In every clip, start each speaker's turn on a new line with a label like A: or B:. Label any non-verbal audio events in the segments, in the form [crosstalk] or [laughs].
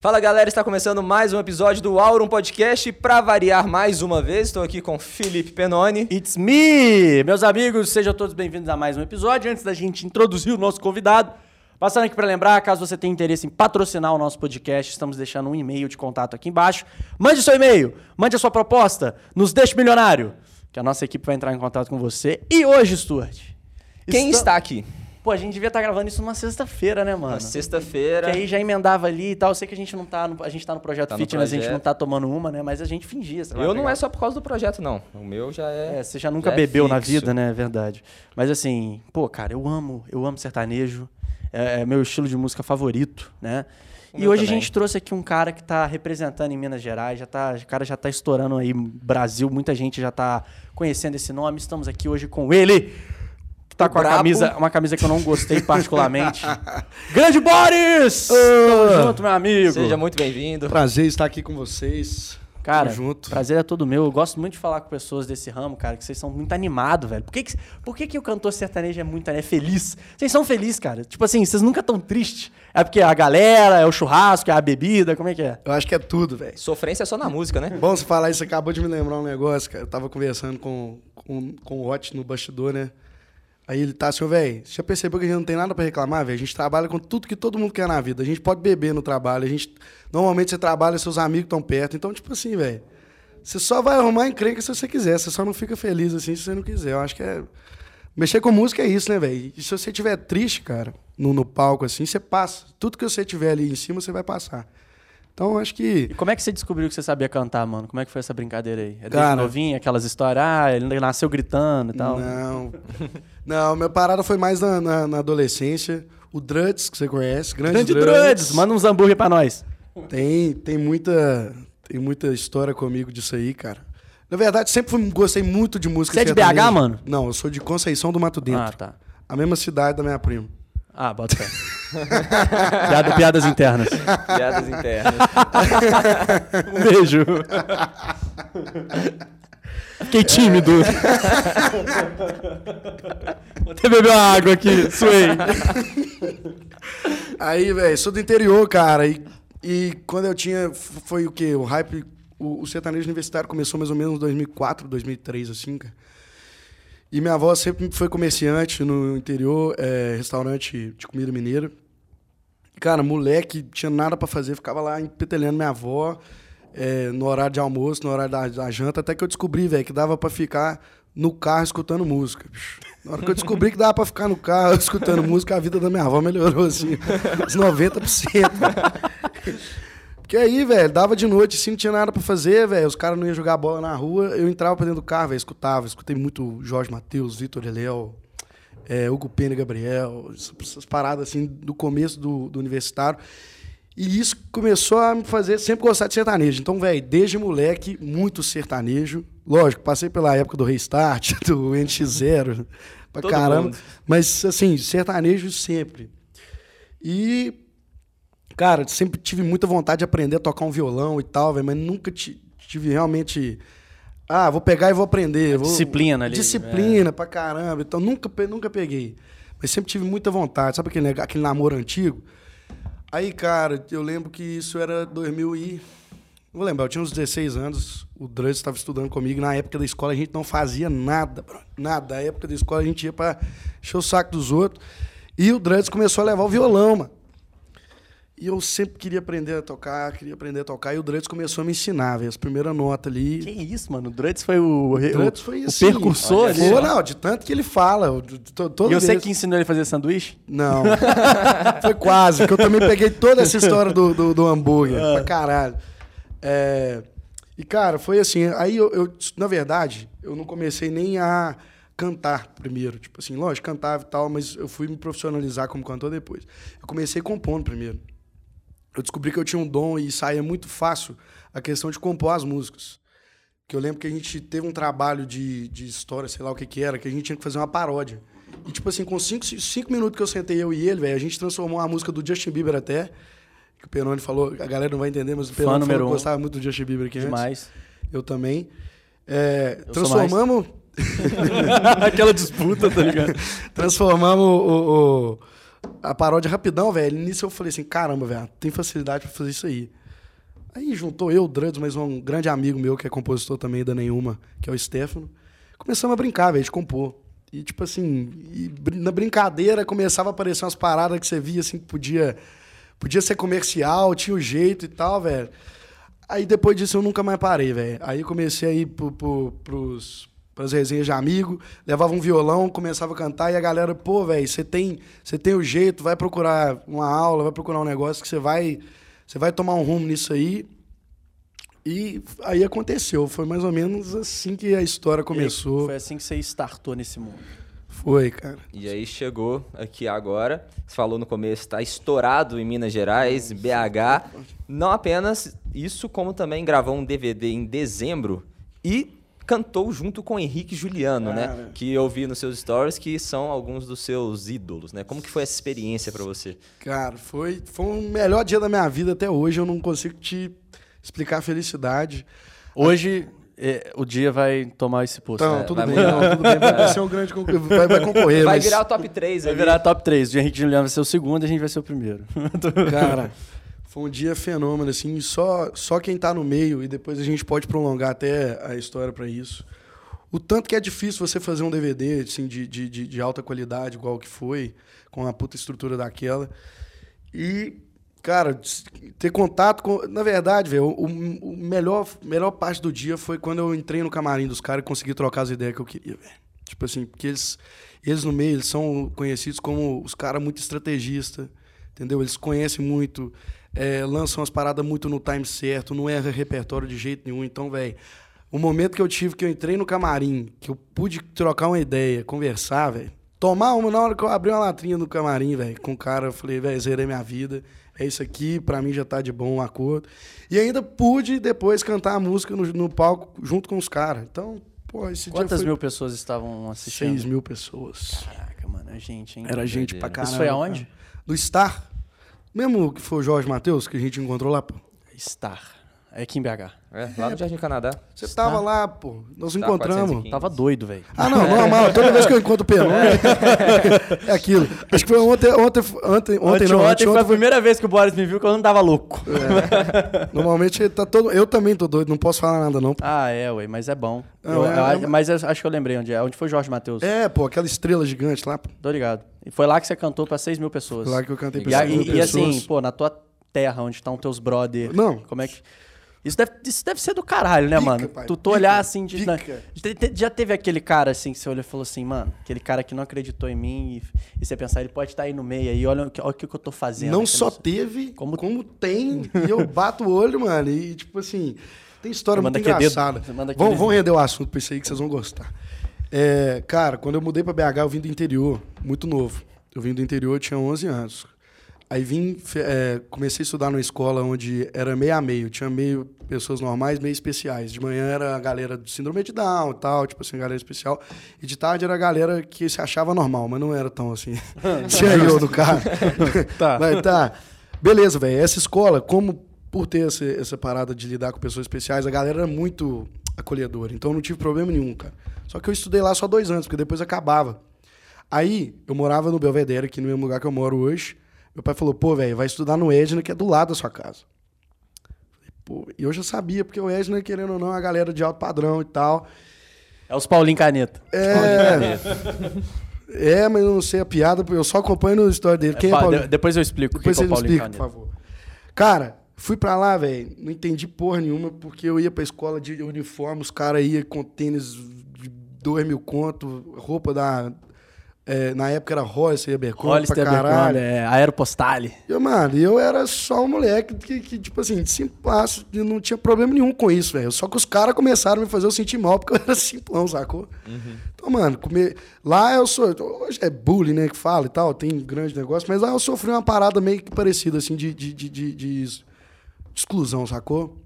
A: Fala galera, está começando mais um episódio do Aurum Podcast. Para variar mais uma vez, estou aqui com Felipe Penoni.
B: It's me! Meus amigos, sejam todos bem-vindos a mais um episódio. Antes da gente introduzir o nosso convidado, passando aqui para lembrar, caso você tenha interesse em patrocinar o nosso podcast, estamos deixando um e-mail de contato aqui embaixo. Mande seu e-mail, mande a sua proposta, nos deixe milionário, que a nossa equipe vai entrar em contato com você. E hoje, Stuart?
A: Quem está aqui?
B: Pô, a gente devia estar gravando isso numa sexta-feira, né, mano?
A: Na sexta-feira.
B: Que aí já emendava ali e tal. Eu sei que a gente não tá no, a gente tá no projeto
A: Tá no
B: fitness, a gente
A: projeto.
B: não tá tomando uma, né? Mas a gente fingia. sei lá,
A: Eu não
B: pegar-
A: é só por causa do projeto, não. O meu já é.
B: É, você já nunca
A: já é
B: bebeu na
A: fixo.
B: vida, né? É verdade. Mas assim, pô, cara, eu amo, eu amo sertanejo. É, é meu estilo de música favorito, né?
A: O
B: E hoje a
A: também.
B: gente trouxe aqui um cara que tá representando em Minas Gerais, já tá, o cara já tá estourando aí Brasil, muita gente já tá conhecendo esse nome. Estamos aqui hoje com ele, tá com a camisa, uma camisa que eu não gostei particularmente. [laughs] Grande Boris! Tamo junto, meu amigo.
A: Seja muito bem-vindo.
C: Prazer estar aqui com vocês.
B: Cara,
C: Tamo junto.
B: prazer é todo meu. Eu gosto muito de falar com pessoas desse ramo, cara, que vocês são muito animados, velho. Por que, que, por que, que o cantor sertanejo é muito é feliz? Vocês são felizes, cara. Tipo assim, vocês nunca tão tristes. É porque a galera, é o churrasco, é a bebida, como é que é?
C: Eu acho que é tudo, velho.
A: Sofrência é só na música, né?
C: Bom você falar isso, acabou de me lembrar um negócio, cara. Eu tava conversando com, com, com o Hot no bastidor, né? Aí ele tá assim, velho, já percebeu que a gente não tem nada pra reclamar, velho? A gente trabalha com tudo que todo mundo quer na vida. A gente pode beber no trabalho, a gente... Normalmente você trabalha, seus amigos estão perto. Então, tipo assim, velho, você só vai arrumar encrenca se você quiser. Você só não fica feliz assim se você não quiser. Eu acho que é... Mexer com música é isso, né, velho? E se você estiver triste, cara, no, no palco, assim, você passa. Tudo que você tiver ali em cima, você vai passar. Então, acho que...
B: E como é que você descobriu que você sabia cantar, mano? Como é que foi essa brincadeira aí? É desde
C: Cara-
B: novinho, aquelas histórias, ah, ele nasceu gritando e tal.
C: Não. Não, minha parada foi mais na, na, na adolescência. O Druds, que você conhece. Grande,
B: Grande
C: Druds.
B: Druds, manda uns hambúrguer pra nós.
C: Tem, tem, muita, tem muita história comigo disso aí, cara. Na verdade, sempre fui- gostei muito de música
B: Você é de. BH, mano?
C: Não, eu sou de Conceição do Mato Dentro.
B: Ah, tá.
C: A mesma cidade da minha prima.
B: Ah, bota fé. Piada, piadas internas.
A: Piadas internas. [laughs]
B: Um beijo. Fiquei tímido. Vou até beber uma água aqui, suei.
C: Aí, velho, sou do interior, cara. E, e quando eu tinha. Foi o quê? O hype. O, o sertanejo universitário começou mais ou menos em 2004, 2003, assim, cara. E minha avó sempre foi comerciante no interior, é, restaurante de comida mineira. Cara, moleque, tinha nada pra fazer, ficava lá empetelhando minha avó é, no horário de almoço, no horário da, da janta, até que eu descobri, velho, que dava pra ficar no carro escutando música. bicho. Na hora que eu descobri que dava pra ficar no carro [laughs] escutando música, a vida da minha avó melhorou, assim, uns 90%. Porque aí, velho, dava de noite, assim, não tinha nada pra fazer, velho. Os caras não iam jogar bola na rua. Eu entrava pra dentro do carro, velho, escutava. Escutei muito Jorge Matheus, Vitor Eléu, é, Hugo Pena e Gabriel. Essas, essas paradas, assim, do começo do, do universitário. E isso começou a me fazer sempre gostar de sertanejo. Então, velho, desde moleque, muito sertanejo. Lógico, passei pela época do Restart, [laughs] do NX0, pra
A: Todo
C: caramba.
A: mundo.
C: Mas, assim, sertanejo sempre. E Cara, sempre tive muita vontade de aprender a tocar um violão e tal, velho, mas nunca ti- tive realmente. Ah, vou pegar e vou aprender. vou-
B: disciplina ali,
C: Disciplina pra caramba. Então nunca, nunca peguei. Mas sempre tive muita vontade. Sabe aquele, aquele namoro antigo? Aí, cara, eu lembro que isso era 2000 e... Vou lembrar, eu tinha uns 16 anos, o Drugs estava estudando comigo. Na época da escola a gente não fazia nada, bro. Nada. Na época da escola a gente ia pra encher o saco dos outros. E o Drugs começou a levar o violão, mano. E eu sempre queria aprender a tocar, queria aprender a tocar. E o Drugs começou a me ensinar, velho. As primeiras notas ali.
B: Que isso, mano? O Druds foi o, o,
C: Drugs foi
B: o
C: assim.
B: percursor
C: olha,
B: ali.
C: Foi, não, de tanto que ele fala.
B: E eu sei que ensinou ele a fazer sanduíche?
C: Não. [laughs] Foi quase, que eu também peguei toda essa história do, do, do hambúrguer. Pra caralho. É, E, cara, foi assim. Aí eu, eu, na verdade, eu não comecei nem a cantar primeiro. Tipo assim, lógico, cantava e tal, mas eu fui me profissionalizar como cantor depois. Eu comecei compondo primeiro. Eu descobri que eu tinha um dom e saía muito fácil a questão de compor as músicas. Que eu lembro que a gente teve um trabalho de, de história, sei lá o que que era, que a gente tinha que fazer uma paródia. E, tipo assim, com cinco, cinco minutos que eu sentei eu e ele, velho, a gente transformou a música do Justin Bieber até. Que o Peroni falou, a galera não vai entender, mas o Peroni falou
B: um.
C: gostava muito do Justin Bieber aqui antes.
B: Demais.
C: Eu também. É,
B: Eu
C: transformamos [laughs]
B: Aquela disputa, tá ligado? [laughs]
C: transformamos o, o- o- a paródia rapidão, velho. Nisso eu falei assim, caramba, velho, tem facilidade pra fazer isso aí. Aí juntou eu, o Druds, mas um grande amigo meu que é compositor também da Nenhuma, que é o Stefano. Começamos a brincar, velho, de compor. E tipo assim, e na brincadeira começava a aparecer umas paradas que você via assim que podia, podia ser comercial, tinha o jeito e tal, velho. Aí depois disso eu nunca mais parei, velho. Aí comecei a ir pro, pro, pros, pras resenhas de amigo, levava um violão, começava a cantar e a galera, pô, velho, você tem, você tem o jeito, vai procurar uma aula, vai procurar um negócio que você vai, você vai tomar um rumo nisso aí. E aí aconteceu, foi mais ou menos assim que a história começou.
B: Foi assim que você startou nesse mundo.
C: Foi, cara.
A: E aí chegou aqui agora. Você falou no começo, está estourado em Minas Gerais, BH. Não apenas isso, como também gravou um DVD em dezembro e cantou junto com Henrique Juliano, né?
C: Cara.
A: Que eu vi nos seus stories que são alguns dos seus ídolos, né? Como que foi essa experiência pra você?
C: Cara, foi, foi o melhor dia da minha vida até hoje. Eu não consigo te explicar a felicidade.
B: Hoje, é, o dia vai tomar esse posto.
C: Então,
B: né?
C: tudo
A: vai
C: bem, não, tudo bem. Vai ser um grande vai, vai concorrer.
A: Vai
C: mas,
A: virar o top 3
B: Vai
A: ali.
B: virar top 3. O Henrique Juliano vai ser o segundo e a gente vai ser o primeiro.
C: Cara, [laughs] foi um dia fenômeno, assim. Só, só quem tá no meio, e depois a gente pode prolongar até a história pra isso. O tanto que é difícil você fazer um DVD assim, de, de, de, de alta qualidade, igual que foi, com a puta estrutura daquela. E, cara, ter contato com. Na verdade, velho, o, o melhor, melhor parte do dia foi quando eu entrei no camarim dos caras e consegui trocar as ideias que eu queria, velho. Tipo assim, porque eles, eles no meio, eles são conhecidos como os caras muito estrategistas, entendeu? Eles conhecem muito, é, lançam as paradas muito no time certo, não erra repertório de jeito nenhum. Então, velho, o momento que eu tive, que eu entrei no camarim, que eu pude trocar uma ideia, conversar, velho. Tomar uma, na hora que eu abri uma latrinha no camarim, velho, com o cara, eu falei, velho, zerei minha vida. É isso aqui, pra mim já tá de bom acordo. E ainda pude depois cantar a música no, no palco junto com os caras. Então, pô, esse
B: Quantas
C: foi
B: mil pessoas estavam assistindo?
C: 6 mil pessoas.
B: Caraca, mano, é gente, hein?
C: Era gente pra caralho.
B: Isso foi aonde?
C: cara. No Star. Mesmo que foi o Jorge Matheus, que a gente encontrou lá, pô.
B: Star. É aqui em BH.
A: É, lá no Jardim Canadá.
C: Você tava lá, pô. Nós
A: Star
C: encontramos.
A: 415.
B: Tava doido, velho.
C: Ah, não, normal. Toda vez que eu encontro o Peron, [laughs] é aquilo. Acho que foi ontem, ontem, ontem, ontem não.
B: ontem
C: Ontem,
B: foi a
C: ontem,
B: primeira vez que o Boris me viu que eu não tava louco.
C: Normalmente ele tá todo. Eu também tô doido, não posso falar nada, não.
B: Ah, é, ué, mas é bom.
C: Não,
B: Eu-
C: é-
B: eu-
C: é-
B: mas eu acho que eu lembrei onde é. Onde foi Jorge Matheus?
C: É, pô, aquela estrela gigante lá. pô.
B: Tô ligado. E foi lá que você cantou pra 6 mil pessoas.
C: Foi lá que eu cantei pra
B: E, a-
C: essas
B: e- e assim,
C: pessoas.
B: pô, na tua terra, onde estão teus brother.
C: Não.
B: Como é que. Isso deve, isso deve ser do caralho, né,
C: Pica,
B: mano?
C: pai,
B: tu, tu
C: pica,
B: olhar assim de. na- já teve aquele cara assim que você olhou e falou assim, mano, aquele cara que não acreditou em mim e, e você pensar, ele pode estar aí no meio aí, olha, o que- olha o que eu tô fazendo.
C: Não só
B: nessa-
C: teve,
B: Como-
C: como, tem, e eu bato o olho, mano. E, tipo assim, tem história muito
B: dedo,
C: engraçada.
B: você manda
C: vamos
B: dedo.
C: render o assunto pra isso aí que vocês vão gostar. É, cara, quando eu mudei pra BH, eu vim do interior, muito novo. Eu vim do interior, eu tinha 11 anos. Aí vim, é, comecei a estudar numa escola onde era meio a meio. Tinha meio pessoas normais, meio especiais. De manhã era a galera do síndrome de Down e tal, tipo assim, galera especial. E de tarde era a galera que se achava normal, mas não era tão assim. [laughs] Tinha eu do cara.
B: Tá.
C: Mas tá. Beleza, velho. Essa escola, como por ter essa, essa parada de lidar com pessoas especiais, a galera era muito acolhedora. Então eu não tive problema nenhum, cara. Só que eu estudei lá só dois anos, porque depois acabava. Aí, eu morava no Belvedere, aqui no mesmo lugar que eu moro hoje. Meu pai falou, pô, velho, vai estudar no Edna, que é do lado da sua casa. Pô, e eu já sabia, porque o Edna, querendo ou não, é a galera de alto padrão e tal.
B: É os Paulinho Caneta.
C: É. [laughs] é, mas eu não sei a piada, porque eu só acompanho no story dele. Quem é,
B: Fa-
C: Paulinho?
B: de- depois eu explico
C: Depois
B: que é
C: você me
B: Paulinho
C: explica, por
B: Caneta.
C: favor. Cara, fui pra lá, velho. Não entendi porra nenhuma, porque eu ia pra escola de uniforme, os caras iam com tênis de dois mil conto, roupa da. É, na época era Hollister e Abercrombie
B: Hollister
C: pra caralho.
B: Abercrombie, é, Aeropostale.
C: E, eu, mano, eu era só um moleque que, que tipo assim, simplaço, não tinha problema nenhum com isso, velho. Só que os caras começaram a me fazer eu sentir mal porque eu era [laughs] simplão, sacou? Então, mano, comer... lá eu sou. Hoje é bullying, né, que fala e tal, tem grande negócio, mas lá eu sofri uma parada meio que parecida, assim, de, de, de, de- de exclusão, sacou?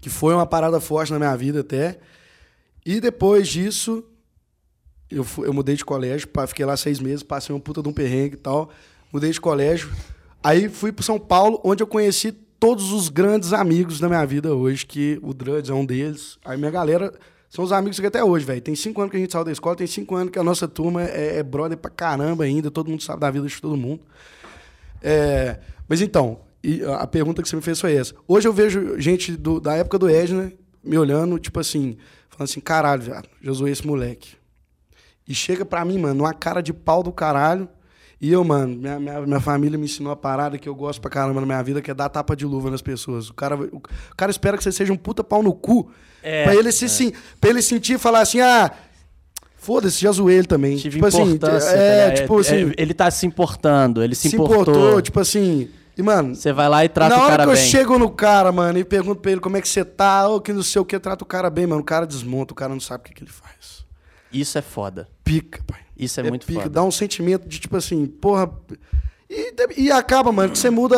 C: Que foi uma parada forte na minha vida até. E depois disso, eu, eu mudei de colégio, fiquei lá seis meses, passei um puta de um perrengue e tal. Mudei de colégio. Aí fui pro São Paulo, onde eu conheci todos os grandes amigos da minha vida hoje, que o Druds é um deles. Aí minha galera São os amigos que até hoje, velho. Tem cinco anos que a gente saiu da escola, tem cinco anos que a nossa turma é, é brother pra caramba ainda, todo mundo sabe da vida de todo mundo. É, mas então, a pergunta que você me fez foi essa. Hoje eu vejo gente do- da época do Edna me olhando, tipo assim, falando assim, caralho, já zoei esse moleque. E chega pra mim, mano, uma cara de pau do caralho. E eu, mano, minha, minha, minha família me ensinou a parada que eu gosto pra caramba na minha vida, que é dar tapa de luva nas pessoas. O cara, o, o cara espera que você seja um puta pau no cu.
B: É,
C: pra, ele se, sim, pra ele sentir e falar assim, ah, foda-se, já zoei ele também.
B: Tive
C: tipo assim, é,
B: tá ligado?
C: tipo assim,
B: ele tá se importando, ele se,
C: se
B: importou.
C: importou, tipo assim. E, mano,
B: Você vai lá e trata
C: na
B: o
C: hora
B: cara
C: que eu
B: bem.
C: chego no cara, mano, e pergunto pra ele como é que você tá, ou que não sei o que, trata o cara bem, mano. O cara desmonta, o cara não sabe o que, que ele faz.
B: Isso é foda.
C: Pica, pai.
B: Isso é, muito
C: pica,
B: foda.
C: dá um sentimento de tipo assim, porra. E, e acaba, mano, que você muda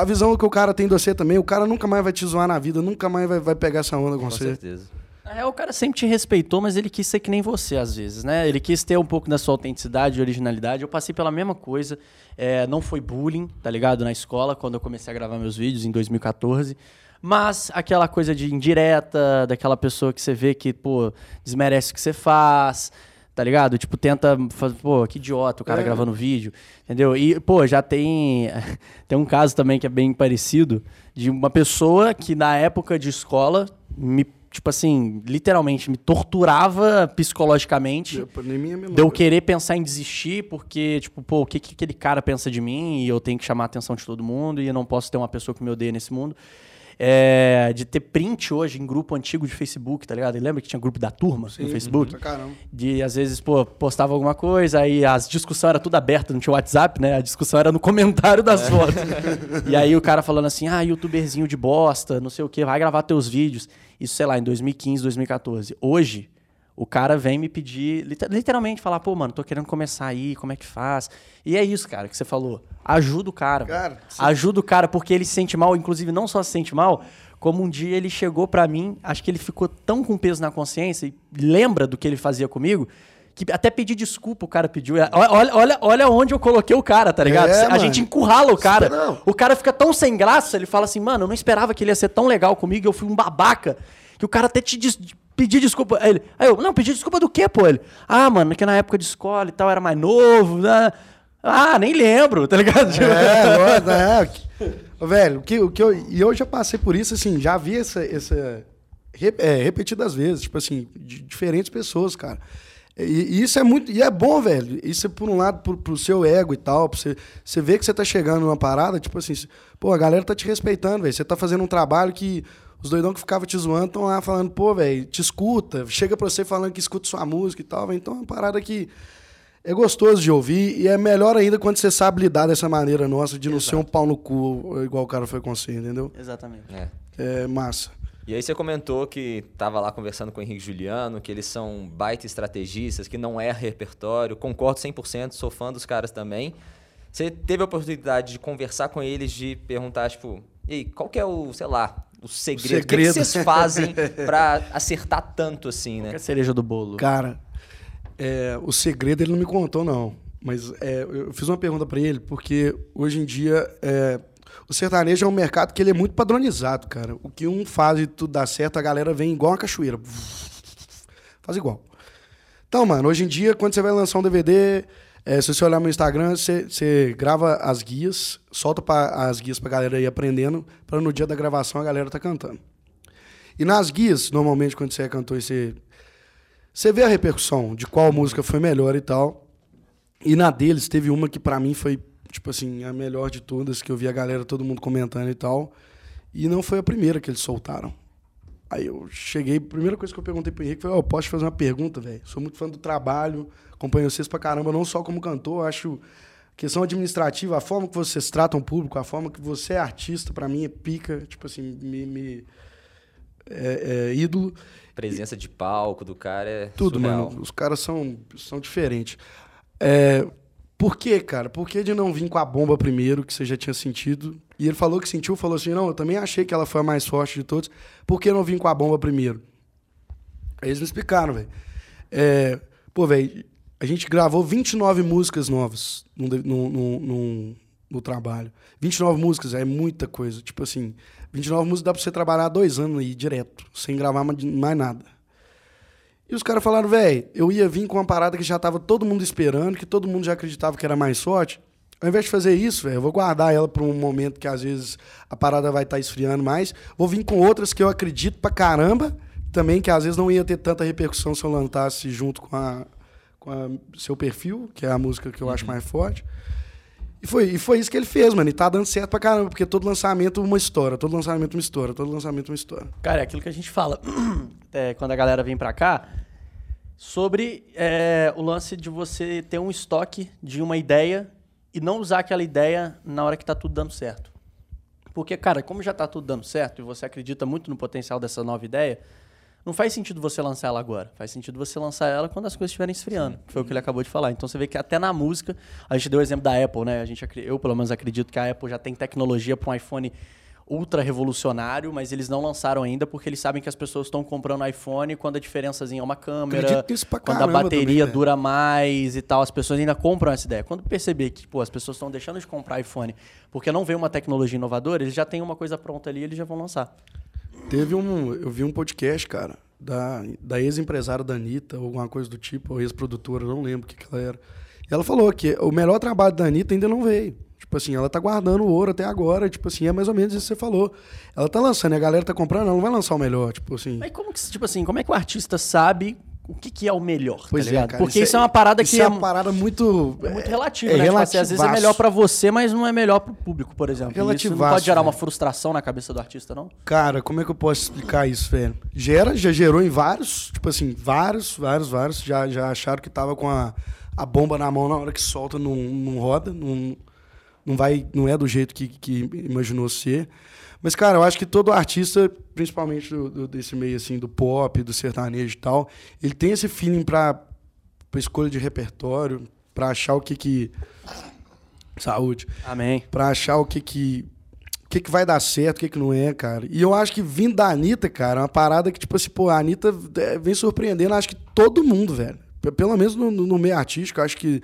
C: a visão que o cara tem de você também. O cara nunca mais vai te zoar na vida, nunca mais vai, vai pegar essa onda com,
A: Com
C: você.
A: certeza.
B: Na real, o cara sempre te respeitou, mas ele quis ser que nem você, às vezes, né? Ele quis ter um pouco da sua autenticidade e originalidade. Eu passei pela mesma coisa. É, não foi bullying, tá ligado? Na escola, quando eu comecei a gravar meus vídeos em 2014. Mas aquela coisa de indireta, daquela pessoa que você vê que, pô, desmerece o que você faz, tá ligado? Tipo, tenta fazer, pô, que idiota o cara
C: É.
B: gravando vídeo, entendeu? E, pô, já tem, [laughs] tem um caso também que é bem parecido, de uma pessoa que na época de escola me, tipo assim, literalmente me torturava psicologicamente.
C: Eu, nem minha mesma
B: De eu
C: coisa.
B: querer pensar em desistir, porque, tipo, pô, o que, que aquele cara pensa de mim e eu tenho que chamar a atenção de todo mundo e eu não posso ter uma pessoa que me odeia nesse mundo. É, de ter print hoje em grupo antigo de Facebook, tá ligado? E lembra que tinha grupo da turma
C: Sim,
B: no Facebook?
C: caramba.
B: De, às vezes, pô, postava alguma coisa, aí as discussões eram tudo abertas, não tinha WhatsApp, né? A discussão era no comentário das fotos. [laughs] e aí o cara falando assim, ah, youtuberzinho de bosta, não sei o que, vai gravar teus vídeos. Isso, sei lá, em 2015, 2014. Hoje, o cara vem me pedir, liter- literalmente, falar, pô, mano, tô querendo começar aí, como é que faz? E é isso, cara, que você falou. Ajuda o cara.
C: Cara.
B: Ajuda o cara, porque ele se sente mal, inclusive não só se sente mal, como um dia ele chegou pra mim, acho que ele ficou tão com peso na consciência e lembra do que ele fazia comigo, que até pedir desculpa o cara pediu. Olha, olha, olha, olha onde eu coloquei o cara, tá ligado?
C: É,
B: a
C: mano.
B: gente encurrala o cara.
C: Não.
B: O cara fica tão sem graça, ele fala assim, mano, eu não esperava que ele ia ser tão legal comigo, eu fui um babaca, que o cara até te des- pedir desculpa. Aí ele, aí eu, não, pedir desculpa do quê, pô? Ele, ah, mano, que na época de escola e tal, era mais novo, né? Ah, nem lembro, tá ligado?
C: É, é. Velho, o que, o que eu, e eu já passei por isso, assim, já vi essa, essa é, repetidas vezes, tipo assim, de diferentes pessoas, cara. E, e isso é muito, e é bom, velho. Isso é por um lado pro, pro seu ego e tal, pra você, você vê que você tá chegando numa parada, tipo assim, pô, a galera tá te respeitando, velho. Você tá fazendo um trabalho que os doidão que ficavam te zoando estão lá falando, pô, velho, te escuta, chega pra você falando que escuta sua música e tal, velho. Então é uma parada que é gostoso de ouvir e é melhor ainda quando você sabe lidar dessa maneira nossa, de não ser um pau no cu, igual o cara foi com você, entendeu?
B: Exatamente.
A: É.
C: É massa.
A: E aí você comentou que tava lá conversando com o Henrique Juliano, que eles são baita estrategistas, que não é repertório. Concordo 100%, sou fã dos caras também. Você teve a oportunidade de conversar com eles, de perguntar, tipo, e aí, qual que é o, sei lá, o segredo? O que que,
C: segredo.
A: vocês fazem pra acertar tanto assim,
B: Que é
A: né?
B: a cereja do bolo.
C: Cara, é, o segredo ele não me contou, não. Mas é, eu fiz uma pergunta pra ele, porque hoje em dia é, o sertanejo é um mercado que ele é muito padronizado, cara. O que um faz e tudo dá certo, a galera vem igual uma cachoeira. Faz igual. Então, mano, hoje em dia, quando você vai lançar um DVD, é, se você olhar meu Instagram, você, você grava as guias, solta pra, as guias pra galera ir aprendendo, pra no dia da gravação a galera tá cantando. E nas guias, normalmente, quando você é cantor você você vê a repercussão de qual música foi melhor e tal. E na deles teve uma que pra mim foi, tipo assim, a melhor de todas, que eu vi a galera, todo mundo comentando e tal. E não foi a primeira que eles soltaram. Aí eu cheguei, a primeira coisa que eu perguntei pro Henrique foi: Ó, posso te fazer uma pergunta, velho? Sou muito fã do trabalho, acompanho vocês pra caramba, não só como cantor, acho questão administrativa, a forma que vocês tratam o público, a forma que você é artista, pra mim é pica, tipo assim, me. me é, é ídolo.
A: Presença de palco do cara é
C: Tudo,
A: surreal.
C: mano. Os caras são, são diferentes. É, por quê, cara? Por que de não vir com a bomba primeiro, que você já tinha sentido? E ele falou que sentiu, falou assim: não, eu também achei que ela foi a mais forte de todos. Por que não vim com a bomba primeiro? Aí eles me explicaram, velho. É, pô, velho, a gente gravou 29 músicas novas no, no, no, no, no trabalho. 29 músicas é muita coisa. Tipo assim, 29 músicas dá pra você trabalhar dois anos aí direto, sem gravar mais nada. E os caras falaram, velho, eu ia vir com uma parada que já tava todo mundo esperando, que todo mundo já acreditava que era mais sorte. Ao invés de fazer isso, velho, eu vou guardar ela para um momento que às vezes a parada vai estar tá esfriando mais. Vou vir com outras que eu acredito pra caramba, também que às vezes não ia ter tanta repercussão se eu lançasse junto com a, com a seu perfil, que é a música que eu uhum. acho mais forte. E foi, e foi isso que ele fez, mano. E tá dando certo pra caramba, porque todo lançamento uma história, todo lançamento uma história, todo lançamento uma história.
B: Cara, é aquilo que a gente fala [clears throat] é, quando a galera vem pra cá, sobre é, o lance de você ter um estoque de uma ideia e não usar aquela ideia na hora que tá tudo dando certo. Porque, cara, como já tá tudo dando certo e você acredita muito no potencial dessa nova ideia, não faz sentido você lançar ela agora. Faz sentido você lançar ela quando as coisas estiverem esfriando, que foi o que ele acabou de falar. Então você vê que até na música, a gente deu o exemplo da Apple, né? A gente, eu, pelo menos, acredito que a Apple já tem tecnologia para um iPhone ultra revolucionário, mas eles não lançaram ainda porque eles sabem que as pessoas estão comprando iPhone quando a diferençazinha é uma câmera, quando a bateria também, dura mais e tal. As pessoas ainda compram essa ideia. Quando perceber que pô, as pessoas estão deixando de comprar iPhone porque não vem uma tecnologia inovadora, eles já têm uma coisa pronta ali e eles já vão lançar.
C: Teve um. Eu vi um podcast, cara, da, da ex-empresária da Anitta, ou alguma coisa do tipo, ou ex-produtora, não lembro o que, que ela era. E ela falou que o melhor trabalho da Anitta ainda não veio. Tipo assim, ela tá guardando o ouro até agora, tipo assim, é mais ou menos isso que você falou. Ela tá lançando, a galera tá comprando, ela não vai lançar o melhor, tipo assim.
B: Mas como que, tipo assim, como é que o artista sabe o que, que é o melhor, tá pois tá é, cara, Porque isso, isso é, é, uma parada que
C: é, é uma parada muito
B: é muito relativa, é, né? Tipo assim, às vezes é melhor para você, mas não é melhor pro público, por exemplo. Relativaço, isso não pode gerar uma frustração na cabeça do artista, não?
C: Cara, como é que eu posso explicar isso, velho? Gera, já gerou em vários, tipo assim, vários, vários, vários já já acharam que tava com a, a bomba na mão na hora que solta não, não roda, não não vai, não é do jeito que, que imaginou ser. Mas, cara, eu acho que todo artista, principalmente do, do, desse meio assim, do pop, do sertanejo e tal, ele tem esse feeling para escolha de repertório, para achar o que que. Saúde.
B: Amém.
C: Pra achar o que que. O que, que vai dar certo, o que, que não é, cara. E eu acho que vindo da Anitta, cara, é uma parada que, tipo assim, pô, a Anitta é, vem surpreendendo, acho que todo mundo, velho. Pelo menos no, no meio artístico, acho que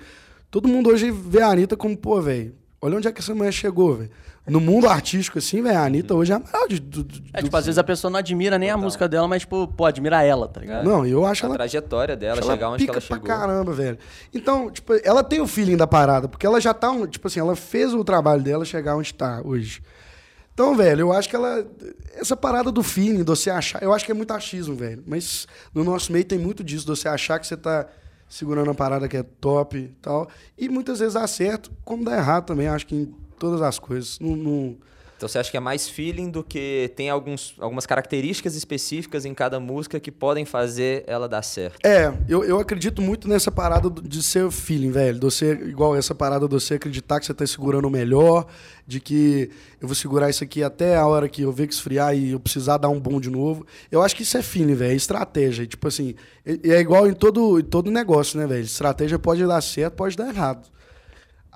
C: todo mundo hoje vê a Anitta como, pô, velho, Olha onde é que essa mulher chegou, velho. No mundo artístico, assim, velho, a Anitta hoje é a maior de, do, do,
B: É, tipo, às vezes a pessoa não admira nem Total. a música dela, mas, tipo, pô, admira ela, tá ligado?
C: Não, eu acho
A: a
C: ela...
A: A trajetória dela, chegar ela onde ela chegou.
C: pra caramba, velho. Então, tipo, ela tem o feeling da parada, porque ela já tá, tipo assim, ela fez o trabalho dela chegar onde tá hoje. Então, velho, eu acho que ela... Essa parada do feeling, de você achar... Eu acho que é muito achismo, velho. Mas no nosso meio tem muito disso, de você achar que você tá segurando uma parada que é top e tal. E muitas vezes dá certo, como dá errado também. Acho que em todas as coisas. Não, não...
A: Então você acha que é mais feeling do que tem alguns, algumas características específicas em cada música que podem fazer ela dar certo?
C: É, eu, eu acredito muito nessa parada de ser feeling, velho. De você, igual essa parada de você acreditar que você está segurando o melhor, de que eu vou segurar isso aqui até a hora que eu ver que esfriar e eu precisar dar um boom de novo. Eu acho que isso é feeling, velho, é estratégia. Tipo assim, é, é igual em todo, em todo negócio, né, velho? Estratégia pode dar certo, pode dar errado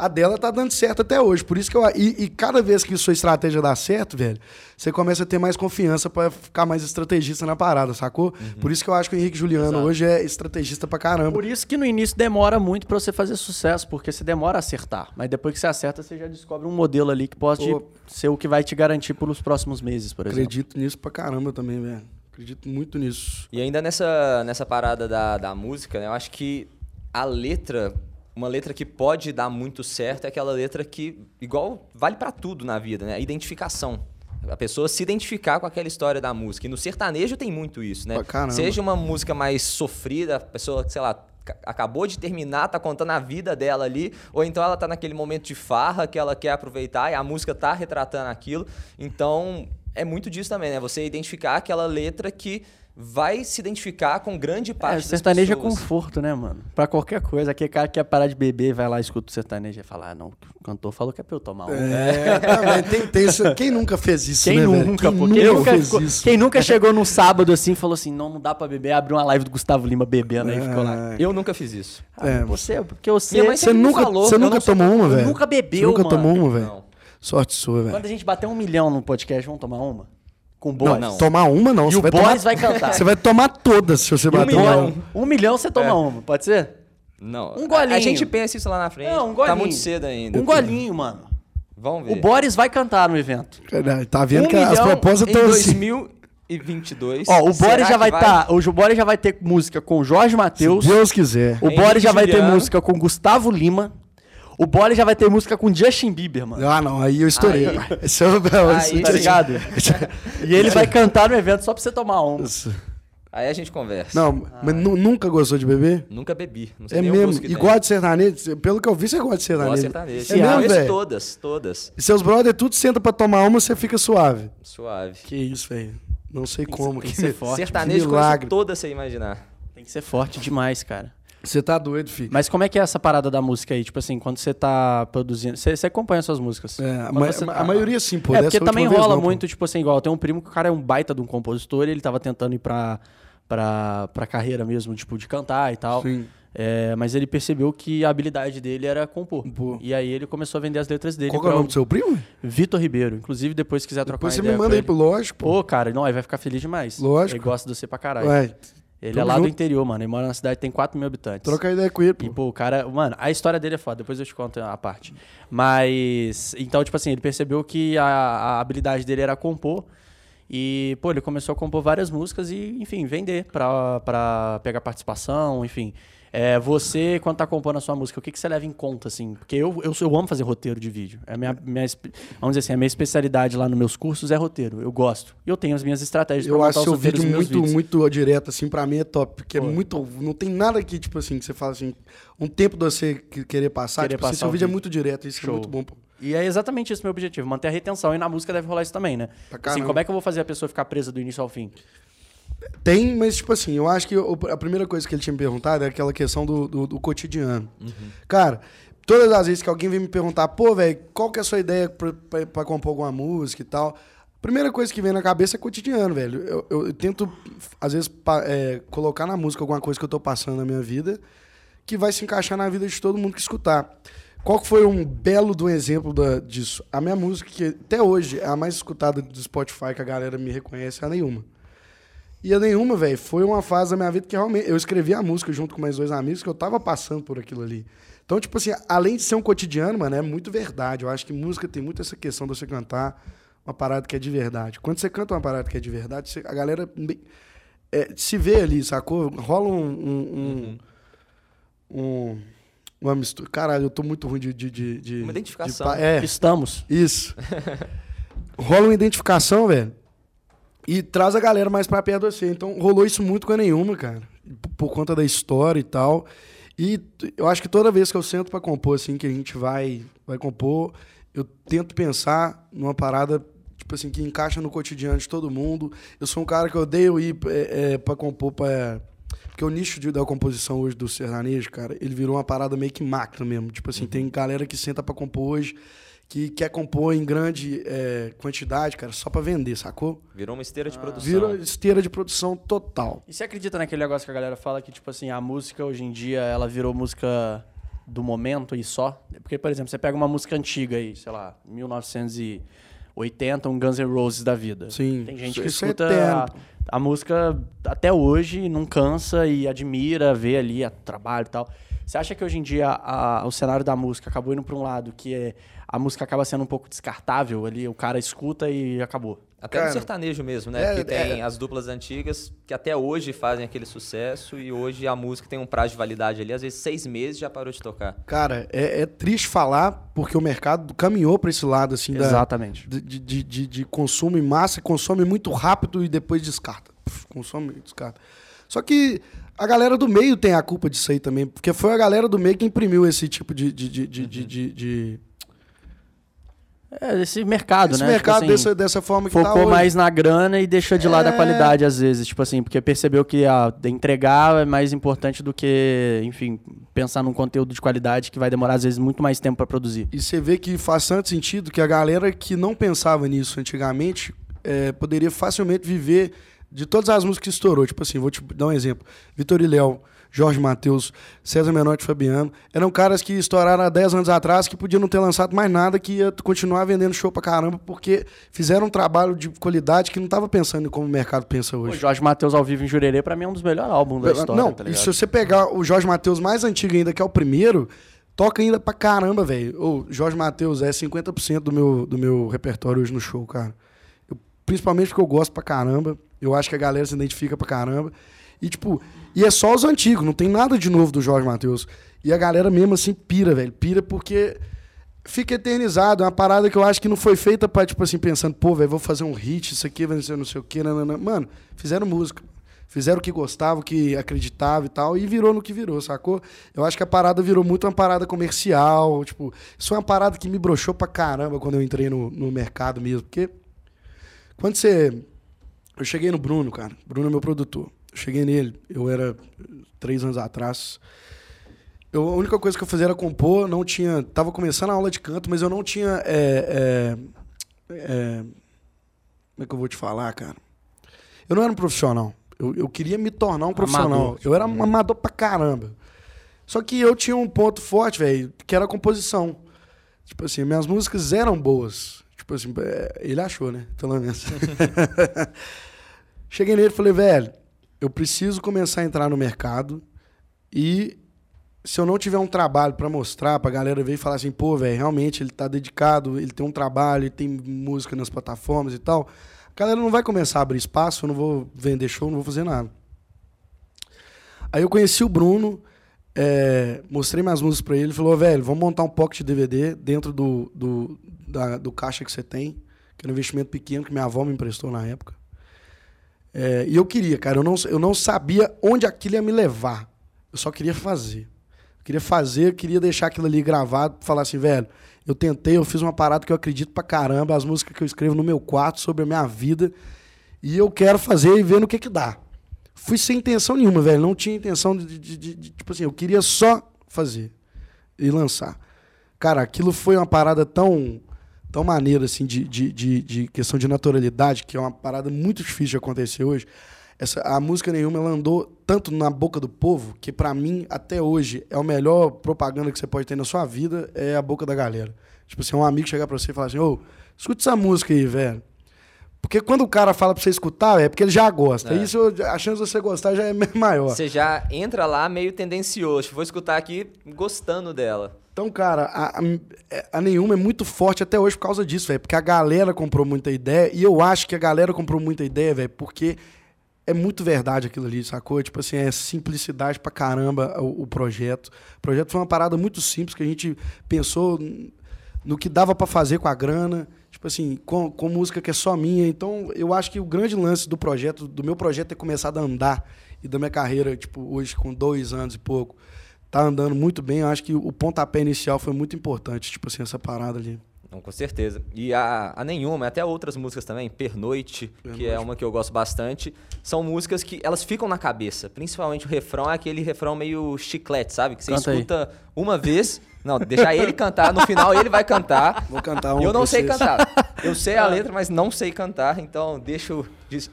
C: a dela tá dando certo até hoje. Por isso que eu. E, e, cada vez que sua estratégia dá certo, velho, você começa a ter mais confiança para ficar mais estrategista na parada, sacou? Uhum. Por isso que eu acho que o Henrique Juliano Exato. hoje é estrategista pra caramba.
B: Por isso que no início demora muito para você fazer sucesso, porque você demora a acertar. Mas depois que você acerta, você já descobre um modelo ali que pode Pô, ser o que vai te garantir pelos próximos meses, por
C: exemplo. Acredito nisso pra caramba também, velho. Acredito muito nisso.
A: E ainda nessa, nessa parada da, da música, né, eu acho que a letra uma letra que pode dar muito certo é aquela letra que, igual, vale para tudo na vida, né? A identificação. A pessoa se identificar com aquela história da música. E no sertanejo tem muito isso, né? Seja uma música mais sofrida, a pessoa, sei lá, acabou de terminar, tá contando a vida dela ali, ou então ela tá naquele momento de farra que ela quer aproveitar e a música tá retratando aquilo. Então, é muito disso também, né? Você identificar aquela letra que vai se identificar com grande parte é,
B: sertanejo é conforto, né, mano? Pra qualquer coisa. Aquele cara que quer parar de beber, vai lá, escuta o sertanejo e fala, ah, não, o cantor falou que é pra eu tomar um.
C: É, tem, tem isso. Quem nunca fez isso,
B: quem
C: né,
B: nunca,
C: quem
B: pô, nunca, quem nunca fez ficou, isso? Quem nunca chegou num sábado assim e falou assim, não, não dá pra beber, abriu uma live do Gustavo Lima bebendo, é, aí ficou lá.
A: Eu nunca fiz isso.
B: Ah, é. Você, porque você...
C: Você nunca, falou, você nunca tomou uma, velho?
B: Nunca bebeu,
C: Você nunca
B: mano.
C: tomou uma, velho? Sorte sua, velho.
B: Quando a gente bater um milhão no podcast, vamos tomar uma? Com Boris.
C: Não, não. Tomar uma não.
B: E você o vai
C: Boris
B: tomar... vai cantar.
C: Você vai tomar todas se você bater um milhão.
B: Um milhão você toma é. uma, pode ser?
A: Não. Um golinho. A, a, gente pensa isso lá na frente. Não, um golinho. Tá muito cedo ainda.
B: Um golinho, mano.
A: Vamos ver.
B: O Boris vai cantar no evento.
C: Tá vendo um que as propostas estão
A: assim. 2022.
B: Ó, o Boris já vai estar. Tá, o Boris já vai ter música com Jorge Matheus.
C: Se Deus quiser.
B: O Boris já vai ter música com Gustavo Lima. O Boris já vai ter música com Justin Bieber, mano.
C: Ah, não, aí eu estourei.
A: Aí-
C: pai. Esse é o
A: Aí-
B: Tá ligado? [laughs] e ele vai cantar no evento só pra você tomar um.
A: Aí a gente conversa.
C: Não, mas nu- nunca gostou de beber?
A: Nunca bebi. Não sei
C: É mesmo. E gosta de sertanejo? Pelo que eu vi, você gosta de sertanejo.
A: Gosto de sertanejo.
C: É
B: Se
C: mesmo, velho?
A: todas, todas.
C: E seus brothers tudo senta pra tomar uma, você fica suave.
A: Suave.
C: Que isso, velho. Não sei
B: Tem
C: como.
B: tem
C: que
B: que ser [laughs] forte.
A: Sertanejo
C: que
A: conheço
C: milagre.
A: todas sem imaginar.
B: Tem que ser forte demais, cara.
C: Você tá doido, filho.
B: Mas como é que é essa parada da música aí? Tipo assim, quando você tá produzindo. Você, você acompanha suas músicas?
C: É,
B: Quando
C: ma-
B: você
C: a
B: tá-
C: maioria sim, pô.
B: é, porque também rola
C: não, pô.
B: muito, tipo assim, igual, tem um primo que o cara é um baita de um compositor e ele tava tentando ir pra, pra, pra carreira mesmo, tipo, de cantar e tal.
C: Sim.
B: É, mas ele percebeu que a habilidade dele era compor.
C: Compor.
B: E aí ele começou a vender as letras dele.
C: Qual é o nome do seu primo?
B: Vitor Ribeiro. Inclusive, depois se quiser trocar
C: Depois
B: uma
C: você me
B: ideia
C: manda aí lógico, pô.
B: Pô, cara, não, ele vai ficar feliz demais.
C: Lógico.
B: Ele gosta de você pra caralho.
C: Ué,
B: ele é
C: tamo
B: lá do
C: junto.
B: interior, mano. Ele mora na cidade tem 4 mil habitantes.
C: troca ideia com ele,
B: E,
C: pô.
B: pô, o cara. Mano, a história dele é foda, depois eu te conto a parte. Mas. Então, tipo assim, ele percebeu que a, a habilidade dele era compor. E, pô, ele começou a compor várias músicas e, enfim, vender pra, pra pegar participação, enfim. É, você, quando tá compondo a sua música, o que, que você leva em conta, assim? Porque eu, eu, eu amo fazer roteiro de vídeo. É minha, minha, vamos dizer assim, a minha especialidade lá nos meus cursos é roteiro. Eu gosto. E eu tenho as minhas estratégias pra
C: Eu acho seu vídeo muito,
B: vídeos.
C: muito direto, assim, pra mim é top. Porque é
B: Pô.
C: muito. Não tem nada aqui, tipo assim, que você fala assim, um tempo de você que- querer passar.
B: Querer
C: tipo assim,
B: passar
C: seu
B: o
C: vídeo é
B: vídeo.
C: muito direto, isso
B: Show.
C: é muito bom, pô.
B: E é exatamente esse o meu objetivo, manter a retenção. E na música deve rolar isso também, né?
C: Pra
B: Assim, como é que eu vou fazer a pessoa ficar presa do início ao fim?
C: Tem, mas, tipo assim, eu acho que a primeira coisa que ele tinha me perguntado é aquela questão do, do, do cotidiano. Cara, todas as vezes que alguém vem me perguntar, pô, velho, qual que é a sua ideia pra, pra, pra compor alguma música e tal? A primeira coisa que vem na cabeça é cotidiano, velho. Eu, eu- eu tento, às vezes, pa- é, colocar na música alguma coisa que eu tô passando na minha vida que vai se encaixar na vida de todo mundo que escutar. Qual que foi um belo do exemplo da- disso? A minha música, que até hoje é a mais escutada do Spotify, que a galera me reconhece, é a nenhuma. E a nenhuma, velho, foi uma fase da minha vida que realmente. Eu escrevi a música junto com mais dois amigos que eu tava passando por aquilo ali. Então, tipo assim, além de ser um cotidiano, mano, é muito verdade. Eu acho que música tem muito essa questão de você cantar uma parada que é de verdade. Quando você canta uma parada que é de verdade, você- a galera é, se vê ali, sacou? Rola um. um, um, um- uma mistura. Caralho, eu tô muito ruim de. de, de, de-
A: Uma identificação.
C: de é.
B: Estamos.
C: Isso. [laughs] Rola uma identificação, velho. E traz a galera mais pra perto de você. Então rolou isso muito com a nenhuma, cara. Por conta da história e tal. E eu acho que toda vez que eu sento pra compor, assim, que a gente vai, vai compor, eu tento pensar numa parada, tipo assim, que encaixa no cotidiano de todo mundo. Eu sou um cara que eu odeio ir é, é, pra compor pra. Porque o nicho de- da composição hoje do sertanejo, cara, ele virou uma parada meio que máquina mesmo. Tipo assim, tem galera que senta pra compor hoje, que quer compor em grande é, quantidade, cara, só pra vender, sacou?
A: Virou uma esteira de produção.
C: Vira esteira de produção total.
B: E você acredita naquele negócio que a galera fala que, tipo assim, a música hoje em dia, ela virou música do momento e só? Porque, por exemplo, você pega uma música antiga aí, sei lá, 1980, um Guns N' Roses da vida.
C: Sim.
B: Tem gente que
C: é
B: escuta
C: eterno.
B: a, a música até hoje, não cansa e admira, vê ali a trabalho e tal. Você acha que hoje em dia a- o cenário da música acabou indo para um lado que é, a música acaba sendo um pouco descartável ali, o cara escuta e acabou?
A: Até
C: Cara,
A: no sertanejo mesmo, né?
C: é-
A: Porque tem
C: é-
A: as duplas antigas que até hoje fazem aquele sucesso e hoje a música tem um prazo de validade ali, às vezes seis meses já parou de tocar.
C: Cara, é, é triste falar, porque o mercado caminhou pra esse lado, assim, da,
B: Exatamente.
C: de, de, de, de consumo em massa, consome muito rápido e depois descarta. Pff, Consome e descarta. Só que a galera do meio tem a culpa disso aí também, porque foi a galera do meio que imprimiu esse tipo de. de, de, de, de, de- de-
B: É, esse mercado,
C: esse
B: né?
C: mercado
B: Tipo assim,
C: dessa, dessa forma que tá
B: Focou
C: hoje.
B: mais na grana e deixou de lado a
C: É.
B: qualidade, às vezes. Tipo assim, porque percebeu que a, entregar é mais importante do que, enfim, pensar num conteúdo de qualidade que vai demorar, às vezes, muito mais tempo pra produzir.
C: E você vê que faz tanto sentido que a galera que não pensava nisso antigamente é, poderia facilmente viver de todas as músicas que estourou. Tipo assim, vou te dar um exemplo. Vitor e Léo, Jorge Matheus, César Menotti e Fabiano. Eram caras que estouraram há 10 anos atrás que podiam não ter lançado mais nada, que ia continuar vendendo show pra caramba, porque fizeram um trabalho de qualidade que não tava pensando em como o mercado pensa
B: O
C: hoje.
B: Jorge Matheus ao vivo em Jurerê, pra mim, é um dos melhores álbuns da história,
C: não,
B: tá
C: e se você pegar o Jorge Matheus mais antigo ainda, que é o primeiro, toca ainda pra caramba, velho. O Jorge Matheus é 50% do meu, do meu repertório hoje no show, cara. Eu- principalmente porque eu gosto pra caramba. Eu acho que a galera se identifica pra caramba. E, tipo, e é só os antigos, não tem nada de novo do Jorge Matheus. E a galera mesmo assim pira, velho. Pira porque fica eternizado. É uma parada que eu acho que não foi feita pra, tipo assim, pensando, pô, velho, vou fazer um hit, isso aqui vai ser não sei o quê. Nanana. Mano, fizeram música. Fizeram o que gostavam, o que acreditavam e tal, e virou no que virou, sacou? Eu acho que a parada virou muito uma parada comercial. Tipo, isso é uma parada que me broxou pra caramba quando eu entrei no, no mercado mesmo. Porque quando você. Eu cheguei no Bruno, cara. Bruno é meu produtor. Cheguei nele, eu era três anos atrás. Eu, a única coisa que eu fazia era compor, não tinha. Tava começando a aula de canto, mas eu não tinha. é, é, é, como é que eu vou te falar, cara? Eu não era um profissional. Eu, eu queria me tornar um profissional.
B: Amador.
C: Eu era um amador pra caramba. Só que eu tinha um ponto forte, velho, que era a composição. Tipo assim, minhas músicas eram boas. Tipo assim, é, ele achou, né? Pelo menos. [laughs] Cheguei nele e falei, velho, eu preciso começar a entrar no mercado e se eu não tiver um trabalho pra mostrar pra galera ver e falar assim, pô, velho, realmente ele tá dedicado, ele tem um trabalho, ele tem música nas plataformas e tal, a galera não vai começar a abrir espaço, eu não vou vender show, não vou fazer nada. Aí eu conheci o Bruno, é, mostrei minhas músicas pra ele, ele falou, velho, vamos montar um pocket DVD dentro do, do, da- do caixa que você tem, que era um investimento pequeno que minha avó me emprestou na época. É, e eu queria, cara, eu não, eu não sabia onde aquilo ia me levar. Eu só queria fazer. Eu queria fazer, eu queria deixar aquilo ali gravado, falar assim, velho, eu tentei, eu fiz uma parada que eu acredito pra caramba, as músicas que eu escrevo no meu quarto sobre a minha vida, e eu quero fazer e ver no que que dá. Fui sem intenção nenhuma, velho, não tinha intenção de, de- de- de- tipo assim, eu queria só fazer e lançar. Cara, aquilo foi uma parada tão tão maneira, assim, de, de, de, de questão de naturalidade, que é uma parada muito difícil de acontecer hoje. Essa, a música nenhuma ela andou tanto na boca do povo que, pra mim, até hoje, é a melhor propaganda que você pode ter na sua vida, é a boca da galera. Tipo assim, um amigo chegar pra você e falar assim, ô, escuta essa música aí, velho. Porque quando o cara fala pra você escutar, é porque ele já gosta.
A: É.
C: Isso, a chance de você gostar já é [laughs] maior.
A: Você já entra lá meio tendencioso. Vou escutar aqui gostando dela.
C: Então, cara, a, a, a nenhuma é muito forte até hoje por causa disso, velho. Porque a galera comprou muita ideia. E eu acho que a galera comprou muita ideia, velho, porque é muito verdade aquilo ali, sacou? Tipo assim, é simplicidade pra caramba o, o projeto. O projeto foi uma parada muito simples que a gente pensou no que dava pra fazer com a grana. Tipo assim, com, com música que é só minha. Então, eu acho que o grande lance do projeto, do meu projeto, é começado a andar. E da minha carreira, tipo, hoje com dois anos e pouco, tá andando muito bem. Eu acho que o pontapé inicial foi muito importante, tipo assim, essa parada ali.
A: Não, com certeza. E a, a nenhuma, até outras músicas também, Pernoite, que é
C: Pernoite.
A: uma que eu gosto bastante, são músicas que elas ficam na cabeça. Principalmente o refrão é aquele refrão meio chiclete, sabe? Que você
B: Canta aí.
A: escuta uma vez. Não, deixar ele cantar, no final ele vai cantar.
C: Vou cantar um
A: Eu não sei
C: vocês.
A: cantar. Eu sei a [laughs] letra, mas não sei cantar, então deixo,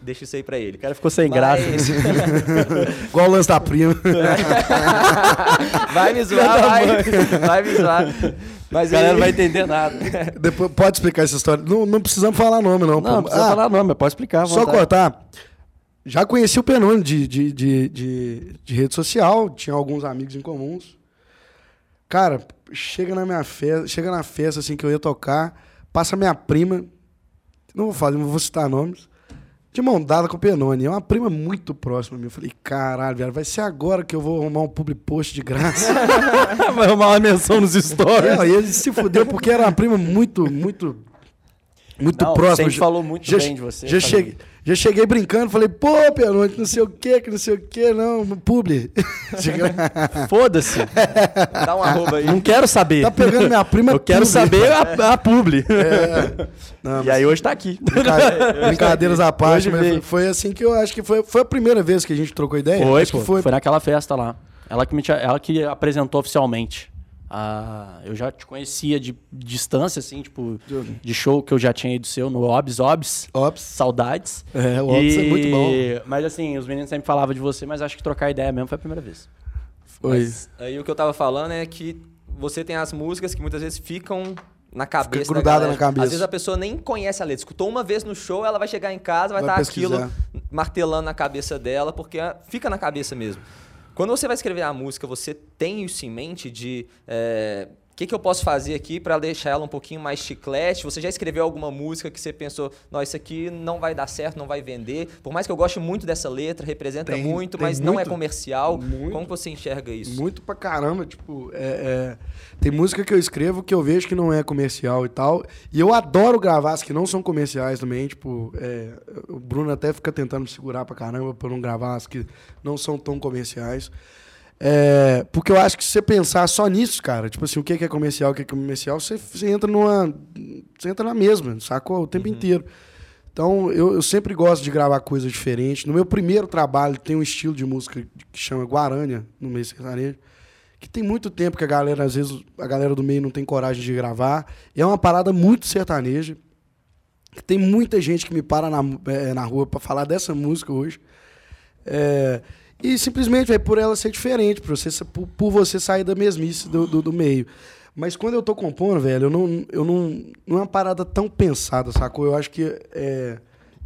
A: deixo isso aí pra ele.
B: O cara ficou sem
A: Mas-
B: graça. [laughs]
C: Igual o lance da prima. [laughs]
A: vai me zoar, vai, vai me zoar. Mas
B: A galera não vai entender nada.
C: Depois, pode explicar essa história. Não, não precisamos falar nome, não.
B: Não, não precisa
C: Ah,
B: falar nome, pode explicar.
C: Só
B: vontade.
C: cortar. Já conheci o Penone de, de, de, de, de rede social, tinha alguns amigos em comuns. Cara, chega na minha festa, chega na festa assim que eu ia tocar, passa minha prima, não vou falar, não vou citar nomes, de mão dada com o Penone. É uma prima muito próxima minha. Eu falei, caralho, velho, vai ser agora que eu vou arrumar um public post de graça. [laughs]
B: Vai arrumar uma menção nos stories.
C: Não, e ele se fudeu porque era uma prima muito, muito, muito
B: Não,
C: próxima.
B: sempre falou muito bem de você,
C: Já
B: falei.
C: cheguei, já cheguei brincando, falei, pô, Penone, não sei o que, que não sei o que, não, publi. [laughs]
B: Foda-se.
A: Dá um arroba aí.
B: Não quero saber.
C: tá pegando minha prima [laughs]
B: Eu quero
C: publi.
B: saber a, a publi.
C: É. [laughs] Não,
B: E aí hoje tá aqui.
C: brinca- brincadeiras à parte, mas foi, assim que eu acho que foi, foi a primeira vez que a gente trocou ideia.
B: Foi,
C: acho
B: pô,
C: que foi.
B: foi. naquela festa lá. Ela que, me ela que apresentou oficialmente. Ah, eu já te conhecia de distância, assim, tipo, de show que eu já tinha ido seu no Obs Obs.
C: Ops.
B: Saudades.
C: É, o Ops é muito bom.
B: Mas assim, os meninos sempre falavam de você, mas acho que trocar ideia mesmo foi a primeira vez.
C: Foi.
A: Mas aí o que eu tava falando é que você tem as músicas que muitas vezes ficam na cabeça. da
C: grudada na cabeça.
A: Às vezes a pessoa nem conhece a letra. Escutou uma vez no show, ela vai chegar em casa, vai
C: Vai
A: estar
C: pesquisar.
A: aquilo martelando na cabeça dela, porque fica na cabeça mesmo. Quando você vai escrever a música, você tem isso em mente de. é, que, que eu posso fazer aqui para deixar ela um pouquinho mais chiclete? Você já escreveu alguma música que você pensou, não, isso aqui não vai dar certo, não vai vender? Por mais que eu goste muito dessa letra, representa
C: Tem-
A: muito,
C: tem
A: mas não é
C: muito.
A: comercial.
C: Muito.
A: Como você enxerga isso?
C: Muito pra caramba, tipo, é, é, tem música que eu escrevo que eu vejo que não é comercial e tal. E eu adoro gravar as que não são comerciais também, tipo, é, o Bruno até fica tentando me segurar pra caramba pra eu não gravar as que não são tão comerciais. É, porque eu acho que se você pensar só nisso, cara, tipo assim, o que que é comercial, o que que é comercial, você, você entra numa. Você entra na mesma, sacou? O tempo inteiro. Então, eu, eu sempre gosto de gravar coisas diferentes. No meu primeiro trabalho, tem um estilo de música que chama Guarânia, no meio sertanejo, que tem muito tempo que a galera, às vezes, a galera do meio não tem coragem de gravar. E é uma parada muito sertaneja. que Tem muita gente que me para na, eh, na rua pra falar dessa música hoje. É, e simplesmente, véio, por ela ser diferente, por você, por, você sair da mesmice do, do, do meio. Mas quando eu tô compondo, velho, eu não, eu não. Não é uma parada tão pensada, sacou? Eu acho que é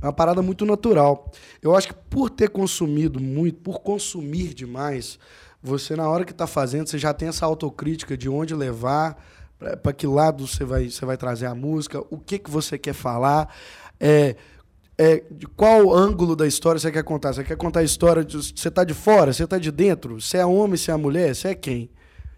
C: uma parada muito natural. Eu acho que por ter consumido muito, por consumir demais, você, na hora que tá fazendo, você já tem essa autocrítica de onde levar, para que lado você vai, você vai trazer a música, o que, que você quer falar. É, é, de qual ângulo da história você quer contar? Você quer contar a história de você tá de fora, você tá de dentro? Você é homem, você é mulher, você é quem?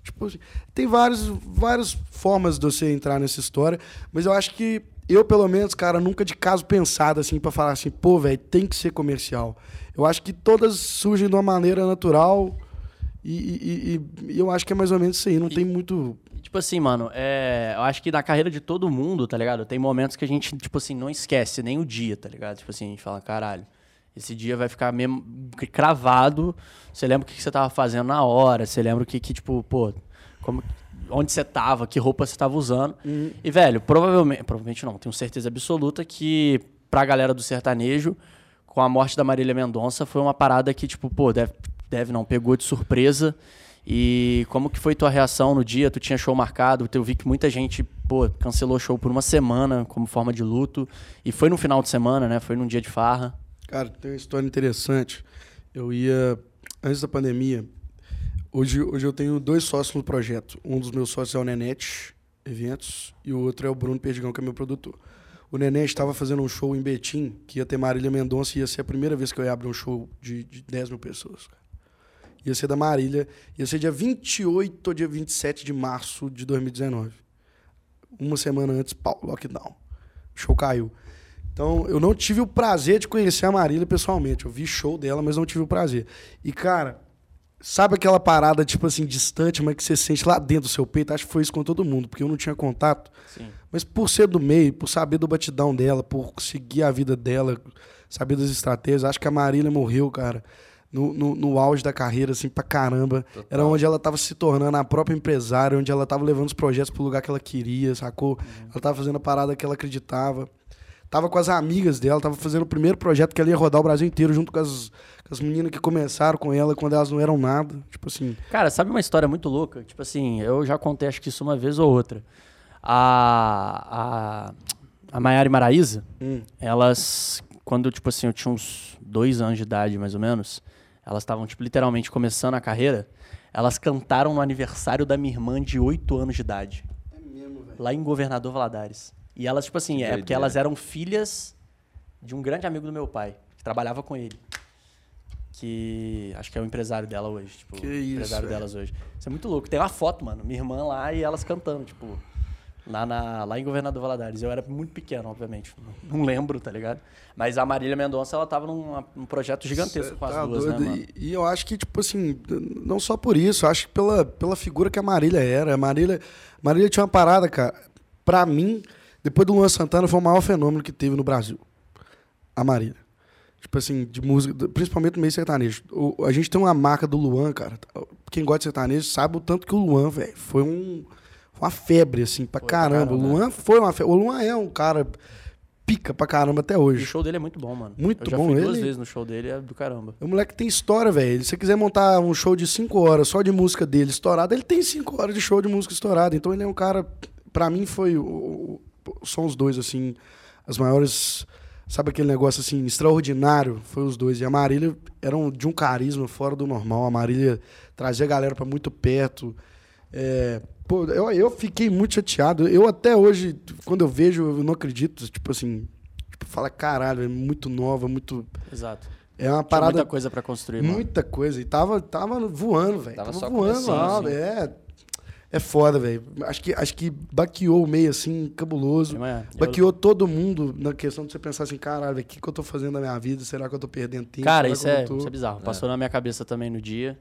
C: Tipo, tem vários, várias formas de você entrar nessa história, mas eu acho que eu, pelo menos, cara, nunca de caso pensado assim pra falar assim, pô, velho, tem que ser comercial. Eu acho que todas surgem de uma maneira natural e, e- e- e eu acho que é mais ou menos isso aí. Não tem muito.
B: Tipo assim, mano, é, eu acho que na carreira de todo mundo, tá ligado? Tem momentos que a gente, tipo assim, não esquece nem o dia, tá ligado? Tipo assim, a gente fala, caralho, esse dia vai ficar mesmo cravado. Você lembra o que você tava fazendo na hora, você lembra o que, que tipo, pô, como, onde você tava, que roupa você tava usando. E, velho, provavelmente, provavelmente não, tenho certeza absoluta que pra galera do sertanejo, com a morte da Marília Mendonça, foi uma parada que, tipo, pô, deve, deve não, pegou de surpresa. E como que foi tua reação no dia? Tu tinha show marcado, eu vi que muita gente, pô, cancelou show por uma semana como forma de luto. E foi no final de semana, né? Foi num dia de farra.
C: Cara, tem uma história interessante. Eu ia. Antes da pandemia, hoje, hoje eu tenho dois sócios no projeto. Um dos meus sócios é o Nenete Eventos e o outro é o Bruno Perdigão, que é meu produtor. O Nenete estava fazendo um show em Betim, que ia ter Marília Mendonça, e ia ser a primeira vez que eu ia abrir um show de, de 10 mil pessoas. cara. Ia ser da Marília, ia ser dia 28 ou dia 27 de março de 2019. Uma semana antes, pau, lockdown. O show caiu. Então, eu não tive o prazer de conhecer a Marília pessoalmente. Eu vi show dela, mas não tive o prazer. E, cara, sabe aquela parada, tipo assim, distante, mas que você sente lá dentro do seu peito? Acho que foi isso com todo mundo, porque eu não tinha contato.
B: Sim.
C: Mas por ser do meio, por saber do batidão dela, por seguir a vida dela, saber das estratégias, acho que a Marília morreu, cara, no, no, no auge da carreira, assim, pra caramba. Era onde ela tava se tornando a própria empresária, onde ela tava levando os projetos pro lugar que ela queria, sacou? Ela tava fazendo a parada que ela acreditava. Tava com as amigas dela, tava fazendo o primeiro projeto que ela ia rodar o Brasil inteiro, junto com as, com as meninas que começaram com ela quando elas não eram nada. Tipo assim,
B: Cara, sabe uma história muito louca? Tipo assim, eu já contei acho que isso uma vez ou outra. A, a, a Maiara e Maraísa,
C: Hum.
B: elas, quando, tipo assim, eu tinha uns dois anos de idade, mais ou menos, elas estavam, tipo, literalmente começando a carreira, elas cantaram no aniversário da minha irmã de oito anos de idade. Lá em Governador Valadares. E elas, tipo assim,
A: Que
B: é porque elas eram filhas de um grande amigo do meu pai, que trabalhava com ele. Que acho que é o empresário dela hoje. Tipo,
C: Que
B: o
C: isso,
B: empresário
C: velho.
B: delas hoje. Isso é muito louco. Tem uma foto, mano. Minha irmã lá e elas cantando, tipo, lá, na, lá em Governador Valadares. Eu era muito pequeno, obviamente. Não lembro, tá ligado? Mas a Marília Mendonça, ela tava num, projeto gigantesco
C: Cê
B: com as
C: tá
B: duas,
C: doido.
B: né, mano?
C: E, e eu acho que, tipo assim, não só por isso, eu acho que pela, pela figura que a Marília era. A Marília, Marília tinha uma parada, cara. Pra mim, depois do Luan Santana, foi o maior fenômeno que teve no Brasil. A Marília. Tipo assim, de música, principalmente no meio sertanejo. O- a gente tem uma marca do Luan, cara. Quem gosta de sertanejo sabe o tanto que o Luan, velho, foi um, uma febre, assim, pra
B: Foi pra
C: caramba.
B: caramba,
C: O Luan foi uma febre. O Luan é um cara pica pra caramba até
B: E o
C: hoje.
B: show dele é muito bom, mano.
C: Muito bom,
B: fui duas
C: ele-
B: vezes no show dele, é do caramba.
C: O moleque tem história, velho. Se você quiser montar um show de 5 horas só de música dele estourada, ele tem 5 horas de show de música estourada. Então ele é um cara. Pra mim foi. são os dois, assim. As maiores. Sabe aquele negócio assim, extraordinário? Foi os dois. E a Marília era um- de um carisma fora do normal. A Marília trazia a galera pra muito perto. É, Pô, eu, eu fiquei muito chateado. Eu até hoje, quando eu vejo, eu não acredito. Tipo assim, tipo, fala, caralho, é muito nova, muito.
B: Exato.
C: É uma
B: Tinha
C: parada.
B: muita coisa pra construir, mano.
C: Muita coisa. E tava, tava voando, velho.
A: Tava
C: Tava,
A: só
C: voando
A: começando,
C: alto.
A: sim.
C: É. É foda, velho. Acho que, acho que baqueou o meio, assim, cabuloso.
B: É, eu-
C: Baqueou todo mundo na questão de você pensar assim, caralho, o que, que eu tô fazendo na minha vida? Será que eu tô perdendo tempo?
B: Cara,
C: Será
B: isso é, isso é bizarro. Passou na minha cabeça também no dia.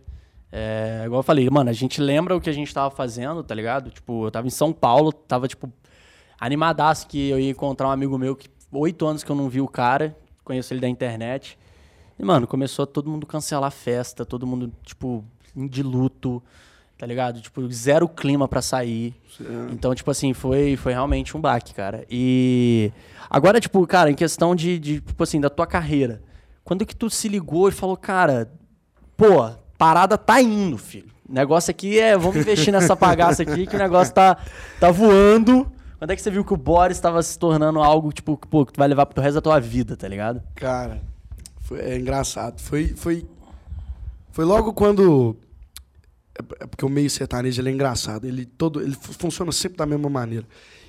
B: É, igual eu falei, mano, a gente lembra o que a gente tava fazendo, tá ligado? Tipo, eu tava em São Paulo, tava, tipo, animadaço que eu ia encontrar um amigo meu que oito anos que eu não vi o cara, conheço ele da internet. E, mano, começou a todo mundo cancelar a festa, todo mundo, tipo, de luto, tá ligado? Tipo, zero clima pra sair. Então, tipo assim, foi, foi realmente um baque, cara. E agora, tipo, cara, em questão de, de, tipo assim, da tua carreira. Quando que tu se ligou e falou, cara, pô, parada tá indo, filho. O negócio aqui é, vamos investir nessa bagaça aqui que o negócio tá, tá voando. Quando é que você viu que o Boris estava se tornando algo, tipo, pô, que tu vai levar pro resto da tua vida, tá ligado?
C: Cara, foi, é engraçado. Foi, foi, foi logo quando. É é porque o meio sertanejo ele é engraçado. Ele, todo, ele fu- funciona sempre da mesma maneira.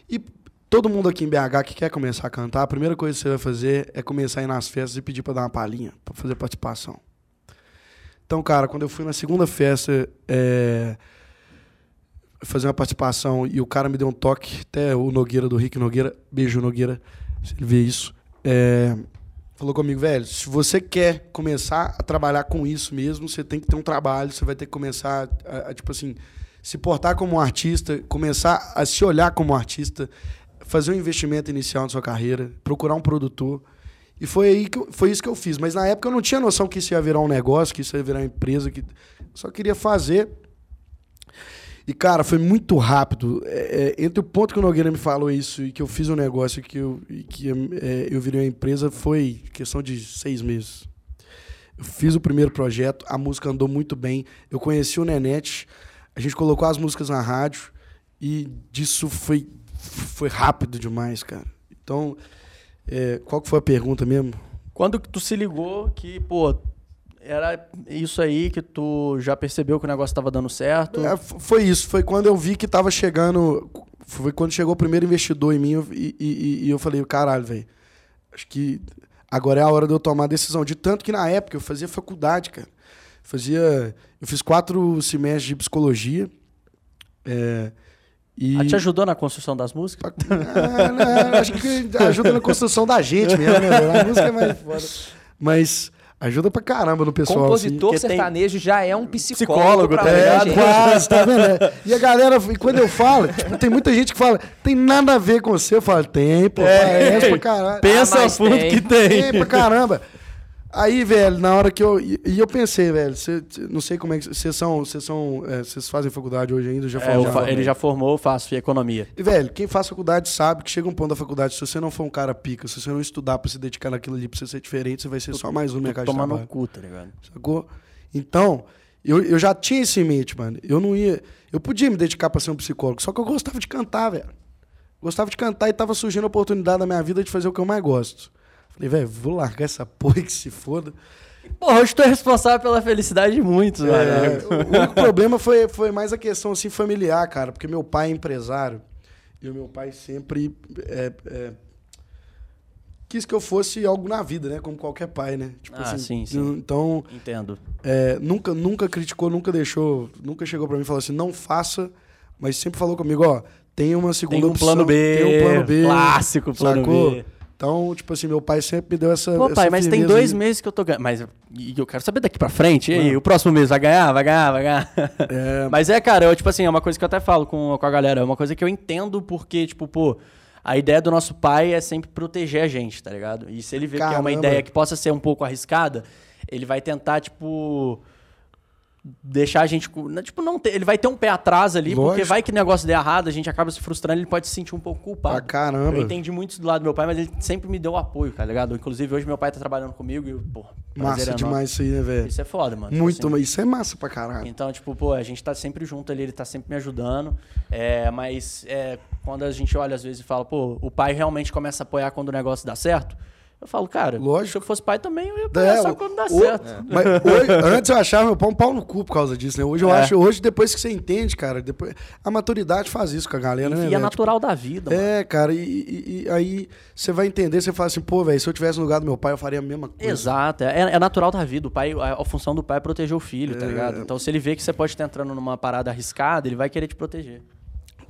C: E todo mundo aqui em BH que quer começar a cantar, a primeira coisa que você vai fazer é começar a ir nas festas e pedir pra dar uma palhinha, pra fazer participação. Então, cara, quando eu fui na segunda festa é, fazer uma participação e o cara me deu um toque, até o Nogueira do Rick Nogueira, beijo Nogueira, se ele vê isso. É, falou comigo, velho, se você quer começar a trabalhar com isso mesmo, você tem que ter um trabalho, você vai ter que começar a, a, tipo assim, se portar como um artista, começar a se olhar como um artista, fazer um investimento inicial na sua carreira, procurar um produtor. E foi aí que eu- foi isso que eu fiz. Mas na época eu não tinha noção que isso ia virar um negócio, que isso ia virar uma empresa, que só queria fazer. E, cara, foi muito rápido. É, é, entre o ponto que o Nogueira me falou isso e que eu fiz um negócio e que eu, e que é, eu virei uma empresa, foi questão de seis meses. Eu fiz o primeiro projeto, a música andou muito bem. Eu conheci o Nenete, a gente colocou as músicas na rádio e disso foi, foi rápido demais, cara. Então, é, qual que foi a pergunta mesmo?
B: Quando que tu se ligou que, pô, era isso aí que tu já percebeu que o negócio tava dando certo?
C: É, foi isso, foi quando eu vi que tava chegando. Foi quando chegou o primeiro investidor em mim e, e- e eu falei, caralho, velho. Acho que agora é a hora de eu tomar a decisão. De tanto que na época eu fazia faculdade, cara. Fazia. Eu fiz quatro semestres de psicologia. É, e...
B: Ah, te ajudou na construção das músicas? [laughs]
C: Ah, não, acho que ajuda na construção da gente mesmo, né? A música é mais [laughs] foda. Mas ajuda pra caramba no pessoal. assim.
A: Compositor
B: tem-
A: sertanejo já é um psicólogo,
B: Psicólogo, tá
C: É, quase, [laughs] tá vendo? É. E a galera, e quando eu falo, tipo, tem muita gente que fala, tem nada a ver com você. Eu falo, tem, pô, parece pra caralho.
B: Pensa
A: Ah,
B: fundo
A: tem.
B: que tem.
C: Tem pra caramba. Aí, velho, na hora que eu. E e eu pensei, velho, cê, não sei como é que. Vocês são. Vocês são. é, Vocês fazem faculdade hoje ainda? Já
B: É,
C: já
B: ele já formou, eu faço economia.
C: E, velho, quem faz faculdade sabe que chega um ponto da faculdade, se você não for um cara pica, se você não estudar pra se dedicar naquilo ali, pra você ser diferente, você vai ser só mais um no mercado de
B: Tomar no
C: trabalho.
B: cu, tá ligado?
C: Sacou? Então, eu, eu já tinha isso em mente, mano. Eu não ia. Eu podia me dedicar pra ser um psicólogo, só que eu gostava de cantar, velho. Gostava de cantar e tava surgindo a oportunidade na minha vida de fazer o que eu mais gosto. Falei, velho, vou largar essa porra que se foda.
B: Porra, hoje tu é responsável pela felicidade de muitos,
C: É,
B: mano.
C: o único problema foi, foi mais a questão assim, familiar, cara, porque meu pai é empresário e o meu pai sempre é, é, quis que eu fosse algo na vida, né? Como qualquer pai, né? Tipo
B: Ah, sim, sim.
C: Então,
B: Entendo.
C: é, nunca, nunca criticou, nunca deixou, nunca chegou pra mim e falou assim, não faça, mas sempre falou comigo, ó, tem uma segunda
B: Tem um
C: opção,
B: plano B.
C: tem um plano B,
B: Clássico plano
C: sacou?
B: B.
C: Então, tipo assim, meu pai sempre me deu essa
B: Pô,
C: essa
B: pai, mas tem dois
C: aí.
B: meses que eu tô ganhando. Mas e eu quero saber daqui pra frente. E aí, o próximo mês vai ganhar? Vai ganhar? Vai ganhar?
C: É, [laughs]
B: Mas é, cara, eu, tipo assim, é uma coisa que eu até falo com, com a galera. É uma coisa que eu entendo porque, tipo, pô, a ideia do nosso pai é sempre proteger a gente, tá ligado? E se ele vê que é uma
C: Caramba.
B: ideia que possa ser um pouco arriscada, ele vai tentar, tipo. Deixar a gente. não, Tipo, não ter, ele vai ter um pé atrás ali, porque
C: Lógico.
B: vai que o negócio der errado, a gente acaba se frustrando, ele pode se sentir um pouco culpado.
C: Pra caramba.
B: Eu entendi muito isso do lado do meu pai, mas ele sempre me deu apoio, tá ligado? Inclusive, hoje meu pai tá trabalhando comigo e, pô,
C: massa
B: enorme.
C: demais isso aí, né, velho?
B: Isso é foda, mano.
C: Muito,
B: Tipo assim,
C: mas isso é massa pra caralho.
B: então, tipo, pô, a gente tá sempre junto ali, ele tá sempre me ajudando. É, mas é, quando a gente olha às vezes e fala, pô, o pai realmente começa a apoiar quando o negócio dá certo, Eu falo, cara,
C: Lógico.
B: se eu fosse pai também, eu ia
C: É,
B: pensar
C: o-
B: quando dá
C: o-
B: certo.
C: Mas hoje- antes eu achava meu pau um pau no cu por causa disso, né? Hoje eu
B: É.
C: acho, hoje depois que você entende, cara, depois a maturidade faz isso com a galera, né?
B: E é
C: velho?
B: natural da vida, mano.
C: É, cara, e, e- e aí você vai entender, você fala assim, pô, velho, se eu tivesse no lugar do meu pai, eu faria a mesma coisa.
B: Exato, é, é natural da vida. O pai, a, a função do pai é proteger o filho, tá
C: É.
B: ligado? Então, se ele vê que você pode estar entrando numa parada arriscada, ele vai querer te proteger.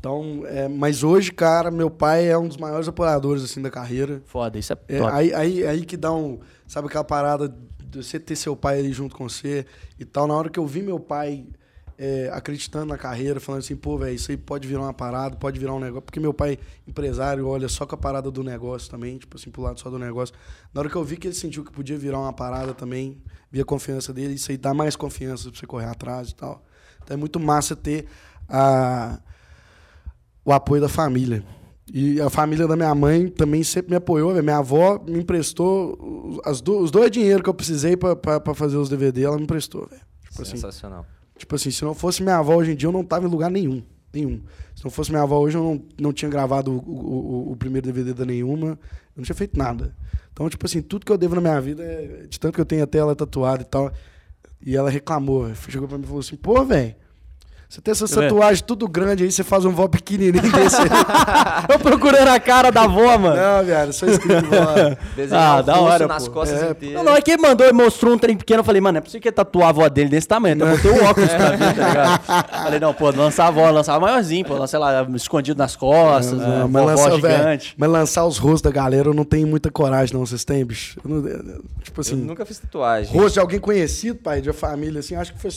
C: Então, é, mas hoje, cara, meu pai é um dos maiores apoiadores, assim, da carreira.
B: Foda, isso é,
C: É, aí, aí, aí que dá um, sabe aquela parada de você ter seu pai ali junto com você e tal. Na hora que eu vi meu pai é, acreditando na carreira, falando assim, pô, velho, isso aí pode virar uma parada, pode virar um negócio. Porque meu pai, empresário, olha só com a parada do negócio também, tipo assim, pro lado só do negócio. Na hora que eu vi que ele sentiu que podia virar uma parada também, vi a confiança dele, isso aí dá mais confiança pra você correr atrás e tal. Então é muito massa ter a, o apoio da família. E a família da minha mãe também sempre me apoiou. velho. Minha avó me emprestou os- as do- os dois dinheiros que eu precisei pra fazer os DVD, ela me emprestou, velho. Tipo assim,
A: Sensacional.
C: tipo assim, se não fosse minha avó hoje em dia, eu não tava em lugar nenhum. Nenhum. Se não fosse minha avó hoje, eu não, não tinha gravado o, o- o- primeiro DVD da nenhuma. Eu não tinha feito nada. Então, tipo assim, tudo que eu devo na minha vida, é, de tanto que eu tenho até ela tatuada e tal. E ela reclamou, chegou pra mim e falou assim: pô, velho. Você tem essas
B: eu ver.
C: tatuagens tudo grande aí, você faz um vó pequenininho [laughs] desse aí.
B: Eu procurando a cara da avó, mano.
C: Não, viado, só escrito vó. [laughs]
A: Desenhar
B: Ah, da hora,
A: nas
B: pô.
A: costas
C: É,
A: inteiras.
B: Não, não, é que ele mandou e mostrou um trem pequeno. Eu falei, mano, é possível que ele tatuar a avó dele desse tamanho. Então eu botei o [laughs] óculos pra ver, tá ligado? Falei, não, pô, lançar a avó, lançar a maiorzinho, pô, lançar lá, escondido nas costas,
C: Não,
B: né,
C: mas, lançar, velho,
B: gigante.
C: mas lançar os rostos da galera eu não tenho muita coragem, não. Vocês têm, bicho? Eu não- eu- tipo
A: Eu
C: assim,
A: nunca fiz tatuagem.
C: rosto de alguém conhecido, pai, de uma família, assim. Acho que foi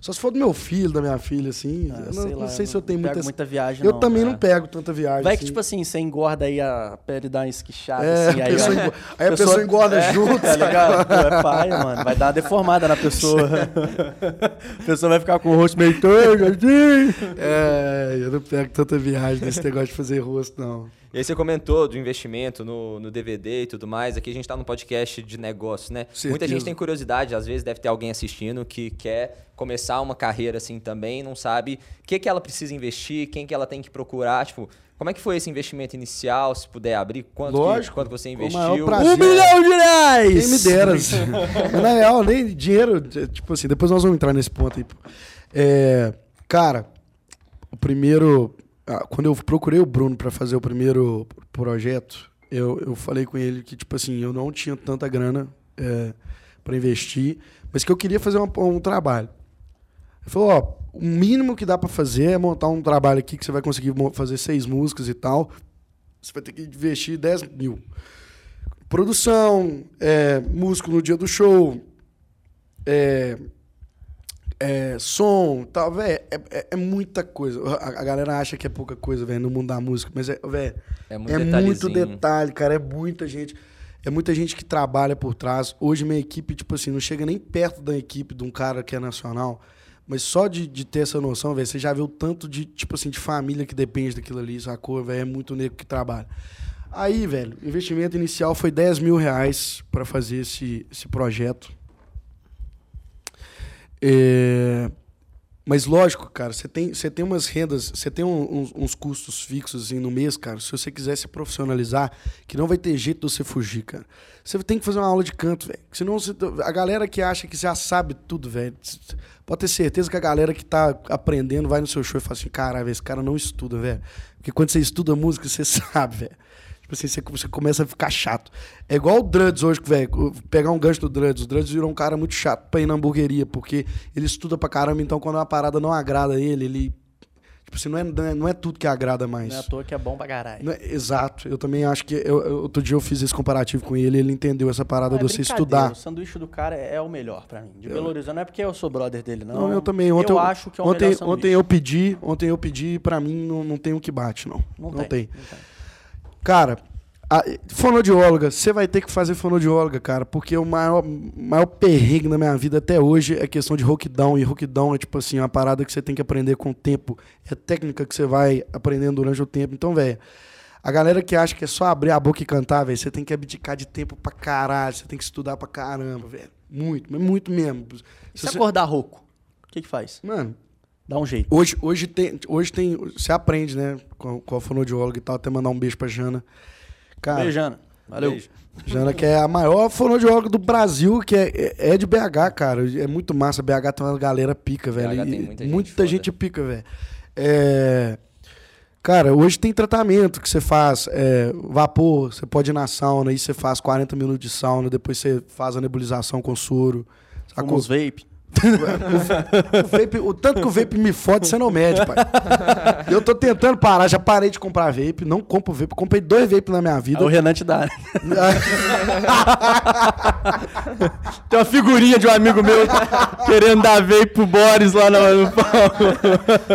C: só se for do meu filho, da minha filha, assim.
B: Ah,
C: eu não, não
B: lá,
C: sei se eu tenho muita.
B: muita viagem,
C: eu
B: não,
C: também
B: cara.
C: não pego tanta viagem.
B: Vai que,
C: assim.
B: tipo assim, você engorda aí a pele dá uma esquichada,
C: É,
B: assim,
C: a
B: aí,
C: pessoa
B: ó,
C: engo- [laughs] aí a pessoa engorda [laughs] junto,
B: Tá ligado? Pô, é paia, mano. Vai dar uma deformada na pessoa. [laughs] a pessoa vai ficar com o rosto meio torto, assim.
C: É, eu não pego tanta viagem nesse negócio de fazer rosto, não.
A: E aí você comentou do investimento no, no DVD e tudo mais. Aqui a gente tá num podcast de negócio, né?
C: Certeza.
A: Muita gente tem curiosidade, às vezes deve ter alguém assistindo que quer começar uma carreira assim também, não sabe o que, que ela precisa investir, quem que ela tem que procurar, tipo, como é que foi esse investimento inicial, se puder abrir, quanto,
C: Lógico,
A: que, quanto você investiu?
B: Um milhão de reais!
C: Quem me dera. [laughs] Mas, na real, nem dinheiro. Tipo assim, depois nós vamos entrar nesse ponto aí. É, cara, o primeiro. Ah, Quando eu procurei o Bruno pra fazer o primeiro projeto, eu, eu falei com ele que, tipo assim, eu não tinha tanta grana é, para investir, mas que eu queria fazer uma- um trabalho. Ele falou, ó, o mínimo que dá pra fazer é montar um trabalho aqui que você vai conseguir fazer seis músicas e tal. Você vai ter que investir 10 mil. Produção, é, músico no dia do show, é, é, som, tal, velho, é, é- é muita coisa. A, a galera acha que é pouca coisa, velho, no mundo da música, mas é, velho,
A: É muito
C: é muito detalhe, cara, é muita gente. É muita gente que trabalha por trás. Hoje minha equipe, tipo assim, não chega nem perto da equipe de um cara que é nacional. Mas só de, de ter essa noção, velho, você já vê o tanto de, tipo assim, de família que depende daquilo ali, sacou, velho? É muito nego que trabalha. Aí, velho, o investimento inicial foi 10 mil reais pra fazer esse, esse projeto. É, Mas lógico, cara, você tem, você tem umas rendas, você tem um- uns, uns custos fixos assim, no mês, cara. Se você quiser se profissionalizar, que não vai ter jeito de você fugir, cara. Você tem que fazer uma aula de canto, velho. Senão você- a galera que acha que já sabe tudo, velho. Pode ter certeza que a galera que tá aprendendo vai no seu show e fala assim: caralho, esse cara não estuda, velho. Porque quando você estuda música, você [laughs] sabe, velho. Tipo assim, você, você começa a ficar chato. É igual o Druds hoje, velho. Pegar um gancho do Druds. O Druds virou um cara muito chato pra ir na hamburgueria, porque ele estuda pra caramba, então quando uma parada não agrada ele, ele. Tipo assim, não é, não é, é tudo que agrada mais.
B: Não é à toa que é bom pra caralho.
C: É- exato. Eu também acho que. eu- eu- outro dia eu fiz esse comparativo com ele, ele entendeu essa parada
B: Não, é
C: de você estudar.
B: O sanduíche do cara é, é o melhor pra mim. De Belo Horizonte. Não é porque eu sou brother dele, não.
C: Não, eu também. Ontem
B: eu acho que é o
C: ontem,
B: melhor sanduíche.
C: ontem eu pedi, ontem eu pedi e pra mim não, não tem o que bate, não.
B: Não,
C: Não,
B: tem.
C: tem.
B: não tem.
C: Cara, a, fonodióloga, você vai ter que fazer fonodióloga, cara, porque o maior, maior perrengue na minha vida até hoje é questão de rockdown. E rockdown é tipo assim, uma parada que você tem que aprender com o tempo. É técnica que você vai aprendendo durante o tempo. Então, velho, a galera que acha que é só abrir a boca e cantar, velho, você tem que abdicar de tempo pra caralho. Você tem que estudar pra caramba, velho. Muito, muito mesmo. Se
B: se
C: você-
B: acordar rouco? O que que faz?
C: Mano,
B: Dá um jeito.
C: Hoje, hoje, tem, hoje tem. Você aprende, né? Com, com a fonodióloga e tal, até mandar um beijo pra Jana. Cara,
B: Beijando. Valeu.
A: Beijo.
C: Jana, que é a maior fonoaudióloga do Brasil, que é, é é de BH, cara. É muito massa. BH tem uma galera pica, velho.
A: BH tem muita gente foda.
C: gente pica, velho. É, Cara, hoje tem tratamento que você faz é, vapor, você pode ir na sauna, aí você faz 40 minutos de sauna, depois você faz a nebulização com soro. Sacou?
B: uns vape.
C: O, vape- o tanto que o vape me fode, você não mede, pai. Eu tô tentando parar, já parei de comprar vape, não compro vape, comprei dois vape na minha vida.
B: o Renan te dá. né? [laughs] Tem uma figurinha de um amigo meu querendo dar vape pro Boris lá no, no palco.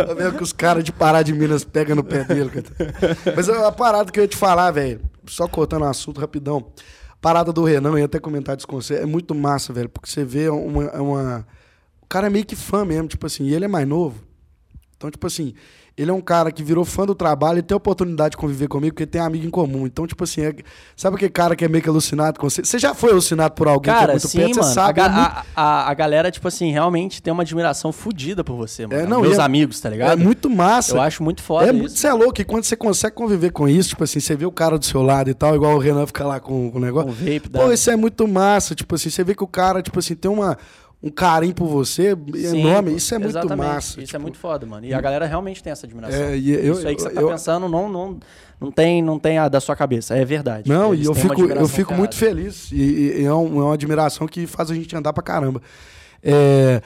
C: Tá vendo que os caras de Pará de Minas pegam no pé dele, cara. Mas a parada que eu ia te falar, velho, só cortando o assunto rapidão. Parada do Renan, eu ia até comentar disso com você, é muito massa, velho, porque você vê uma, é uma. O cara é meio que fã mesmo, tipo assim, e ele é mais novo. Então, tipo assim, ele é um cara que virou fã do trabalho e tem a oportunidade de conviver comigo, porque tem amigo em comum. Então, tipo assim, é- sabe aquele cara que é meio que alucinado com você? Você já foi alucinado por alguém que é
B: Cara,
C: muito
B: sim,
C: perto,
B: mano.
C: você sabe.
B: a,
C: é muito-
B: a, a, a galera, tipo assim, realmente tem uma admiração fodida por você, mano.
C: É, não,
B: Meus
C: é-
B: amigos, tá ligado?
C: É muito massa.
B: Eu acho muito foda
C: É muito, você é louco, e quando você consegue conviver com isso, tipo assim, você vê o cara do seu lado e tal, igual o Renan fica lá com, com o negócio.
B: Com o vape,
C: Pô, isso é muito massa, tipo assim, você vê que o cara, tipo assim, tem uma, um carinho por você
B: Sim,
C: enorme, isso é muito
B: exatamente.
C: massa.
B: Isso
C: tipo,
B: é muito foda, mano. E a galera realmente tem essa admiração.
C: É, eu-
B: isso aí que você tá
C: eu-
B: pensando não, não, não, tem, não tem a da sua cabeça. É verdade.
C: Não,
B: Eles
C: e eu fico, eu fico muito feliz. E, e- é, um- é uma admiração que faz a gente andar pra caramba. É,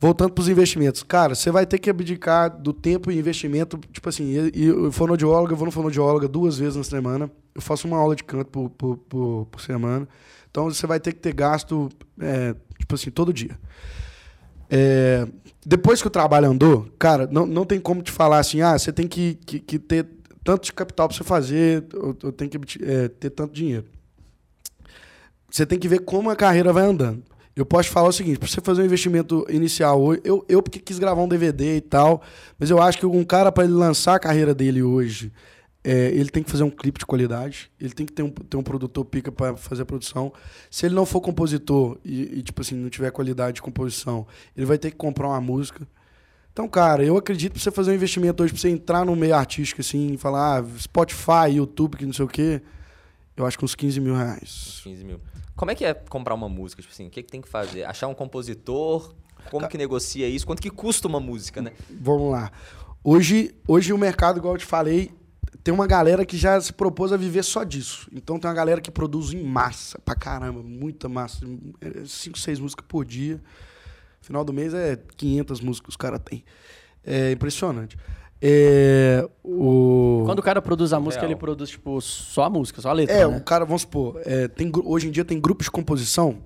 C: voltando pros investimentos. Cara, você vai ter que abdicar do tempo e investimento. Tipo assim, e, e eu fonoaudióloga, eu vou no fonoaudióloga duas vezes na semana. Eu faço uma aula de canto por, por, por, por semana. Então você vai ter que ter gasto, é, tipo assim, todo dia. É, depois que o trabalho andou, cara, não, não tem como te falar assim, ah, você tem que, que, que ter tanto de capital para você fazer, ou, ou tem que é, ter tanto dinheiro. Você tem que ver como a carreira vai andando. Eu posso te falar o seguinte, para você fazer um investimento inicial hoje, eu, eu porque quis gravar um DVD e tal, mas eu acho que um cara, para ele lançar a carreira dele hoje, é, ele tem que fazer um clipe de qualidade, ele tem que ter um, ter um produtor pica para fazer a produção. Se ele não for compositor e, e, tipo assim, não tiver qualidade de composição, ele vai ter que comprar uma música. Então, cara, eu acredito pra você fazer um investimento hoje, pra você entrar no meio artístico, assim, e falar, ah, Spotify, YouTube, que não sei o quê, eu acho que uns 15 mil reais.
A: 15 mil. Como é que é comprar uma música? Tipo assim, o que, que tem que fazer? Achar um compositor? Como que negocia isso? Quanto que custa uma música, né?
C: Vamos lá. Hoje, hoje o mercado, igual eu te falei, tem uma galera que já se propôs a viver só disso. Então tem uma galera que produz em massa, pra caramba, muita massa. 5, 6 músicas por dia. Final do mês é 500 músicas que os caras têm. É impressionante. É, o...
B: Quando o cara produz a música,
A: Real.
B: ele produz, tipo, só a música, só a letra,
C: É,
B: né?
C: o cara, vamos supor, é, tem, hoje em dia tem grupos de composição.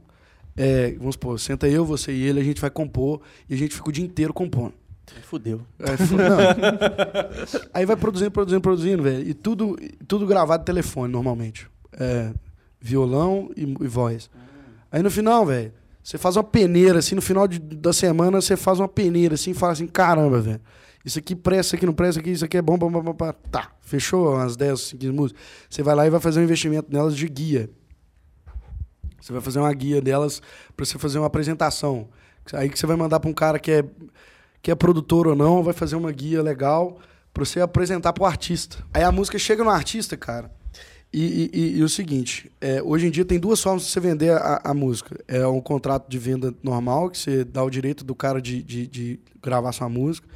C: é, vamos supor, senta eu, você e ele, a gente vai compor e a gente fica o dia inteiro compondo.
B: Fudeu.
C: Aí, fu- não. [laughs] Aí vai produzindo, produzindo, produzindo, velho. E tudo, tudo gravado telefone, normalmente. É, violão e, e voz. Aí no final, velho, você faz uma peneira, assim, no final de- da semana, você faz uma peneira, assim, e fala assim, caramba, velho. Isso aqui presta, isso aqui não presta, isso aqui, é bom, bom, bom, bom, bom. Tá, fechou umas 10, 15 músicas. Você vai lá e vai fazer um investimento nelas de guia. Você vai fazer uma guia delas pra você fazer uma apresentação. Aí que você vai mandar pra um cara que é, que é produtor ou não, vai fazer uma guia legal pra você apresentar pro artista. Aí a música chega no artista, cara. E, e- e- e o seguinte, é, hoje em dia tem duas formas de você vender a, a música. É um contrato de venda normal, que você dá o direito do cara de, de- de gravar sua música.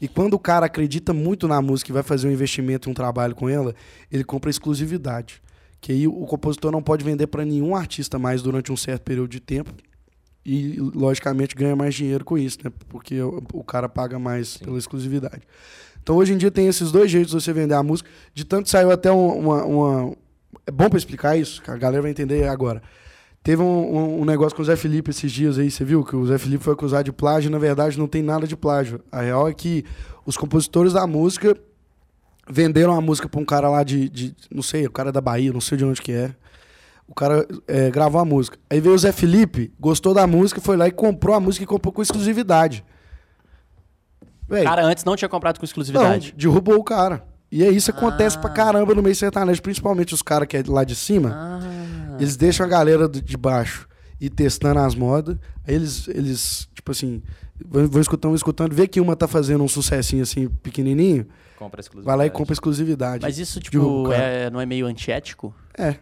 C: E quando o cara acredita muito na música e vai fazer um investimento e um trabalho com ela, ele compra exclusividade. Que aí o compositor não pode vender para nenhum artista mais durante um certo período de tempo. E, logicamente, ganha mais dinheiro com isso, né? Porque o, o cara paga mais pela exclusividade. Então, hoje em dia, tem esses dois jeitos de você vender a música. De tanto saiu até um- uma. uma- É bom para explicar isso, que a galera vai entender agora. Teve um, um- um negócio com o Zé Felipe esses dias aí, você viu? Que o Zé Felipe foi acusado de plágio e, na verdade, não tem nada de plágio. A real é que os compositores da música venderam a música pra um cara lá de, de- Não sei, o cara é da Bahia, não sei de onde que é. O cara é, gravou a música. Aí veio o Zé Felipe, gostou da música, foi lá e comprou a música e comprou com exclusividade. Véi,
B: cara antes não tinha comprado com exclusividade.
C: não, derrubou o cara. E é isso acontece pra caramba no meio sertanejo, principalmente os caras que é lá de cima.
B: Ah.
C: Eles deixam a galera de baixo ir testando as modas. Aí eles, eles tipo assim, vão, vão escutando, vão escutando, vê que uma tá fazendo um sucessinho assim, pequenininho,
A: Compra exclusividade.
C: vai lá e compra exclusividade.
B: Mas isso, tipo, é, não é meio antiético?
C: É.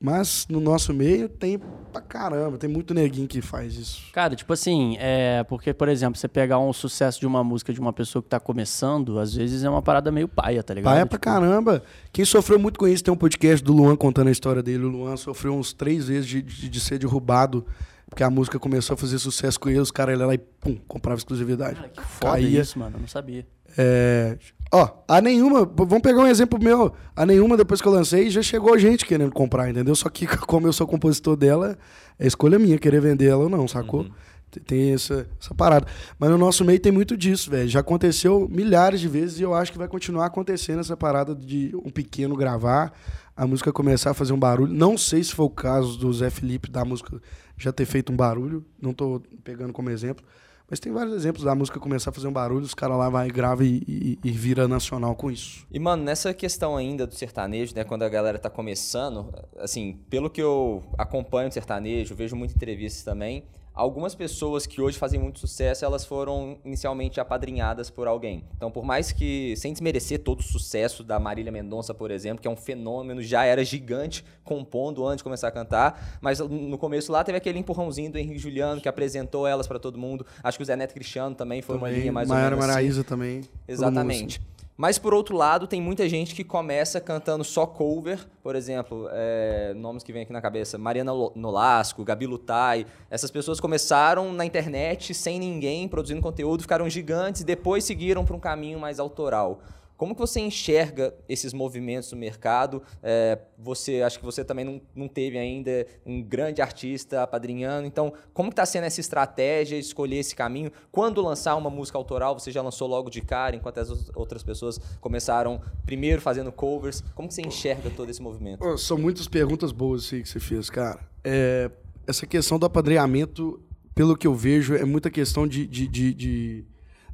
C: Mas no nosso meio tem pra caramba, tem muito neguinho que faz isso.
B: Cara, tipo assim, é. Porque, por exemplo, você pegar um sucesso de uma música de uma pessoa que tá começando, às vezes é uma parada meio paia, tá ligado?
C: Paia pra
B: Tipo,
C: caramba. Quem sofreu muito com isso tem um podcast do Luan contando a história dele. O Luan sofreu uns três vezes de, de, de ser derrubado, porque a música começou a fazer sucesso com ele, os caras iam lá e pum, comprava exclusividade.
B: Cara, que foda
C: Caía.
B: isso, mano. Eu não sabia.
C: É, Ó, a nenhuma, vamos pegar um exemplo meu. A nenhuma, depois que eu lancei, já chegou gente querendo comprar, entendeu? Só que, [laughs] como eu sou compositor dela, é escolha minha querer vender ela ou não, sacou? T- Tem essa, essa parada. Mas no nosso meio tem muito disso, velho. Já aconteceu milhares de vezes e eu acho que vai continuar acontecendo essa parada de um pequeno gravar, a música começar a fazer um barulho. Não sei se foi o caso do Zé Felipe da música já ter feito um barulho, não tô pegando como exemplo. Mas tem vários exemplos da música começar a fazer um barulho, os caras lá vai grava e, e- e vira nacional com isso.
A: E, mano, nessa questão ainda do sertanejo, né, quando a galera tá começando, assim, pelo que eu acompanho o sertanejo, vejo muitas entrevistas também, algumas pessoas que hoje fazem muito sucesso, elas foram inicialmente apadrinhadas por alguém. Então, por mais que, sem desmerecer todo o sucesso da Marília Mendonça, por exemplo, que é um fenômeno, já era gigante compondo antes de começar a cantar, mas no começo lá teve aquele empurrãozinho do Henrique Juliano, que apresentou elas pra todo mundo. Acho que o Zé Neto Cristiano também foi uma
C: Também,
A: linha mais
C: Maiara
A: ou menos assim.
C: Maraíza também. todo mundo
A: Exatamente. Mas por outro lado, tem muita gente que começa cantando só cover, por exemplo, é, nomes que vem aqui na cabeça, Mariana Nolasco, Gabi Lutai. Essas pessoas começaram na internet sem ninguém, produzindo conteúdo, ficaram gigantes e depois seguiram para um caminho mais autoral. Como que você enxerga esses movimentos no mercado? É, você acho que você também não, não teve ainda um grande artista apadrinhando. Então, como está sendo essa estratégia, escolher esse caminho? Quando lançar uma música autoral, você já lançou logo de cara, enquanto as ou- outras pessoas começaram primeiro fazendo covers. Como que você enxerga todo esse movimento?
C: São muitas perguntas boas aí que você fez, cara. É, essa questão do apadrinhamento, pelo que eu vejo, é muita questão de. de- de- de-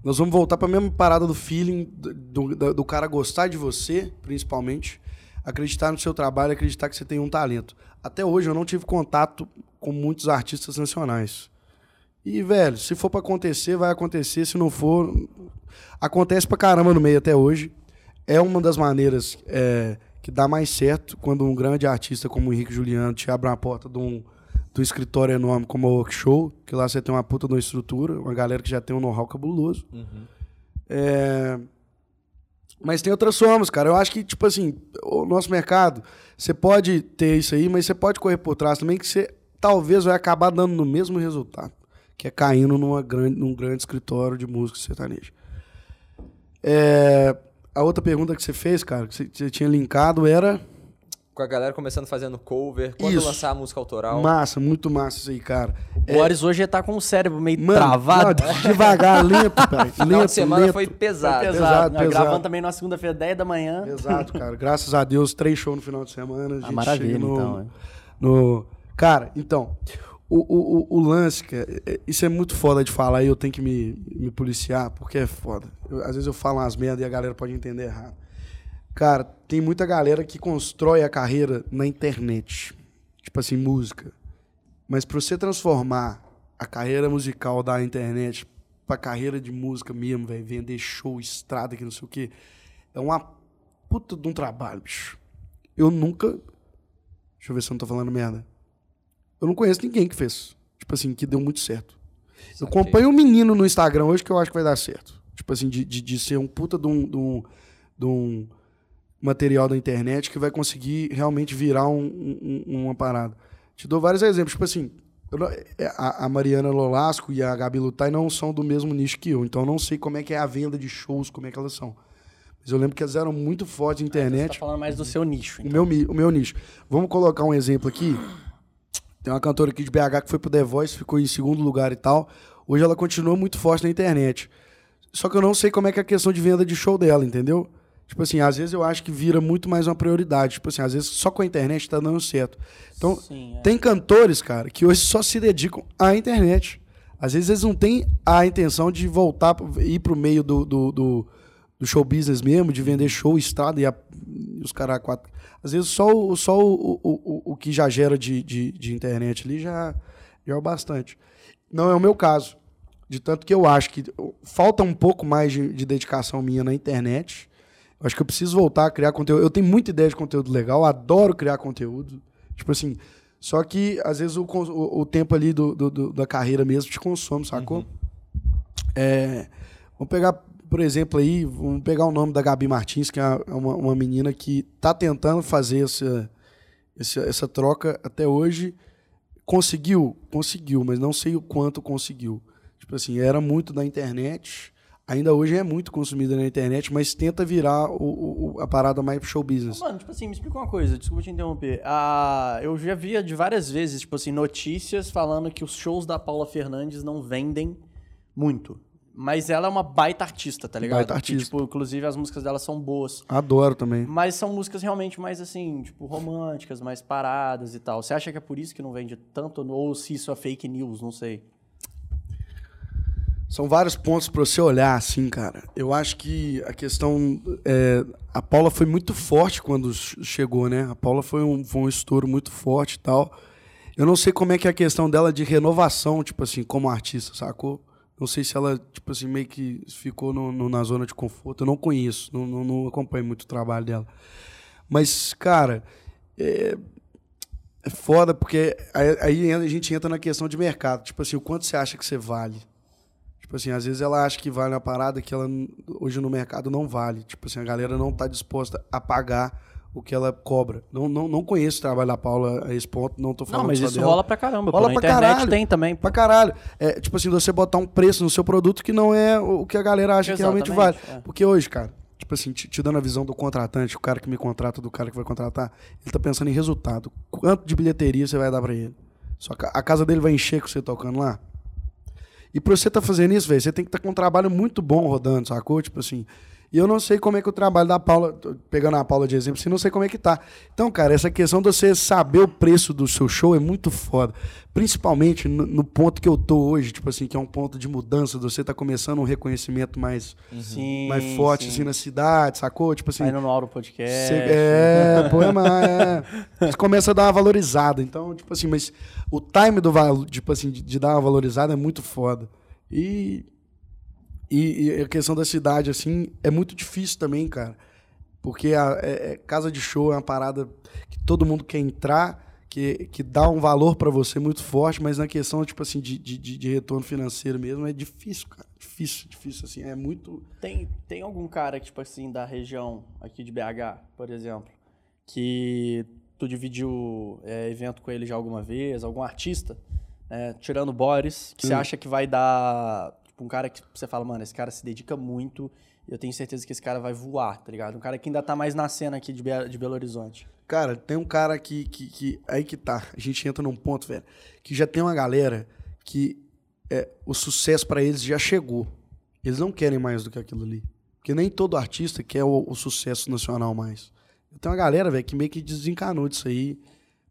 C: Nós vamos voltar para a mesma parada do feeling, do, do- do cara gostar de você, principalmente, acreditar no seu trabalho, acreditar que você tem um talento. Até hoje eu não tive contato com muitos artistas nacionais. E, velho, se for para acontecer, vai acontecer. Se não for, acontece pra caramba no meio até hoje. É uma das maneiras é, que dá mais certo quando um grande artista como o Henrique Juliano te abre uma porta de um, um escritório enorme como a Workshow, que lá você tem uma puta de uma estrutura, uma galera que já tem um know-how cabuloso. É, Mas tem outras formas, cara. Eu acho que, tipo assim, o nosso mercado, você pode ter isso aí, mas você pode correr por trás também, que você talvez vai acabar dando no mesmo resultado, que é caindo numa grande, num grande escritório de música sertaneja. É, A outra pergunta que você fez, cara, que você tinha linkado era.
A: Com a galera começando fazendo cover, quando
C: Isso.
A: lançar a música autoral.
C: Massa, muito massa isso aí, cara.
B: O Boris hoje tá com o cérebro meio
C: Mano,
B: travado.
C: não, devagar, lento, [laughs] pai.
A: Final
C: Lento,
A: de semana
C: lento.
A: foi
B: Foi
A: pesado.
B: pesado.
C: pesado, pesado.
B: Gravando também na segunda-feira, 10 da manhã.
C: Exato, cara. Graças a Deus, três shows no final de semana. A gente
B: Ah, maravilha,
C: no,
B: então. é.
C: no- Cara, então, o, o, o, o lance, cara, é- isso é muito foda de falar e eu tenho que me, me policiar, porque é foda. Eu- às vezes eu falo umas merdas e a galera pode entender errado. Cara, tem muita galera que constrói a carreira na internet. Tipo assim, música. Mas pra você transformar a carreira musical da internet pra carreira de música mesmo, velho, vender show, estrada, que não sei o quê, é uma puta de um trabalho, bicho. Eu nunca. Deixa eu ver se eu não tô falando merda. Eu não conheço ninguém que fez. Tipo assim, que deu muito certo. Eu
A: Saquei.
C: acompanho um menino no Instagram hoje que eu acho que vai dar certo. Tipo assim, de, de, de ser um puta de um, de, um, de um material da internet que vai conseguir realmente virar um- um- um- uma parada. Te dou vários exemplos. Tipo assim, não- é, a, a Mariana Lolasco e a Gabi Lutai não são do mesmo nicho que eu. Então eu não sei como é que é a venda de shows, como é que elas são. Mas eu lembro que elas eram muito fortes na
B: Você
C: internet.
B: tá falando mais do seu nicho.
C: O
B: então.
C: meu, mi- o meu nicho. Vamos colocar um exemplo aqui. Tem uma cantora aqui de BH que foi pro The Voice, ficou em segundo lugar e tal. Hoje ela continua muito forte na internet. Só que eu não sei como é que é a questão de venda de show dela, entendeu? Tipo assim, às vezes eu acho que vira muito mais uma prioridade. Tipo assim, às vezes só com a internet tá dando certo. Então,
B: Sim, é.
C: tem cantores, cara, que hoje só se dedicam à internet. Às vezes eles não têm a intenção de voltar, ir pro meio do, do, do, do show business mesmo, de vender show, estrada e, a- os caras quatro. Às vezes só, o, só o, o, o, o que já gera de, de, de internet ali já, já é o bastante. Não é o meu caso. De tanto que eu acho que falta um pouco mais de, de dedicação minha na internet. Acho que eu preciso voltar a criar conteúdo. Eu tenho muita ideia de conteúdo legal, adoro criar conteúdo. Tipo assim, só que às vezes o, o, o tempo ali do, do- do- da carreira mesmo te consome, sacou? É, vamos pegar, por exemplo, aí, vamos pegar o nome da Gabi Martins, que é uma, uma menina que tá tentando fazer essa, essa, essa troca até hoje. Conseguiu? Conseguiu, mas não sei o quanto conseguiu. Tipo assim, era muito da internet, ainda hoje é muito consumida na internet, mas tenta virar o- o- a parada mais show business.
B: Mano, tipo assim, me explica uma coisa, desculpa te interromper. Ah, eu já via de várias vezes, tipo assim, notícias falando que os shows da Paula Fernandes não vendem muito. Mas ela é uma baita artista, tá ligado?
C: Baita
B: Que,
C: artista.
B: tipo, inclusive as músicas dela são boas.
C: Adoro também.
B: Mas são músicas realmente mais assim, tipo, românticas, mais paradas e tal. Você acha que é por isso que não vende tanto? Ou se isso é fake news, não sei.
C: São vários pontos pra você olhar, assim, cara. Eu acho que a questão. é, a Paula foi muito forte quando ch- chegou, né? A Paula foi um, foi um estouro muito forte e tal. Eu não sei como é que é a questão dela de renovação, tipo assim, como artista, sacou? Não sei se ela, tipo assim, meio que ficou no- no- na zona de conforto. Eu não conheço, não, não, não acompanho muito o trabalho dela. Mas, cara, é, é foda porque aí, aí a gente entra na questão de mercado. Tipo assim, o quanto você acha que você vale? Tipo assim, às vezes ela acha que vale uma parada que ela hoje no mercado não vale. Tipo assim, a galera não tá disposta a pagar o que ela cobra. Não, não, não conheço o trabalho da Paula a esse ponto, não tô falando
B: Não, mas isso
C: dela.
B: rola pra caramba. pô.
C: Rola
B: Na
C: pra
B: internet
C: caralho.
B: tem também. pô.
C: Pra caralho. É, tipo assim, você botar um preço no seu produto que não é o que a galera acha que realmente vale.
B: Exatamente, é.
C: Porque hoje, cara, tipo assim, te, te dando a visão do contratante, o cara que me contrata, do cara que vai contratar, ele tá pensando em resultado. Quanto de bilheteria você vai dar pra ele? Só a casa dele vai encher com você tocando lá? E pra você tá fazendo isso, velho, você tem que estar com um trabalho muito bom rodando, sacou? Tipo assim. E eu não sei como é que o trabalho da Paula, pegando a Paula de exemplo, assim, não sei como é que tá. Então, cara, essa questão de você saber o preço do seu show é muito foda. Principalmente no, no ponto que eu tô hoje, tipo assim, que é um ponto de mudança, de você tá começando um reconhecimento mais,
B: Sim,
C: mais forte,
B: sim.
C: assim, na cidade, sacou? Tipo assim.
B: Indo no Auro Podcast.
C: Cê- é, [laughs] poema, é. Você começa a dar uma valorizada. Então, tipo assim, mas o time do tipo assim, de, de dar uma valorizada é muito foda. E, e, e a questão da cidade, assim, é muito difícil também, cara. Porque a é- é- casa de show é uma parada que todo mundo quer entrar, que, que dá um valor pra você muito forte, mas na questão, tipo assim, de, de, de- retorno financeiro mesmo, é difícil, cara. Difícil, difícil, assim. É muito.
B: Tem, tem algum cara, tipo assim, da região aqui de BH, por exemplo, que tu dividiu é, evento com ele já alguma vez, algum artista, né, tirando Boris, que você
C: Hum.
B: acha que vai dar, tipo, um cara que você fala, mano, esse cara se dedica muito e eu tenho certeza que esse cara vai voar, tá ligado? Um cara que ainda tá mais na cena aqui de, Be- de Belo Horizonte.
C: Cara, tem um cara que, que, que- Aí que tá. A gente entra num ponto, velho. Que já tem uma galera que é, o sucesso pra eles já chegou. Eles não querem mais do que aquilo ali. Porque nem todo artista quer o, o sucesso nacional mais. Tem uma galera, velho, que meio que desencanou disso aí.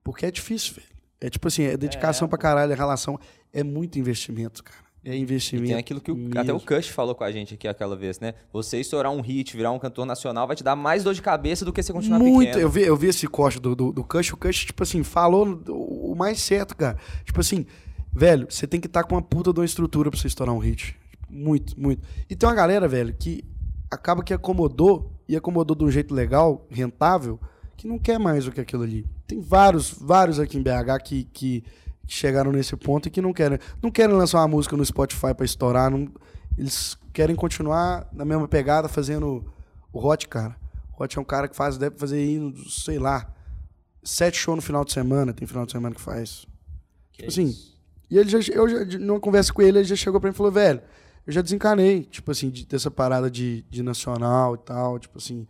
C: Porque é difícil, velho. É tipo assim, é dedicação
B: É.
C: pra caralho, a relação. É muito investimento, cara. É
A: E
C: investimento.
A: tem aquilo que o- até o Kush falou com a gente aqui aquela vez, né? Você estourar um hit, virar um cantor nacional, vai te dar mais dor de cabeça do que você continuar
C: Muito.
A: pequeno.
C: Eu vi, eu vi esse corte do, do, do Kush. O Kush, tipo assim, falou o o mais certo, cara. Tipo assim, velho, você tem que estar com uma puta de uma estrutura pra você estourar um hit. Muito, muito. E tem uma galera, velho, que acaba que acomodou e acomodou de um jeito legal, rentável, que não quer mais do que aquilo ali. Tem vários, vários aqui em BH que, que chegaram nesse ponto e que não querem. Não querem lançar uma música no Spotify pra estourar. não- eles querem continuar na mesma pegada fazendo o Hot, cara. O Hot é um cara que faz, deve fazer aí, sei lá, sete shows no final de semana. Tem final de semana que faz.
A: Que
C: tipo assim,
A: isso.
C: E ele já, eu já, numa conversa com ele, ele já chegou pra mim e falou, velho, eu já desencanei, tipo assim, de- dessa parada de, de nacional e tal, tipo assim.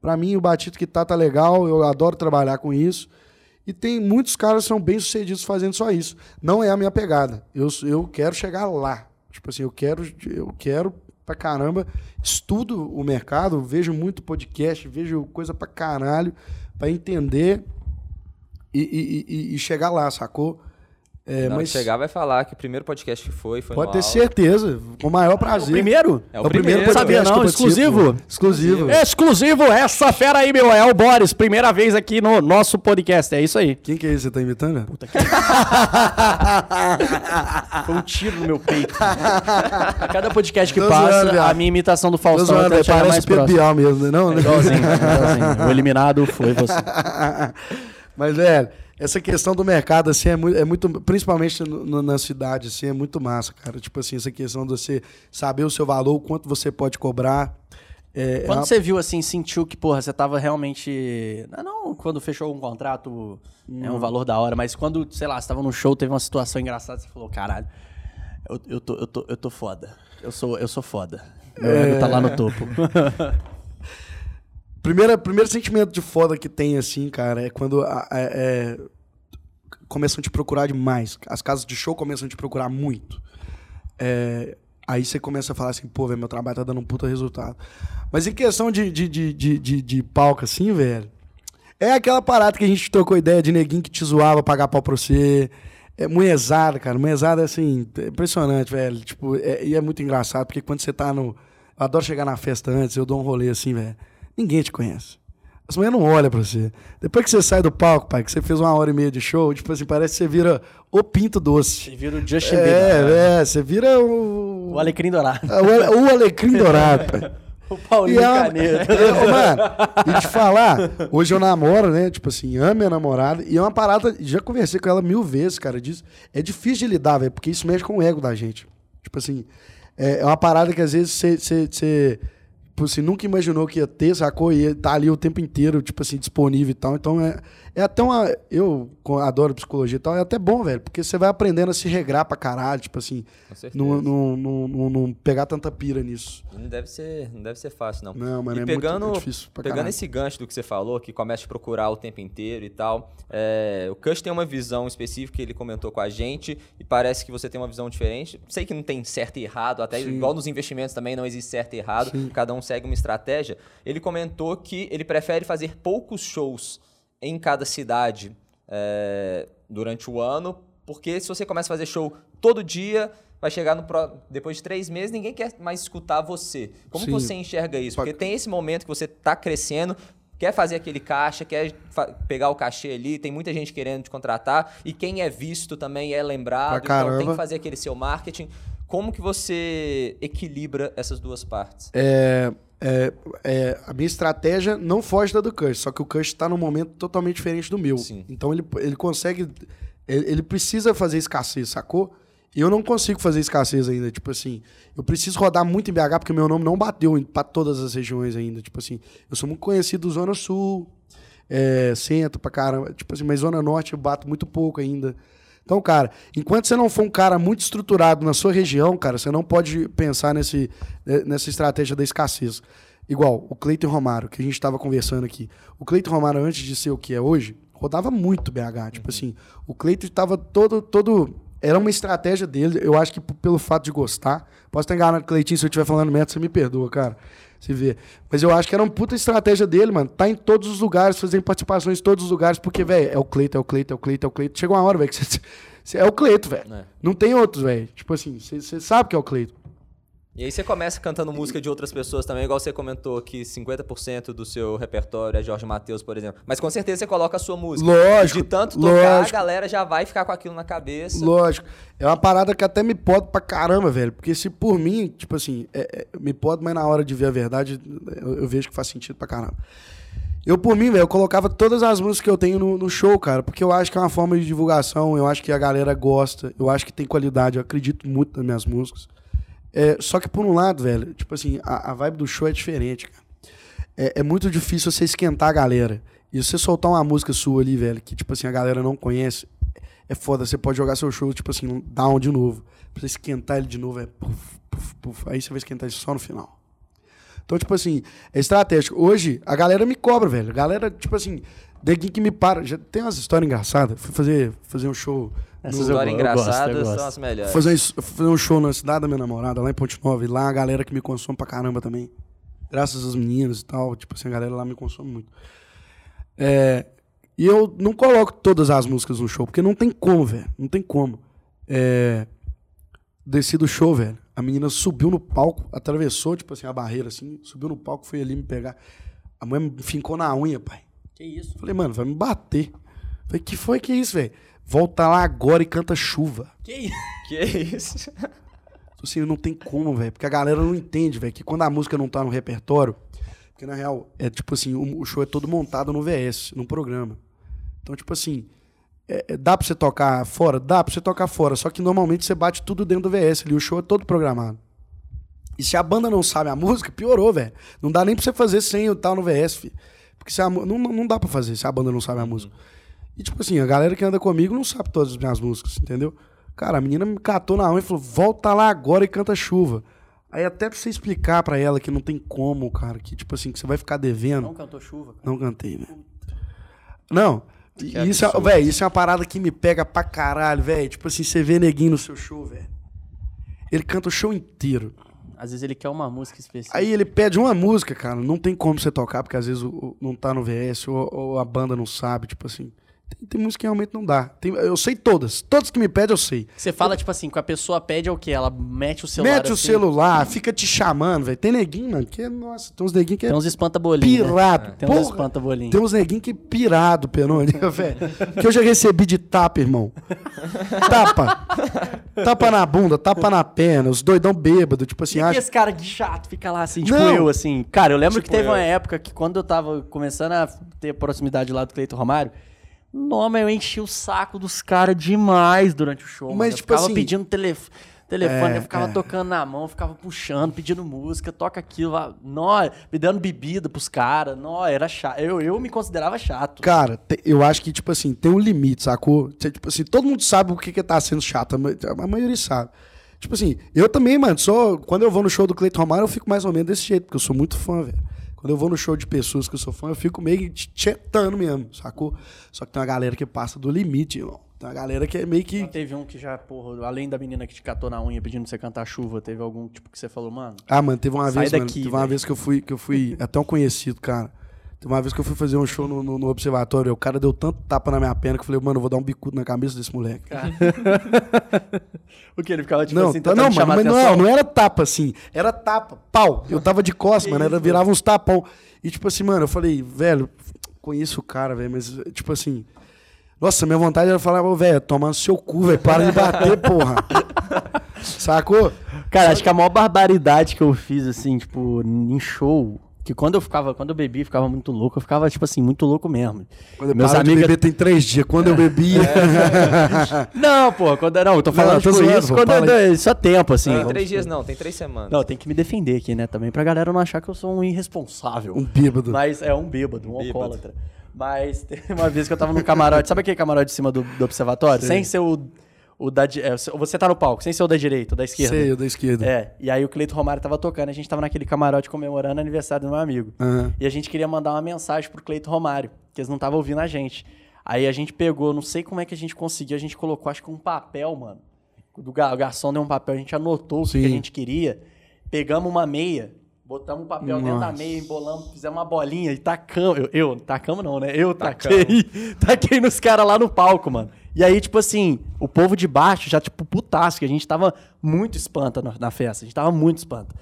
C: Pra mim, o Batito que tá, tá legal, eu adoro trabalhar com isso. E tem muitos caras que são bem sucedidos fazendo só isso. Não é a minha pegada. Eu, eu quero chegar lá. Tipo assim, eu quero, eu quero pra caramba. Estudo o mercado, vejo muito podcast, vejo coisa pra caralho, pra entender e, e- e- e chegar lá, sacou? É, mas
A: chegar, vai falar que o primeiro podcast que foi, foi
C: pode
A: no
C: ter
A: Aula.
C: certeza, com o maior prazer.
B: O primeiro?
A: É o primeiro.
C: podcast
B: Sabia
C: que
B: não, exclusivo?
C: Exclusivo.
B: Exclusivo, essa fera aí, meu, é o Boris, primeira vez aqui no nosso podcast, é isso aí.
C: Quem que é esse que você tá imitando?
B: Puta que... [laughs] Foi um tiro no meu peito. A cada podcast que
C: Tô
B: passa, a minha imitação do Faustão até
C: velho,
B: chega
C: parece
B: mais
C: o Pedro mesmo, né? não?
B: É igualzinho, é igualzinho. [laughs] O eliminado foi você.
C: Mas, velho, essa questão do mercado, assim, é muito, é muito principalmente no- no- na cidade, assim, é muito massa, cara. Tipo assim, essa questão de você saber o seu valor, o quanto você pode cobrar. É, é
B: Quando
C: uma-
B: você viu assim, sentiu que, porra, você tava realmente. Não, não quando fechou um contrato, é um valor da hora, mas quando, sei lá, você tava num show, teve uma situação engraçada, você falou, caralho, eu, eu, tô, eu, tô, eu tô foda. Eu sou, eu sou foda. Meu ego tá lá no topo. [laughs]
C: Primeiro, primeiro sentimento de foda que tem, assim, cara, é quando a- a- é, começam a te procurar demais. As casas de show começam a te procurar muito. É, aí você começa a falar assim, pô, velho, meu trabalho tá dando um puta resultado. Mas em questão de, de, de, de, de, de palco, assim, velho, é aquela parada que a gente trocou ideia de neguinho que te zoava pagar pau pra você. É munhezada, cara. Munhezada assim, é impressionante, velho. Tipo, é- e é muito engraçado, porque quando você tá no. Eu adoro chegar na festa antes, eu dou um rolê assim, velho. Ninguém te conhece. As mulheres não olham pra você. Depois que você sai do palco, pai, que você fez uma hora e meia de show, tipo assim, parece que você vira o pinto doce.
B: Você vira o Justin Bieber.
C: É, é, você vira o.
B: O Alecrim Dourado.
C: O, o alecrim dourado, pai. [laughs]
B: O Paulinho
C: E ela-
B: Caneta. [laughs]
C: É, mano, e te falar, hoje eu namoro, né? Tipo assim, amo minha namorada. E é uma parada, já conversei com ela mil vezes, cara. Diz, é difícil de lidar, velho, porque isso mexe com o ego da gente. Tipo assim, é, é uma parada que às vezes você. Tipo assim, nunca imaginou que ia ter, sacou? E tá ali o tempo inteiro, tipo assim, disponível e tal. Então é, é até uma. Eu adoro psicologia e tal, é até bom, velho, porque você vai aprendendo a se regrar pra caralho, tipo assim, não, não, não, não, pegar tanta pira nisso.
A: Não deve ser, não deve ser fácil, não.
C: Não, mano,
A: e
C: é
A: pegando,
C: muito é difícil pra
A: pegando
C: caralho.
A: esse gancho do que você falou, que começa a procurar o tempo inteiro e tal, é, o Cush tem uma visão específica que ele comentou com a gente e parece que você tem uma visão diferente. Sei que não tem certo e errado, até
C: Sim.
A: igual nos investimentos também não existe certo e errado,
C: Sim.
A: cada um segue uma estratégia. Ele comentou que ele prefere fazer poucos shows em cada cidade é, durante o ano, porque se você começa a fazer show todo dia, vai chegar no pró- depois de três meses, ninguém quer mais escutar você. Como
C: Sim.
A: você enxerga isso? Porque tem esse momento que você está crescendo, quer fazer aquele caixa, quer pegar o cachê ali, tem muita gente querendo te contratar, e quem é visto também é lembrado, então tem que fazer aquele seu marketing. Como que você equilibra essas duas partes?
C: É, é, é, a minha estratégia não foge da do Kush, só que o Kush está num momento totalmente diferente do meu.
A: Sim.
C: Então ele, ele consegue. Ele, ele precisa fazer escassez, sacou? E eu não consigo fazer escassez ainda. Tipo assim, eu preciso rodar muito em BH porque o meu nome não bateu pra todas as regiões ainda. Tipo assim, eu sou muito conhecido Zona Sul, é, centro pra caramba. Tipo assim, mas Zona Norte eu bato muito pouco ainda. Então, cara, enquanto você não for um cara muito estruturado na sua região, cara, você não pode pensar nesse, né, nessa estratégia da escassez. Igual o Cleiton Romário, que a gente estava conversando aqui. O Cleiton Romário, antes de ser o que é hoje, rodava muito BH. Tipo assim, o Cleiton estava todo, todo. Era uma estratégia dele, eu acho que pelo fato de gostar. Posso estar enganado, Cleitinho, se eu estiver falando merda, você me perdoa, cara. Se vê. Mas eu acho que era uma puta estratégia dele, mano. Tá em todos os lugares, fazendo participações em todos os lugares, porque, velho, é o Cleiton, é o Cleiton, é o Cleiton, é o Cleiton. Chega uma hora, velho, que [laughs] você, é o Cleiton, velho.
A: É.
C: Não tem outros, velho. Tipo assim, você sabe que é o Cleiton.
A: E aí você começa cantando música de outras pessoas também, igual você comentou que 50% do seu repertório é Jorge Matheus, por exemplo. Mas com certeza você coloca a sua música.
C: Lógico,
A: De tanto tocar,
C: lógico.
A: a galera já vai ficar com aquilo na cabeça.
C: Lógico. É uma parada que até me pode pra caramba, velho. Porque se por mim, tipo assim, é- é, me pode, mas na hora de ver a verdade, eu, eu vejo que faz sentido pra caramba. Eu, por mim, velho, eu colocava todas as músicas que eu tenho no, no show, cara, porque eu acho que é uma forma de divulgação, eu acho que a galera gosta, eu acho que tem qualidade, eu acredito muito nas minhas músicas. É, só que, por um lado, velho, tipo assim, a, a vibe do show é diferente, cara. É, é muito difícil você esquentar a galera. E você soltar uma música sua ali, velho, que, tipo assim, a galera não conhece, é foda. Você pode jogar seu show, tipo assim, down de novo. Pra você esquentar ele de novo, é puf, puf, puf. Aí você vai esquentar ele só no final. Então, tipo assim, é estratégico. Hoje, a galera me cobra, velho. A galera, tipo assim, neguinho que me para. Já tem umas histórias engraçadas. Fui fazer, fazer um show.
B: Essas eu gosto, eu
A: engraçadas
B: gosto.
A: são as melhores.
C: fazer, um- fazer um show na cidade da minha namorada, lá em Ponte Nova. E lá a galera que me consome pra caramba também. Graças às meninas e tal. Tipo assim, a galera lá me consome muito. É, e eu não coloco todas as músicas no show, porque não tem como, velho. Não tem como. É, desci do show, velho. A menina subiu no palco, atravessou, tipo assim, a barreira, assim, subiu no palco, foi ali me pegar. A mãe me fincou na unha, pai.
B: Que isso?
C: Falei, mano, vai me bater. Falei, que foi que é isso, velho? Volta lá agora e canta chuva.
B: Que isso? [laughs]
A: Que isso?
C: Então, assim, não tem como, velho. Porque a galera não entende, velho, que quando a música não tá no repertório. Porque na real, é tipo assim, o, show é todo montado no VS, num programa. Então, tipo assim, é, é, dá pra você tocar fora? Dá pra você tocar fora. Só que normalmente você bate tudo dentro do VS ali. O show é todo programado. E se a banda não sabe a música, piorou, velho. Não dá nem pra você fazer sem o tal no VS, filho. Porque se a, não, não dá pra fazer se a banda não sabe a música. E tipo assim, a galera que anda comigo não sabe todas as minhas músicas, entendeu? Cara, a menina me catou na mão e falou: volta lá agora e canta chuva. Aí até pra você explicar pra ela que não tem como, cara, que tipo assim, que você vai ficar devendo.
B: Não cantou chuva? Cara.
C: Não cantei, velho. Não. isso, é, véio, isso é uma parada que me pega pra caralho, velho. Tipo assim, você vê neguinho no seu show, velho. Ele canta o show inteiro.
B: Às vezes ele quer uma música específica.
C: Aí ele pede uma música, cara. Não tem como você tocar, porque às vezes o, o, não tá no VS ou, ou, a banda não sabe, tipo assim. Tem, tem música que realmente não dá. Tem, eu sei todas. Todas que me pedem, eu sei.
B: Você fala, eu, tipo assim, que a pessoa pede é o quê? Ela mete o celular.
C: Mete assim. o celular, fica te chamando, velho. Tem neguinho, mano, que é, nossa, tem uns neguinhos que é.
B: Tem uns espanta-bolinho.
C: Né? Pirado. Né?
B: Tem uns espanta-bolinho.
C: Tem uns neguinhos que é pirado, Penone, [laughs] velho. que eu já recebi de tapa, irmão. tapa. Tapa na bunda, tapa na perna, os doidão bêbado, tipo assim.
B: E acha... esse cara de chato fica lá assim, tipo não. eu, assim. Cara, eu lembro tipo que teve eu. uma época que quando eu tava começando a ter proximidade lá do Cleito Romário. Mas eu enchi o saco dos caras demais durante o show. Mas, mano. tipo eu ficava assim, pedindo telef telefone, é, eu ficava é. tocando na mão, ficava puxando, pedindo música, toca aquilo. Nó, me dando bebida pros caras. Nó, era chato. Eu, eu me considerava chato.
C: Cara, eu acho que, tipo assim, tem um limite, sacou? Tipo assim, todo mundo sabe o que, que tá sendo chato. A maioria sabe. Tipo assim, eu também, mano, só. Quando eu vou no show do Cleiton Romário, eu fico mais ou menos desse jeito, porque eu sou muito fã, velho. Quando eu vou no show de pessoas que eu sou fã, eu fico meio tietando mesmo, sacou? Só que tem uma galera que passa do limite, irmão. Tem uma galera que é meio que. Não
B: teve um que já, porra, além da menina que te catou na unha pedindo pra você cantar chuva, teve algum tipo que você falou, mano?
C: Ah, mano, teve uma vez, daqui, mano, teve uma vez que eu fui, que eu fui até um conhecido, cara. Uma vez que eu fui fazer um show no, no, no, observatório, o cara deu tanto tapa na minha perna que eu falei, mano, eu vou dar um bicudo na cabeça desse moleque. [laughs]
B: o que? Ele ficava tipo
C: não,
B: assim,
C: tá, não, mano, mas não, não era tapa assim, era tapa, pau. Eu tava de costas, mano, era, virava uns tapão. E tipo assim, mano, eu falei, velho, conheço o cara, velho, mas tipo assim. Nossa, minha vontade era falar, velho, toma no seu cu, velho, para de bater, porra. [laughs] Sacou?
B: Cara, Só... acho que a maior barbaridade que eu fiz, assim, tipo, em show, que quando eu ficava, quando eu bebia, ficava muito louco, eu ficava, tipo assim, muito louco mesmo.
C: Quando eu Meus amigos... de beber tem três dias, quando eu bebia...
B: É. [laughs] não, pô, quando, não, eu tô falando, não, tipo, zoando, isso, quando eu, isso é tempo, assim.
A: Não, tem três dias não, tem três semanas.
B: Não, tem que me defender aqui, né, também, pra galera não achar que eu sou um irresponsável.
C: Um bêbado.
B: Mas, é, um bêbado, um, um alcoólatra. Mas [laughs] teve uma vez que eu tava no camarote, sabe aquele camarote de cima do, do observatório? Sim. Sem ser o o da, é, você tá no palco, sem ser o da direita, o da esquerda.
C: Sei, o da esquerda.
B: É. E aí o Cleito Romário tava tocando, a gente tava naquele camarote comemorando o aniversário do meu amigo. Uhum. E a gente queria mandar uma mensagem pro Cleito Romário, que eles não estavam ouvindo a gente. Aí a gente pegou, não sei como é que a gente conseguiu, a gente colocou, acho que um papel, mano. O garçom deu um papel, a gente anotou Sim. o que a gente queria. Pegamos uma meia, botamos um papel Nossa. dentro da meia, embolamos, fizemos uma bolinha e tacamos. Eu, eu tacamos não, né? Eu taquei, [laughs] taquei nos caras lá no palco, mano. E aí, tipo assim, o povo de baixo já, tipo, putaço, que a gente tava muito espanta na, na festa. A gente tava muito espanta.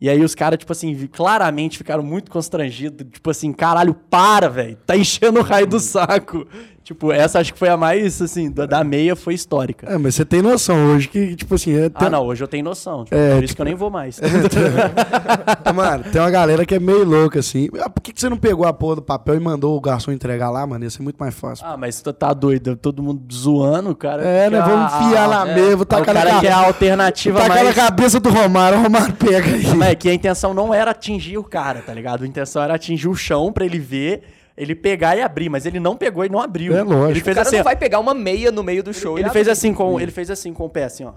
B: E aí os caras, tipo assim, claramente ficaram muito constrangidos. Tipo assim, caralho, para, velho. Tá enchendo o raio do saco. Tipo, essa acho que foi a mais, assim, da, da, meia foi histórica.
C: É, mas você tem noção hoje que, tipo assim... É.
B: Ah, não, hoje eu tenho noção. Tipo, é, por isso tipo... que eu nem vou mais. [laughs]
C: mano, tem uma galera que é meio louca, assim. Ah, por que, que você não pegou a porra do papel e mandou o garçom entregar lá, mano? Ia ser muito mais fácil.
B: Ah, mas tu tá doido. Todo mundo zoando, cara.
C: É, né? Vamos enfiar lá é. mesmo.
B: Tá o cara que é a alternativa
C: tá mais... Tá cabeça do Romário, o Romário pega aí.
B: Mas é que a intenção não era atingir o cara, tá ligado? A intenção era atingir o chão pra ele ver ele pegar e abrir, mas ele não pegou e não abriu.
C: É lógico.
A: Ele fez o cara assim, não vai pegar uma meia no meio do show.
B: Ele, ele fez assim com, ele fez assim com o pé assim, ó.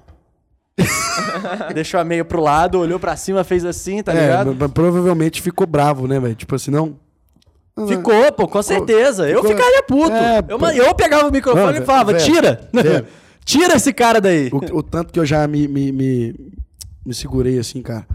B: [laughs] Deixou a meia pro lado, olhou para cima, fez assim, tá é, ligado?
C: Provavelmente ficou bravo, né, velho? Tipo assim, não.
B: Ficou, pô, com certeza. Ficou... Eu ficaria puto. É, eu, eu pegava o microfone não, e falava, velho, tira! Velho. [laughs] tira esse cara daí.
C: O, o, tanto que eu já me, me, me, me segurei assim, cara,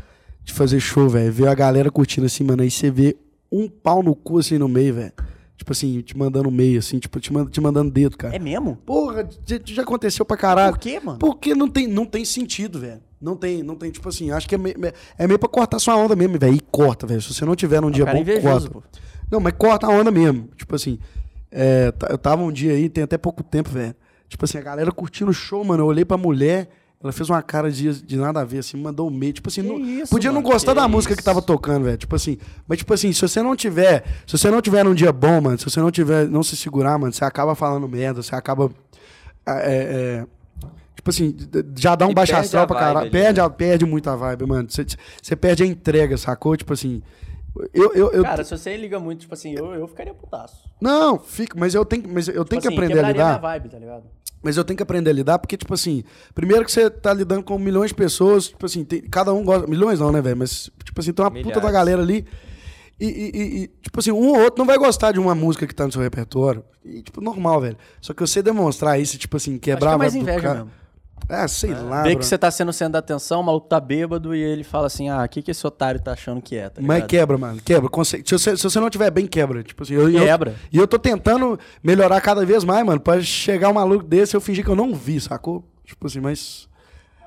C: de fazer show, velho. Ver a galera curtindo assim, mano. Aí você vê um pau no cu assim no meio, velho. Tipo assim, te mandando meio, assim, tipo, te, mand te mandando dedo, cara.
B: É mesmo?
C: Porra, já, já aconteceu pra caralho.
B: Por quê, mano?
C: Porque não tem, não tem sentido, velho. Não tem, não tem, tipo assim, acho que é meio, é meio pra cortar sua onda mesmo, velho. E corta, velho. Se você não tiver num dia bom, corta. Pô. Não, mas corta a onda mesmo. Tipo assim, é, eu tava um dia aí, tem até pouco tempo, velho. Tipo assim, a galera curtindo o show, mano. Eu olhei pra mulher, Ela fez uma cara de, de nada a ver, assim, mandou um meio. Tipo assim,
B: Que
C: não-
B: isso,
C: podia não
B: mano,
C: gostar
B: que
C: da música que
B: isso.
C: tava tocando, velho. Tipo assim, mas tipo assim, se você não tiver, se você não tiver num dia bom, mano, se você não tiver, não se segurar, mano, você acaba falando merda, você acaba é, é, tipo assim, já dá um
A: E
C: baixo astral pra caralho. Perde,
A: né?
C: a- perde muito a vibe, mano. Você, você perde a entrega, sacou? Tipo assim, eu, eu, eu
B: Cara, se você liga muito, tipo assim, eu, eu ficaria putaço.
C: não, fica, mas eu tenho, mas eu tenho
B: Tipo
C: que
B: assim,
C: aprender a lidar.
B: minha vibe, tá ligado?
C: Mas eu tenho que aprender a lidar, porque, tipo assim, primeiro que você tá lidando com milhões de pessoas, tipo assim, tem- cada um gosta. Milhões não, né, velho? Mas, tipo assim, tem uma puta da
A: Milhares.
C: galera ali. E, e- e- tipo assim, um ou outro não vai gostar de uma música que tá no seu repertório. E, tipo, normal, velho. Só que você demonstrar isso, tipo assim,
B: Acho que
C: quebrar
B: é mais inveja
C: cara-
B: mesmo.
C: Ah, sei lá.
B: Vê
C: bro.
B: que você tá sendo centro da atenção, o maluco tá bêbado e ele fala assim: ah, o que, que esse otário tá achando que é, tá
C: Mas quebra, mano. Quebra. Se você, se você não tiver bem, quebra. Tipo assim, eu, e eu-
B: Quebra.
C: E eu tô tentando melhorar cada vez mais, mano. Pra chegar um maluco desse, eu fingir que eu não vi, sacou? Tipo assim, mas.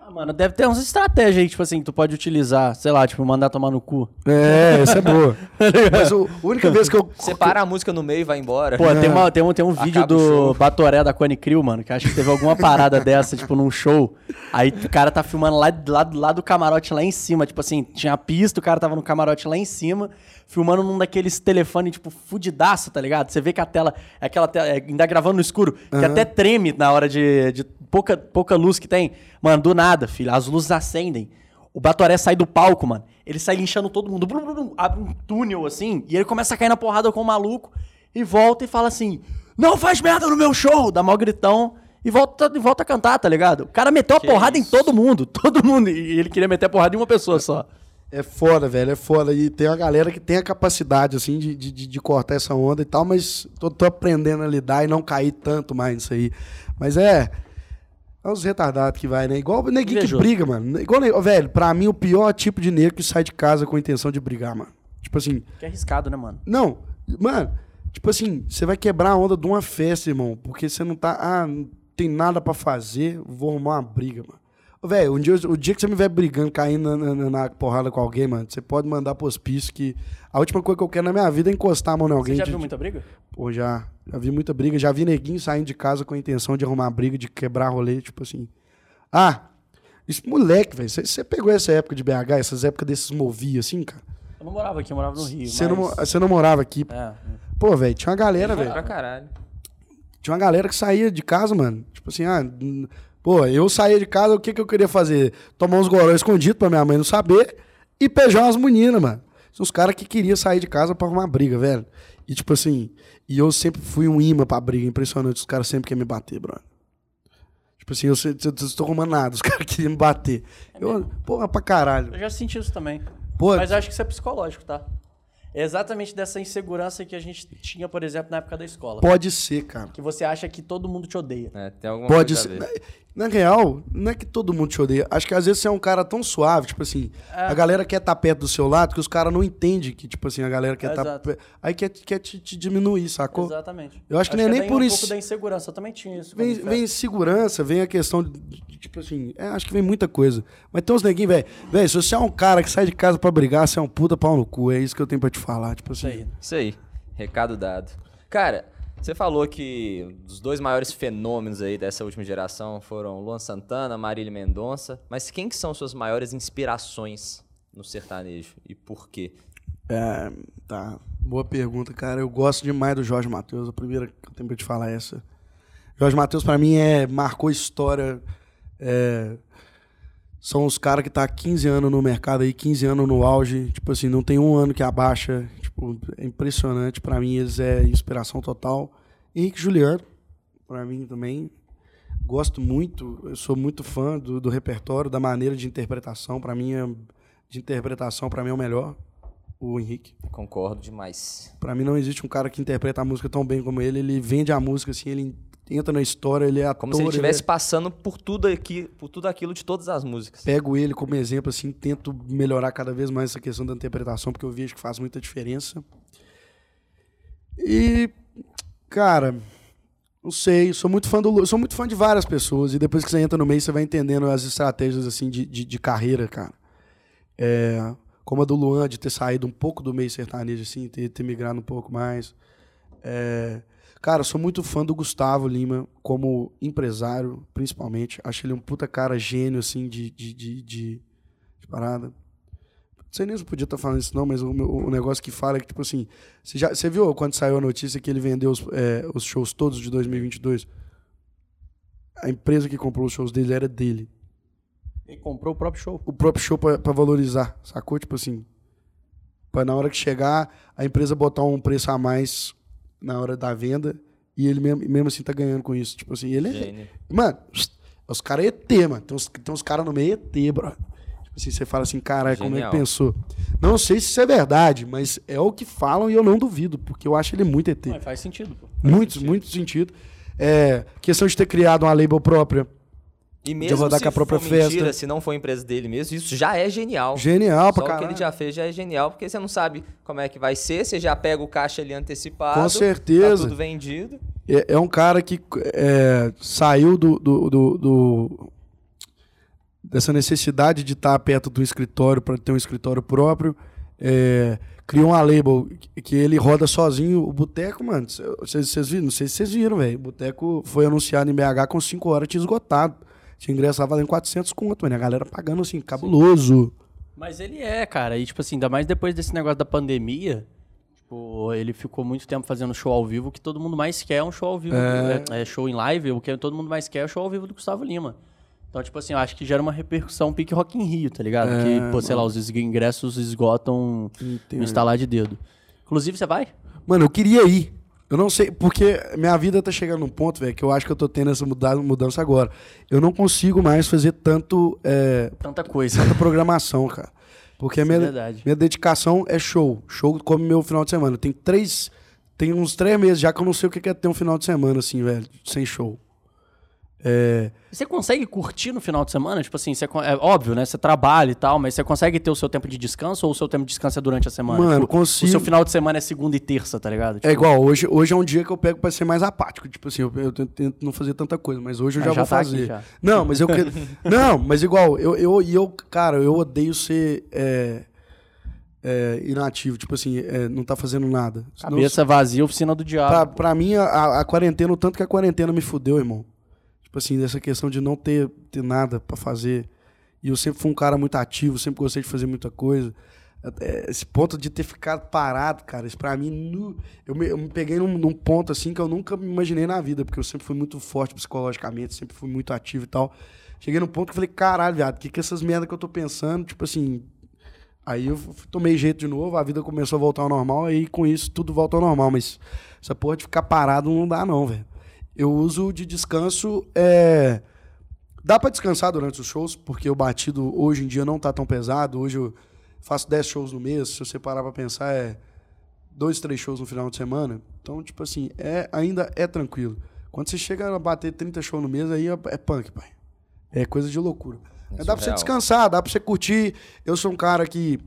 B: Ah, mano, deve ter umas estratégias aí, tipo assim, que tu pode utilizar, sei lá, tipo, mandar tomar no cu.
C: É, essa é boa. [laughs] mas o, a única vez que eu.
A: Separa a música no meio e vai embora.
B: Pô, tem, uma, tem um, tem um vídeo
A: Acaba
B: do. Batoré da Cone Crew, mano, que acho que teve alguma parada [laughs] dessa, tipo, num show. Aí o cara tá filmando lá, lá, lá do camarote lá em cima. Tipo assim, tinha a pista, o cara tava no camarote lá em cima, filmando num daqueles telefones, tipo, fudidaço, tá ligado? Você vê que a tela é aquela tela, é, ainda gravando no escuro, que até treme na hora de, de pouca, pouca luz que tem. Mano, do nada, filho, as luzes acendem. O Batoré sai do palco, mano. Ele sai linchando todo mundo. Blum, blum, blum, abre um túnel assim. E ele começa a cair na porrada com o maluco. E volta e fala assim: Não faz merda no meu show! Dá mó gritão. E volta, e volta a cantar, tá ligado? O cara meteu a
A: Que
B: porrada em
A: isso.
B: todo mundo. Todo mundo. E ele queria meter a porrada em uma pessoa só.
C: É foda, velho, é foda. E tem uma galera que tem a capacidade, assim, de, de, de- de cortar essa onda e tal, mas tô, tô aprendendo a lidar e não cair tanto mais nisso aí. Mas é. É os retardados que vai, né? Igual o neguinho que
B: Invejoso.
C: briga, mano. Igual, ne- velho, pra mim o pior tipo de negro que sai de casa com a intenção de brigar, mano. Tipo assim,
B: Que é arriscado, né, mano?
C: não, mano, tipo assim, você vai quebrar a onda de uma festa, irmão, porque você não tá, ah, não tem nada pra fazer, vou arrumar uma briga, mano. Velho, um dia, o dia que você me ver brigando, caindo na, na- na porrada com alguém, mano, você pode mandar pro hospício que a última coisa que eu quero na minha vida é encostar a mão em alguém.
B: Você já
C: de-
B: viu muita briga?
C: Pô, já, já vi muita briga, já vi neguinho saindo de casa com a intenção de arrumar briga, de quebrar rolê, tipo assim. Ah, isso, moleque, velho, você- pegou essa época de BH, essas épocas desses movi assim, cara?
B: Eu não morava aqui, eu morava no Rio.
C: Você não,
B: mas...
C: você não morava aqui.
B: É.
C: Pô, velho, tinha uma galera, velho.
A: Pra caralho.
C: Tinha uma galera que saía de casa, mano. Tipo assim, ah, pô, eu saía de casa, o que que eu queria fazer? Tomar uns goró escondido pra minha mãe não saber e beijar umas meninas, mano. São os caras que queriam sair de casa pra arrumar briga, velho. E tipo assim, e eu sempre fui um imã pra briga, impressionante. Os caras sempre querem me bater, brother. Tipo assim, eu, não estou arrumando nada, os [laughs] caras queriam me bater. Eu, porra, pra caralho.
B: Eu já senti isso também.
C: Pô,
B: Mas eu acho que isso é psicológico, tá? É exatamente dessa insegurança que a gente tinha, por exemplo, na época da escola.
C: pode ser, cara.
B: Que você acha que todo mundo te odeia.
A: É, tem alguma
C: Pode
A: coisa
C: ser. Na, real, não é que todo mundo te odeia. Acho que às vezes você é um cara tão suave, tipo assim,
B: É.
C: a galera quer estar perto do seu lado que os caras não entendem que, tipo assim, a galera quer estar.
B: Exato.
C: Aí quer, quer te, te diminuir, sacou?
B: Exatamente.
C: Eu acho que não é nem
B: vem
C: por
B: um
C: isso-
B: pouco da insegurança. Eu também tinha isso.
C: Vem, vem segurança, vem a questão de, de- tipo assim, é, acho que vem muita coisa. Mas tem uns neguinhos, velho. Velho, se você é um cara que sai de casa pra brigar, você é um puta pau no cu. É isso que eu tenho pra te falar. Tipo assim.
B: Isso aí.
A: Isso aí. Recado dado. Cara, você falou que os dois maiores fenômenos aí dessa última geração foram Luan Santana, Marília Mendonça. Mas quem que são suas maiores inspirações no sertanejo? E por quê?
C: É, tá. Boa pergunta, cara. Eu gosto demais do Jorge Matheus. A primeira que eu tenho pra te falar é essa. Jorge Matheus, pra mim, é, marcou história. é, são os caras que tá há 15 anos no mercado aí, 15 anos no auge. Tipo assim, não tem um ano que abaixa. Tipo, é impressionante. Pra mim, eles é inspiração total. Henrique Juliano, pra mim também. Gosto muito, eu sou muito fã do, do repertório, da maneira de interpretação. Pra mim, é, de interpretação, pra mim é o melhor. O Henrique.
A: Concordo demais.
C: Pra mim não existe um cara que interpreta a música tão bem como ele. Ele vende a música assim, ele entra na história, ele é ator.
A: Como se ele estivesse
C: é-
A: passando por tudo aqui, por tudo aquilo de todas as músicas.
C: Pego ele como exemplo assim, tento melhorar cada vez mais essa questão da interpretação, porque eu vejo que faz muita diferença. E cara, não sei, sou muito fã do sou muito fã de várias pessoas e depois que você entra no meio você vai entendendo as estratégias assim de, de, de carreira, cara. É, como a do Luan de ter saído um pouco do meio sertanejo assim, ter, ter migrado um pouco mais. É, Cara, sou muito fã do Gustavo Lima como empresário, principalmente. Acho ele um puta cara gênio, assim, de, de, de, de, de parada. Não sei nem se eu podia estar falando isso, não, mas o, o negócio que fala é que, tipo assim, você, já, você viu quando saiu a notícia que ele vendeu os, é, os shows todos de 2022? A empresa que comprou os shows dele era dele.
B: Ele comprou o próprio show.
C: O próprio show pra, pra valorizar, sacou? Tipo assim, pra na hora que chegar, a empresa botar um preço a mais na hora da venda e ele mesmo, mesmo assim tá ganhando com isso. Tipo assim, ele é,
A: Gênio.
C: Mano, os caras é ET, mano. Tem uns, tem uns caras no meio ET, bro. Tipo assim, você fala assim, caralho, como é que pensou? Não sei se isso é verdade, mas é o que falam e eu não duvido, porque eu acho ele muito ET.
B: Mas faz sentido, pô.
C: Muito, muito sentido. É, questão de ter criado uma label própria.
A: E mesmo
C: rodar
A: se
C: com a própria
A: for mentira,
C: festa.
A: se não for empresa dele mesmo, isso já é genial.
C: Genial pra
A: Só o que
C: caralho.
A: ele já fez já é genial, porque você não sabe como é que vai ser, você já pega o caixa ali antecipado.
C: Com certeza.
A: Tá tudo vendido.
C: É, é um cara que é, saiu do, do- do- do- dessa necessidade de estar perto do escritório para ter um escritório próprio. é, criou uma label que- ele roda sozinho. O Boteco, mano, vocês viram? Não sei se vocês viram, velho. O Boteco foi anunciado em BH com 5 horas, tinha esgotado. Tinha ingresso lá valendo 400 conto, mano. A galera pagando assim, cabuloso.
B: Mas ele é, cara. E, tipo assim, ainda mais depois desse negócio da pandemia. Tipo, ele ficou muito tempo fazendo show ao vivo. O que todo mundo mais quer é um show ao vivo. É, é show em live. O que todo mundo mais quer é o show ao vivo do Gustavo Lima. Então, tipo assim, eu acho que gera uma repercussão pique Rock in Rio, tá ligado?
C: É,
B: que, pô, sei lá, os ingressos esgotam no instalar de dedo. Inclusive, você vai?
C: Mano, eu queria ir. Eu não sei, porque minha vida tá chegando num ponto, velho, que eu acho que eu tô tendo essa muda- mudança agora. Eu não consigo mais fazer tanto, é,
B: Tanta coisa.
C: tanta programação, cara. Porque a
B: é
C: minha,
B: verdade.
C: minha dedicação é show. Show como meu final de semana. Tem três. Tem uns três meses já que eu não sei o que é ter um final de semana, assim, velho, sem show. É,
B: Você consegue curtir no final de semana? Tipo assim, você, é óbvio, né? Você trabalha e tal, mas você consegue ter o seu tempo de descanso ou o seu tempo de descanso é durante a semana?
C: Mano,
B: Tipo,
C: consigo.
B: O seu final de semana é segunda e terça, tá ligado?
C: é
B: Tipo,
C: igual, hoje, hoje é um dia que eu pego pra ser mais apático. Tipo assim, eu, eu tento- não fazer tanta coisa, mas hoje eu
B: Ah,
C: já,
B: já
C: vou
B: tá
C: fazer.
B: já.
C: Não, mas eu quero. [laughs] não, mas igual, eu, eu, eu, cara, eu odeio ser é, é, inativo. Tipo assim, é, não tá fazendo nada. Senão-
B: Cabeça vazia, oficina do diabo.
C: Pra, pra mim, a, a quarentena, o tanto que a quarentena me fudeu, irmão. Tipo assim, dessa questão de não ter, ter nada pra fazer. E eu sempre fui um cara muito ativo, sempre gostei de fazer muita coisa. Esse ponto de ter ficado parado, cara, isso pra mim, eu, me, eu me peguei num, num ponto assim que eu nunca me imaginei na vida, porque eu sempre fui muito forte psicologicamente, sempre fui muito ativo e tal. Cheguei num ponto que eu falei, caralho, viado, o que que essas merda que eu tô pensando? Tipo assim, Aí eu tomei jeito de novo, a vida começou a voltar ao normal, aí com isso tudo volta ao normal. Mas essa porra de ficar parado não dá, não, velho. Eu uso de descanso. É... Dá pra descansar durante os shows, porque o batido hoje em dia não tá tão pesado. Hoje eu faço 10 shows no mês, se você parar pra pensar, é dois, três shows no final de semana. Então, tipo assim, é, ainda é tranquilo. Quando você chega a bater 30 shows no mês, aí é, é punk, pai. É coisa de loucura.
A: É
C: Mas dá pra você descansar, dá pra você curtir. Eu sou um cara que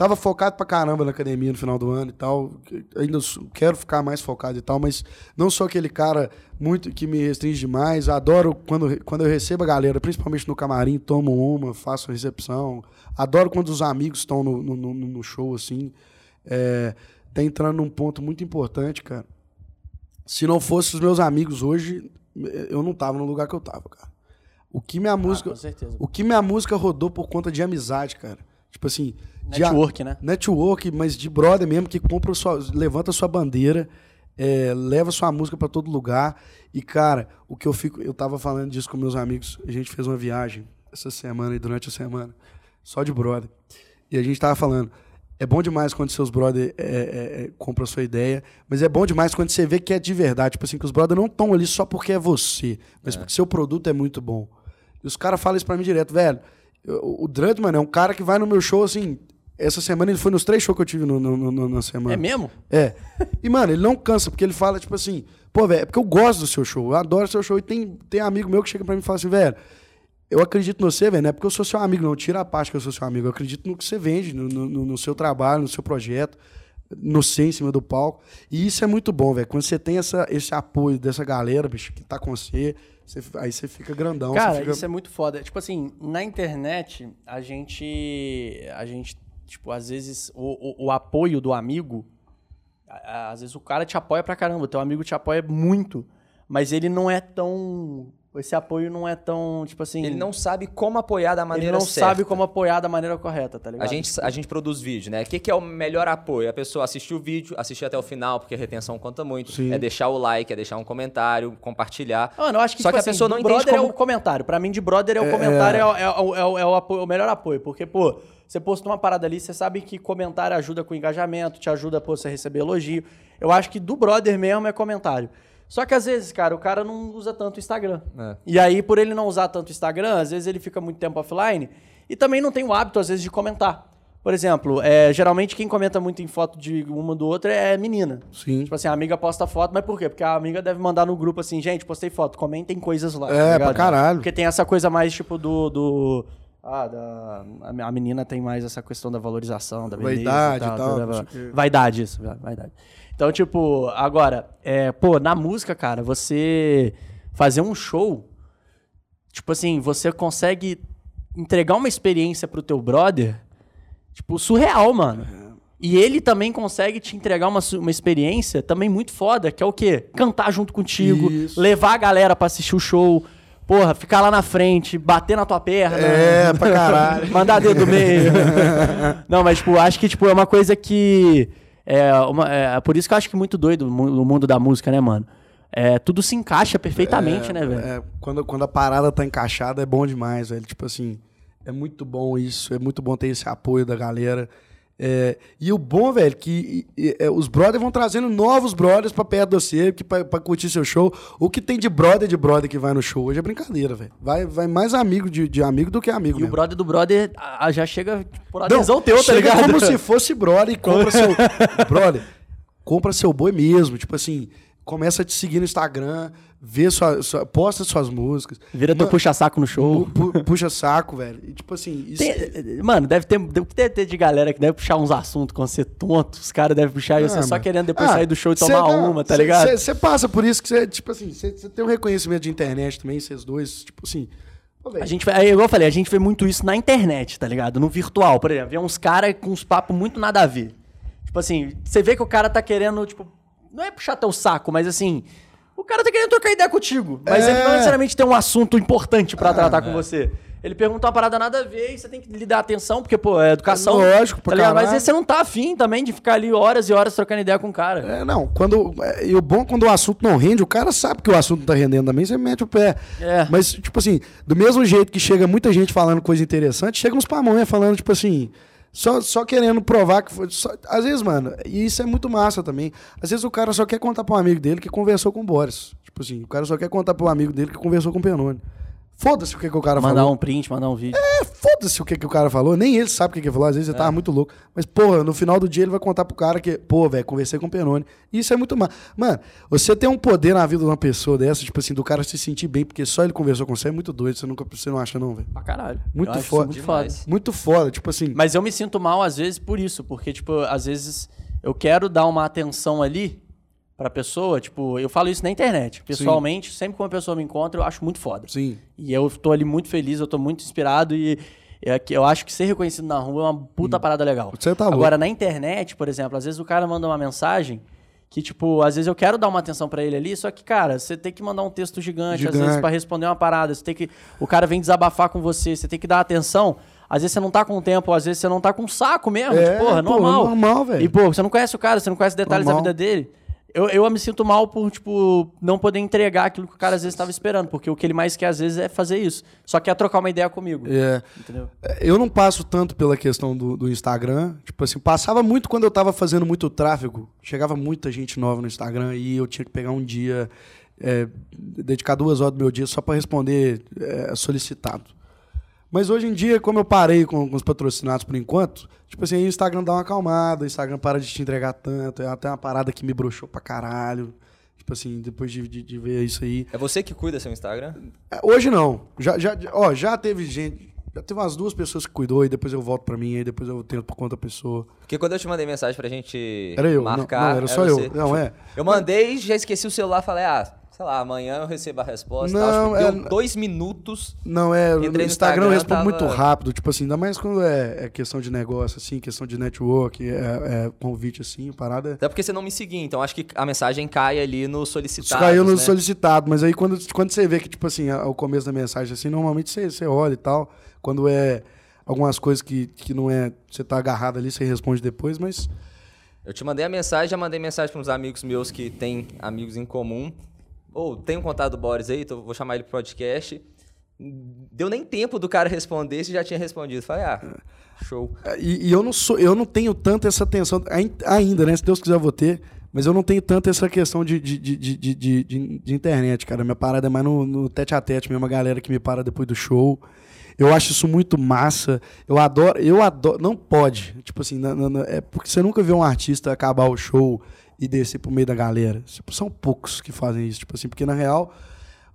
C: tava focado pra caramba na academia no final do ano e tal. Ainda quero ficar mais focado e tal, mas não sou aquele cara muito que me restringe demais. Adoro quando, quando eu recebo a galera, principalmente no camarim, tomo uma, faço recepção. Adoro quando os amigos estão no, no, no- show, assim. É, tá entrando num ponto muito importante, cara. Se não fosse os meus amigos hoje, eu não tava no lugar que eu tava, cara. O que minha música.
B: Ah, com certeza.
C: O que minha música rodou por conta de amizade, cara. Tipo assim. De a-
B: Network, né?
C: Network, mas de brother mesmo, que compra sua, levanta sua bandeira, é, leva sua música pra todo lugar. E, cara, o que eu fico. Eu tava falando disso com meus amigos. A gente fez uma viagem essa semana e durante a semana, só de brother. E a gente tava falando. É bom demais quando seus brother é, é, é, compram a sua ideia, mas é bom demais quando você vê que é de verdade. Tipo assim, que os brother não estão ali só porque é você, mas porque seu produto é muito bom. E os caras falam isso pra mim direto, velho. O Drud, mano, é um cara que vai no meu show assim. Essa semana ele foi nos três shows que eu tive no, no- no- na semana.
B: É mesmo?
C: É. E, mano, ele não cansa, porque ele fala, tipo assim, pô, velho, é porque eu gosto do seu show, eu adoro seu show. E tem, tem amigo meu que chega pra mim e fala assim, velho, eu acredito no você, velho, não é porque eu sou seu amigo, não. Tira a parte que eu sou seu amigo. Eu acredito no que você vende, no, no- no seu trabalho, no seu projeto, no ser em cima do palco. E isso é muito bom, velho. Quando você tem essa, esse apoio dessa galera, bicho, que tá com você, você- aí você fica grandão.
B: Cara,
C: fica...
B: isso é muito foda. Tipo assim, na internet, a gente. A gente, tipo, às vezes, o, o, o apoio do amigo a- a- às vezes o cara te apoia pra caramba, o teu amigo te apoia muito, mas ele não é tão. Esse apoio não é tão, tipo assim.
A: Ele não sabe como apoiar da
B: ele
A: maneira
B: não
A: certa.
B: sabe como apoiar da maneira correta, tá ligado?
A: A gente, a gente produz vídeo, né? O que, que é o melhor apoio? A pessoa assistir o vídeo, assistir até o final, porque a retenção conta muito.
C: Sim.
A: É deixar o like, é deixar um comentário, compartilhar.
B: Mano, eu acho que,
A: Só
B: tipo
A: que a
B: assim,
A: pessoa não
B: do
A: entende
B: brother é
A: como-
B: o comentário. Pra mim, de brother é o comentário, é, o- é o- é o, é o apoio- o melhor apoio. Porque, pô, você postou uma parada ali, você sabe que comentário ajuda com engajamento, te ajuda, pô, você a receber elogio. Eu acho que do brother mesmo é comentário. Só que às vezes, cara, o cara não usa tanto o Instagram.
A: É.
B: E aí, por ele não usar tanto o Instagram, às vezes ele fica muito tempo offline e também não tem o hábito, às vezes, de comentar. Por exemplo, é, geralmente quem comenta muito em foto de uma do outro é menina.
C: Sim.
B: Tipo assim, a amiga posta foto, mas por quê? Porque a amiga deve mandar no grupo assim, gente, postei foto, comentem coisas lá. tá
C: É,
B: ligado?
C: pra caralho.
B: Porque tem essa coisa mais, tipo, do. do ah, da, a menina tem mais essa questão da valorização, da beleza.
C: Vaidade
B: e tal,
C: tal, o quê.
B: Vaidade, isso, vai- vaidade. Então, tipo, agora, é, pô, na música, cara, você fazer um show, tipo assim, você consegue entregar uma experiência pro teu brother, tipo, surreal, mano. E ele também consegue te entregar uma, uma experiência também muito foda, que é o quê? Cantar junto contigo,
C: Isso.
B: levar a galera pra assistir o show, porra, ficar lá na frente, bater na tua perna.
C: É, [laughs] pra caralho.
B: Mandar dedo do meio. [laughs] Não, mas, tipo, acho que, tipo, é uma coisa que... É, uma, é por isso que eu acho que é muito doido o mu- o mundo da música, né, mano? É, tudo se encaixa perfeitamente, né, velho?
C: É, quando, quando a parada tá encaixada é bom demais, velho. Tipo assim, é muito bom isso, é muito bom ter esse apoio da galera. É, e o bom, velho, que e- e- é, os brothers vão trazendo novos brothers pra perto de você, que pra, pra curtir seu show. O que tem de brother de brother que vai no show hoje é brincadeira, velho. Vai, vai mais amigo de, de amigo do que amigo.
B: E o
C: mesmo.
B: brother do brother ah, já chega por
C: Não,
B: adesão teu, tá
C: chega
B: ligado?
C: como se fosse brother e compra [laughs] seu. brother, compra seu boi mesmo. Tipo assim, começa a te seguir no Instagram, vê sua, sua- posta suas músicas.
B: Vira teu puxa-saco no show.
C: pu- pu- puxa saco, velho. E tipo assim, isso.
B: Tem- mano, deve ter, deve ter, de galera que deve puxar uns assuntos quando você é tonto. Os caras devem puxar e você
C: Ah,
B: só querendo depois
C: Ah,
B: sair do show e tomar
C: não,
B: uma, tá
C: cê-
B: ligado?
C: cê- Você passa por isso que você, tipo assim, você tem um reconhecimento de internet também, vocês dois, tipo assim.
B: A gente, aí, igual eu falei, a gente vê muito isso na internet, tá ligado? No virtual, por exemplo. Vê uns caras com uns papos muito nada a ver. Tipo assim, você vê que o cara tá querendo, tipo, não é puxar teu saco, mas assim, o cara tá querendo trocar ideia contigo. Mas
C: É.
B: ele não necessariamente tem um assunto importante pra tratar com você. Ele pergunta uma parada nada a ver e você tem que lhe dar atenção, porque, pô, é educação.
C: Lógico,
B: tá ligado? Mas você não tá afim também de ficar ali horas e horas trocando ideia com o cara.
C: É, não, quando. é, E o bom é quando o assunto não rende, o cara sabe que o assunto não tá rendendo também, você mete o pé.
B: É.
C: Mas, tipo assim, do mesmo jeito que chega muita gente falando coisa interessante, chega uns pamonha falando, tipo assim, só, só querendo provar que foi. só- às vezes, mano, e isso é muito massa também. Às vezes o cara só quer contar pra um amigo dele que conversou com o Boris. Tipo assim, o cara só quer contar pra um amigo dele que conversou com o Penone. Foda-se o que, que o cara
B: Mandar
C: falou.
B: um print, mandar um vídeo.
C: É, foda-se o que, que o cara falou. Nem ele sabe o que, que ele falou. Às vezes ele tava muito louco. Mas, porra, no final do dia ele vai contar pro cara que, pô, velho, conversei com o Penone. Isso é muito mal. Mano, você tem um poder na vida de uma pessoa dessa, tipo assim, do cara se sentir bem, porque só ele conversou com você, é muito doido. Você, nunca, você não acha, não, velho?
B: Pra caralho.
C: Muito foda.
B: Muito foda.
C: Muito foda. Tipo assim.
B: Mas eu me sinto mal, às vezes, por isso. Porque, tipo, às vezes eu quero dar uma atenção ali pra pessoa. Tipo, eu falo isso na internet. Pessoalmente, sempre que uma pessoa me encontra, eu acho muito foda.
C: Sim.
B: E eu tô ali muito feliz, eu tô muito inspirado e é eu acho que ser reconhecido na rua é uma puta parada legal.
C: Você tá louco.
B: Agora, na internet, por exemplo, às vezes o cara manda uma mensagem que, tipo, às vezes eu quero dar uma atenção pra ele ali, só que, cara, você tem que mandar um texto gigante, às
C: Gigante.
B: vezes, pra responder uma parada. Você tem que. O cara vem desabafar com você, você tem que dar atenção. Às vezes você não tá com tempo, às vezes você não tá com saco mesmo.
C: É,
B: tipo, porra,
C: pô,
B: normal.
C: normal, velho.
B: E, pô, você não conhece o cara, você não conhece detalhes
C: Normal.
B: da vida dele. Eu, eu me sinto mal por, tipo, não poder entregar aquilo que o cara às vezes estava esperando, porque o que ele mais quer às vezes é fazer isso. Só quer trocar uma ideia comigo.
C: É.
B: Entendeu?
C: Eu não passo tanto pela questão do, do Instagram. Tipo assim, passava muito quando eu tava fazendo muito tráfego. Chegava muita gente nova no Instagram e eu tinha que pegar um dia, é, dedicar duas horas do meu dia só pra responder é, solicitado. Mas hoje em dia, como eu parei com, com os patrocinados por enquanto, tipo assim, aí o Instagram dá uma acalmada, o Instagram para de te entregar tanto. É até uma parada que me broxou pra caralho. Tipo assim, depois de, de, de ver isso aí.
A: É você que cuida seu Instagram?
C: É, Hoje não. Já, já, ó, já teve gente. Já teve umas duas pessoas que cuidou e depois eu volto pra mim, aí depois eu tento por conta da pessoa.
A: Porque quando eu te mandei mensagem pra gente
C: Era eu, não-
A: marcar.
C: não, era só eu.
A: você.
C: Não, é.
A: Eu mandei, já esqueci o celular, falei, ah, sei lá, amanhã eu recebo a resposta.
C: Não,
A: tipo,
C: é-
A: deu dois minutos.
C: Não, é. No
A: no
C: Instagram eu
A: Instagram,
C: respondo muito
A: tava-
C: rápido. Tipo assim, ainda mais quando é, é questão de negócio, assim, questão de network, é, é convite, assim, parada.
A: Até porque você não me seguia, então acho que a mensagem cai ali no solicitado.
C: Caiu no
A: né?
C: solicitado, mas aí quando, quando você vê que, tipo assim, ao começo da mensagem, assim, normalmente você, você olha e tal. Quando é algumas coisas que, que não é. Você tá agarrado ali, você responde depois, mas.
A: Eu te mandei a mensagem, já mandei mensagem para uns amigos meus que têm amigos em comum. Ou tem um contato do Boris aí, então vou chamar ele pro podcast. Deu nem tempo do cara responder, você já tinha respondido. Falei, ah, show.
C: E, e eu não sou, eu não tenho tanto essa atenção, ain- ainda, né? Se Deus quiser, eu vou ter. Mas eu não tenho tanto essa questão de, de, de, de, de, internet, cara. Minha parada é mais no, no tete a tete mesmo, a galera que me para depois do show. Eu acho isso muito massa. Eu adoro, eu adoro. Não pode. Tipo assim, na- na- é porque você nunca vê um artista acabar o show e descer pro meio da galera. Tipo, são poucos que fazem isso. Tipo assim, porque na real,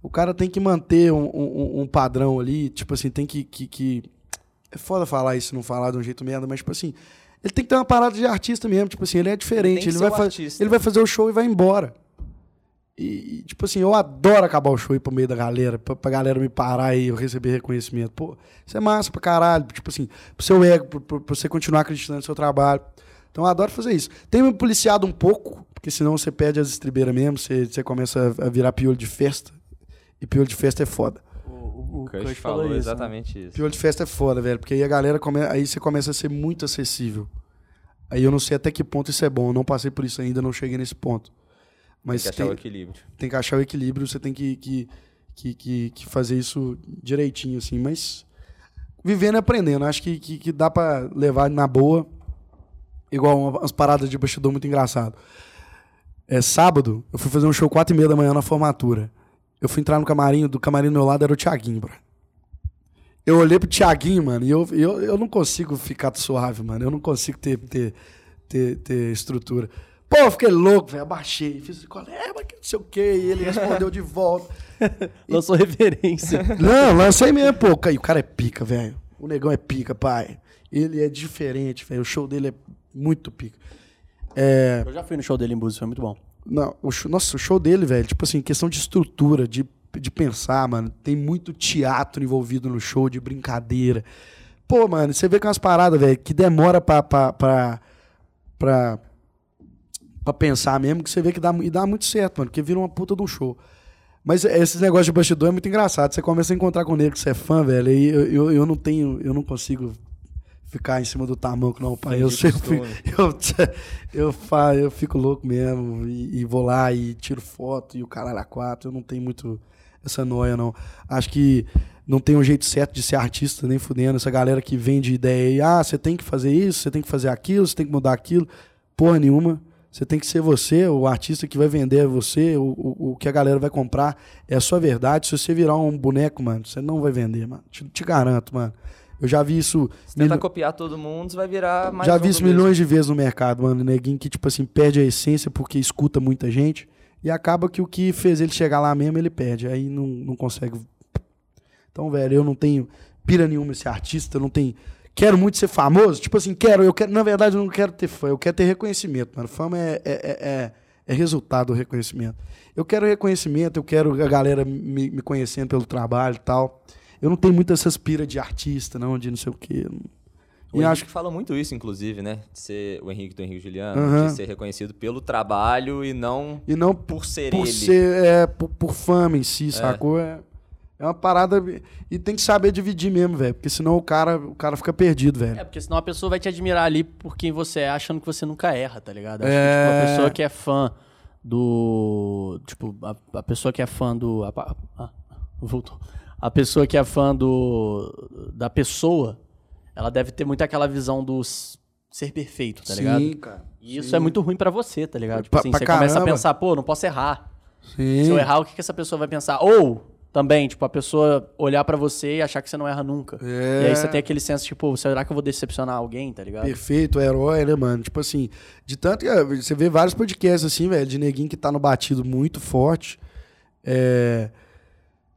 C: o cara tem que manter um, um- um padrão ali. Tipo assim, tem que- que- que é foda falar isso, não falar de um jeito merda, mas, tipo assim, ele tem que ter uma parada de artista mesmo. Tipo assim, ele é diferente. Ele, vai, fa- ele vai fazer o show e vai embora. E, tipo assim, eu adoro acabar o show e ir pro meio da galera, pra, pra galera me parar e eu receber reconhecimento. Pô, isso é massa pra caralho. Tipo assim, pro seu ego, pro, pro- pra você continuar acreditando no seu trabalho. Então eu adoro fazer isso. Tenho me policiado um pouco, porque senão você perde as estribeiras mesmo, você, você começa a virar piolho de festa. E piolho de festa é foda.
B: O, o,
A: O Kush falou,
B: isso, né?
A: exatamente isso.
C: Pior de festa é foda, velho. Porque aí a galera come... aí você começa a ser muito acessível. Aí eu não sei até que ponto isso é bom. Eu não passei por isso ainda, não cheguei nesse ponto. Mas
A: Tem que achar o equilíbrio.
C: tem que achar o equilíbrio, você tem que, que, que, que, que fazer isso direitinho, assim. Mas vivendo e aprendendo. Acho que, que, que dá pra levar na boa. Igual uma- umas paradas de bastidor muito engraçado. É sábado, eu fui fazer um show quatro e meia da manhã na formatura. Eu fui entrar no camarim, do camarim do meu lado era o Thiaguinho, bro. Eu olhei pro Thiaguinho, mano, e eu, eu, eu não consigo ficar suave, mano. Eu não consigo ter, ter, ter, ter estrutura. Pô, eu fiquei louco, velho. Abaixei. Fiz qual é, mas que não sei o quê. E ele [laughs] respondeu de volta. [laughs]
B: Lançou referência. [laughs]
C: Não, lancei mesmo, pô. E o cara é pica, velho. O negão é pica, pai. Ele é diferente, velho. O show dele é muito pica. É.
B: Eu já fui no show dele em Búzios, foi muito bom.
C: Não, o show, nossa, o show dele, velho, tipo assim, questão de estrutura, de, de pensar, mano. Tem muito teatro envolvido no show, de brincadeira. Pô, mano, você vê que é umas paradas, velho, que demora pra, pra, pra, pra, pra pensar mesmo, que você vê que dá, e dá muito certo, mano, porque vira uma puta de um show. Mas esses negócios de bastidor é muito engraçado. Você começa a encontrar com o nego que você é fã, velho, e eu, eu, eu não tenho, eu não consigo ficar em cima do tamanco, não, pai. Eu sempre, [laughs] eu, eu, eu fico louco mesmo e, e vou lá e tiro foto e o caralho a quatro. Eu não tenho muito essa noia, não. Acho que não tem um jeito certo de ser artista, nem fudendo. Essa galera que vende ideia aí, ah, você tem que fazer isso, você tem que fazer aquilo, você tem que mudar aquilo. Porra nenhuma. Você tem que ser você, o artista que vai vender é você, o, o, o que a galera vai comprar é a sua verdade. Se você virar um boneco, mano, você não vai vender, mano. Te, te garanto, mano. Eu já vi isso.
A: Se tentar
C: milho-
A: copiar todo mundo, você vai virar mais
C: já vi isso
A: mesmo.
C: milhões de vezes no mercado, mano. Neguinho que, tipo assim, perde a essência porque escuta muita gente. E acaba que o que fez ele chegar lá mesmo, ele perde. Aí não, não consegue. Então, velho, eu não tenho pira nenhuma esse artista, não tenho. Quero muito ser famoso. Tipo assim, quero, eu quero. Na verdade, eu não quero ter fã, eu quero ter reconhecimento, mano. Fama é, é, é, é- é resultado do reconhecimento. Eu quero reconhecimento, eu quero a galera me, me conhecendo pelo trabalho e tal. Eu não tenho muito essas piras de artista, não, de não sei o quê.
A: O
C: E
A: Henrique
C: acho
A: fala muito isso, inclusive, né? De ser o Henrique do Henrique Juliano,
C: Aham.
A: de ser reconhecido pelo trabalho e não
C: E não
A: por ser
C: por
A: ele.
C: ser é, por, por fama em si, sacou? É, é uma parada e tem que saber dividir mesmo, velho, porque senão o cara, o cara fica perdido, velho.
B: É, porque senão a pessoa vai te admirar ali por quem você é, achando que você nunca erra, tá ligado? Acho
C: É.
B: que, tipo, a pessoa que é fã do. Tipo, a, a pessoa que é fã do. a- a- ah, voltou. A pessoa que é fã do. da pessoa, ela deve ter muito aquela visão do ser perfeito, tá ligado?
C: cara.
B: E isso é muito ruim pra você, tá ligado? Tipo
C: Pra-
B: assim,
C: pra
B: você começa a
C: caramba.
B: pensar, pô, não posso errar.
C: Sim.
B: Se eu errar, o que, que essa pessoa vai pensar? Ou também, tipo, a pessoa olhar pra você e achar que você não erra nunca.
C: É.
B: E aí você tem aquele senso, tipo, será que eu vou decepcionar alguém, tá ligado?
C: Perfeito, herói, né, mano? Tipo assim, de tanto que ah, você vê vários podcasts assim, velho, de neguinho que tá no batido muito forte. É.